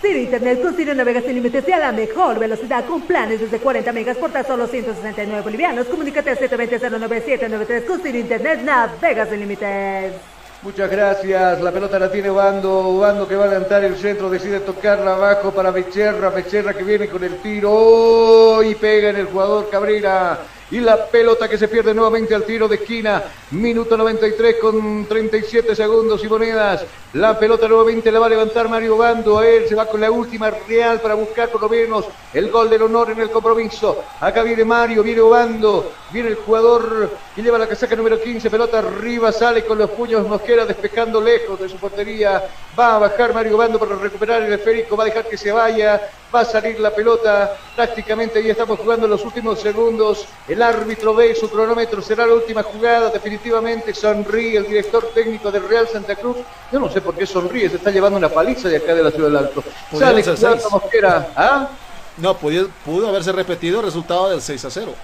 Ciro Internet con Ciro navega sin límites y a la mejor velocidad con planes desde 40 megas por tan solo 169 bolivianos. Comunícate al 720-09793 con Ciro Internet navega sin límites. Muchas gracias. La pelota la tiene Bando. Bando que va a adelantar el centro. Decide tocarla abajo para Becerra. Becerra que viene con el tiro. ¡Oh! Y pega en el jugador Cabrera. Y la pelota que se pierde nuevamente al tiro de esquina. Minuto 93 con 37 segundos y monedas. La pelota nuevamente la va a levantar Mario Bando. A él se va con la última real para buscar por lo menos el gol del honor en el compromiso. Acá viene Mario, viene Obando. Viene el jugador que lleva la casaca número 15. Pelota arriba, sale con los puños Mosquera despejando lejos de su portería. Va a bajar Mario Bando para recuperar el esférico. Va a dejar que se vaya. Va a salir la pelota. Prácticamente ya estamos jugando los últimos segundos. Árbitro ve su cronómetro. Será la última jugada. Definitivamente sonríe el director técnico del Real Santa Cruz. Yo no sé por qué sonríe. Se está llevando una paliza de acá de la Ciudad del Alto. Sale. Mosquera. ¿Ah? No, pudo, pudo haberse repetido el resultado del 6 a 0.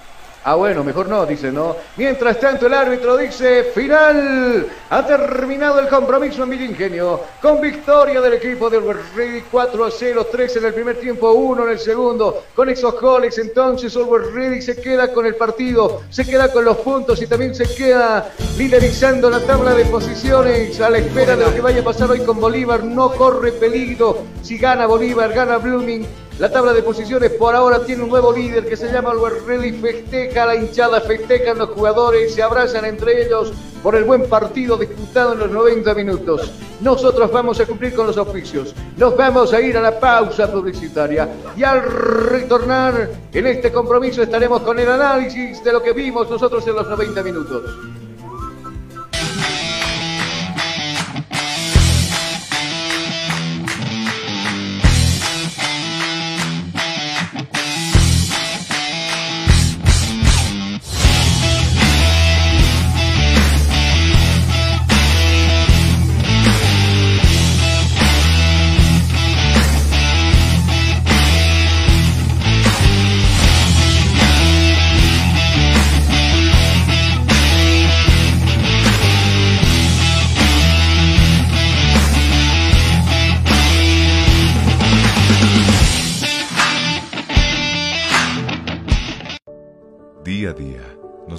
Ah, bueno, mejor no, dice, ¿no? Mientras tanto, el árbitro dice, final. Ha terminado el compromiso en Villingenio, con victoria del equipo del Ready 4 a 0, 3 en el primer tiempo, 1 en el segundo. Con esos goles, entonces, Ready se queda con el partido, se queda con los puntos y también se queda liderizando la tabla de posiciones a la espera de lo que vaya a pasar hoy con Bolívar. No corre peligro. Si gana Bolívar, gana Blooming. La tabla de posiciones por ahora tiene un nuevo líder que se llama Ready. Festeja la hinchada, festejan los jugadores, se abrazan entre ellos. por el buen partido disputado en los 90 minutos. Nosotros vamos a cumplir con los oficios. Nos vamos a ir a la pausa publicitaria. Y al retornar en este compromiso estaremos con el análisis de lo que vimos nosotros en los 90 minutos.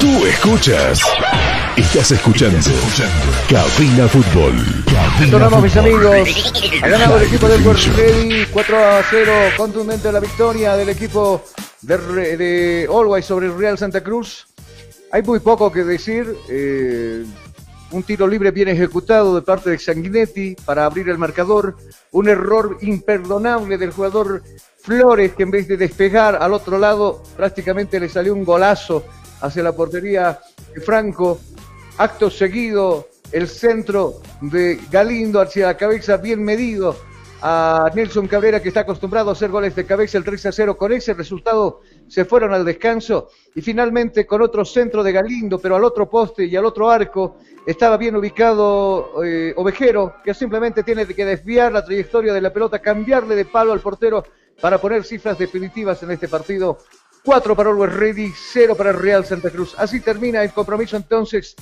Tú escuchas. Estás escuchando. Cabina Fútbol. Retornamos, mis amigos. Ha ganado el equipo del Ready 4 a 0. Contundente la victoria del equipo de, de Always sobre el Real Santa Cruz. Hay muy poco que decir. eh, un tiro libre bien ejecutado de parte de Sanguinetti para abrir el marcador. Un error imperdonable del jugador Flores que en vez de despejar al otro lado prácticamente le salió un golazo hacia la portería de Franco. Acto seguido, el centro de Galindo hacia la cabeza bien medido a Nelson Cabrera que está acostumbrado a hacer goles de cabeza el 3 a 0. Con ese resultado se fueron al descanso y finalmente con otro centro de Galindo, pero al otro poste y al otro arco estaba bien ubicado eh, Ovejero que simplemente tiene que desviar la trayectoria de la pelota, cambiarle de palo al portero para poner cifras definitivas en este partido. 4 para Always Ready, 0 para Real Santa Cruz. Así termina el compromiso entonces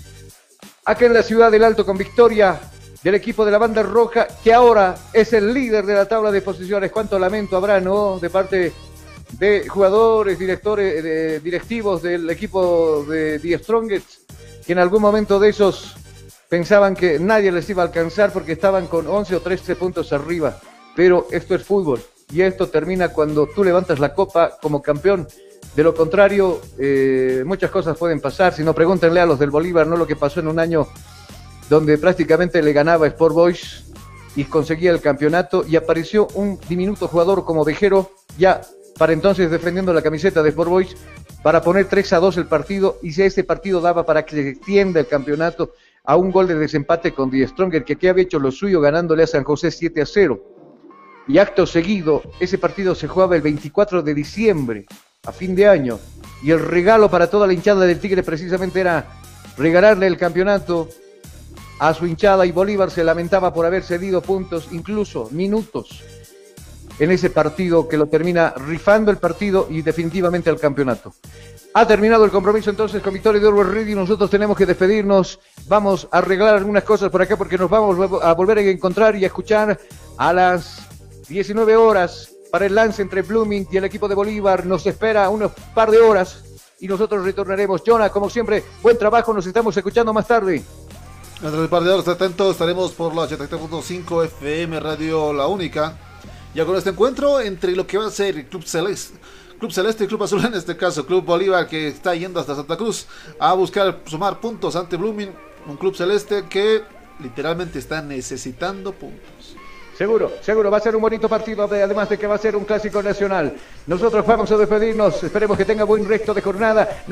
acá en la ciudad del Alto con victoria del equipo de la banda roja, que ahora es el líder de la tabla de posiciones. Cuánto lamento habrá, ¿no? De parte de jugadores, directores, de- directivos del equipo de The Strongest, que en algún momento de esos pensaban que nadie les iba a alcanzar porque estaban con 11 o 13 puntos arriba. Pero esto es fútbol y esto termina cuando tú levantas la copa como campeón. De lo contrario, eh, muchas cosas pueden pasar. Si no, pregúntenle a los del Bolívar, no lo que pasó en un año donde prácticamente le ganaba Sport Boys y conseguía el campeonato y apareció un diminuto jugador como Vejero, ya para entonces defendiendo la camiseta de Sport Boys, para poner 3 a 2 el partido y si ese partido daba para que se extienda el campeonato a un gol de desempate con Die Stronger, que aquí había hecho lo suyo ganándole a San José 7 a 0. Y acto seguido, ese partido se jugaba el 24 de diciembre, a fin de año, y el regalo para toda la hinchada del Tigre precisamente era regalarle el campeonato a su hinchada y Bolívar se lamentaba por haber cedido puntos, incluso minutos, en ese partido que lo termina rifando el partido y definitivamente el campeonato. Ha terminado el compromiso entonces con Victoria de Orwell Ready. Nosotros tenemos que despedirnos. Vamos a arreglar algunas cosas por acá porque nos vamos a volver a encontrar y a escuchar a las 19 horas para el lance entre Blooming y el equipo de Bolívar. Nos espera unos par de horas y nosotros retornaremos. Jonah, como siempre, buen trabajo. Nos estamos escuchando más tarde. Dentro del par de horas, atentos, estaremos por la 87.5 FM Radio La Única. Ya con este encuentro entre lo que va a ser el Club Celeste, Club Celeste y Club Azul, en este caso Club Bolívar, que está yendo hasta Santa Cruz a buscar sumar puntos ante Blooming, un Club Celeste que literalmente está necesitando puntos. Seguro, seguro, va a ser un bonito partido, además de que va a ser un clásico nacional. Nosotros vamos a despedirnos, esperemos que tenga buen resto de jornada.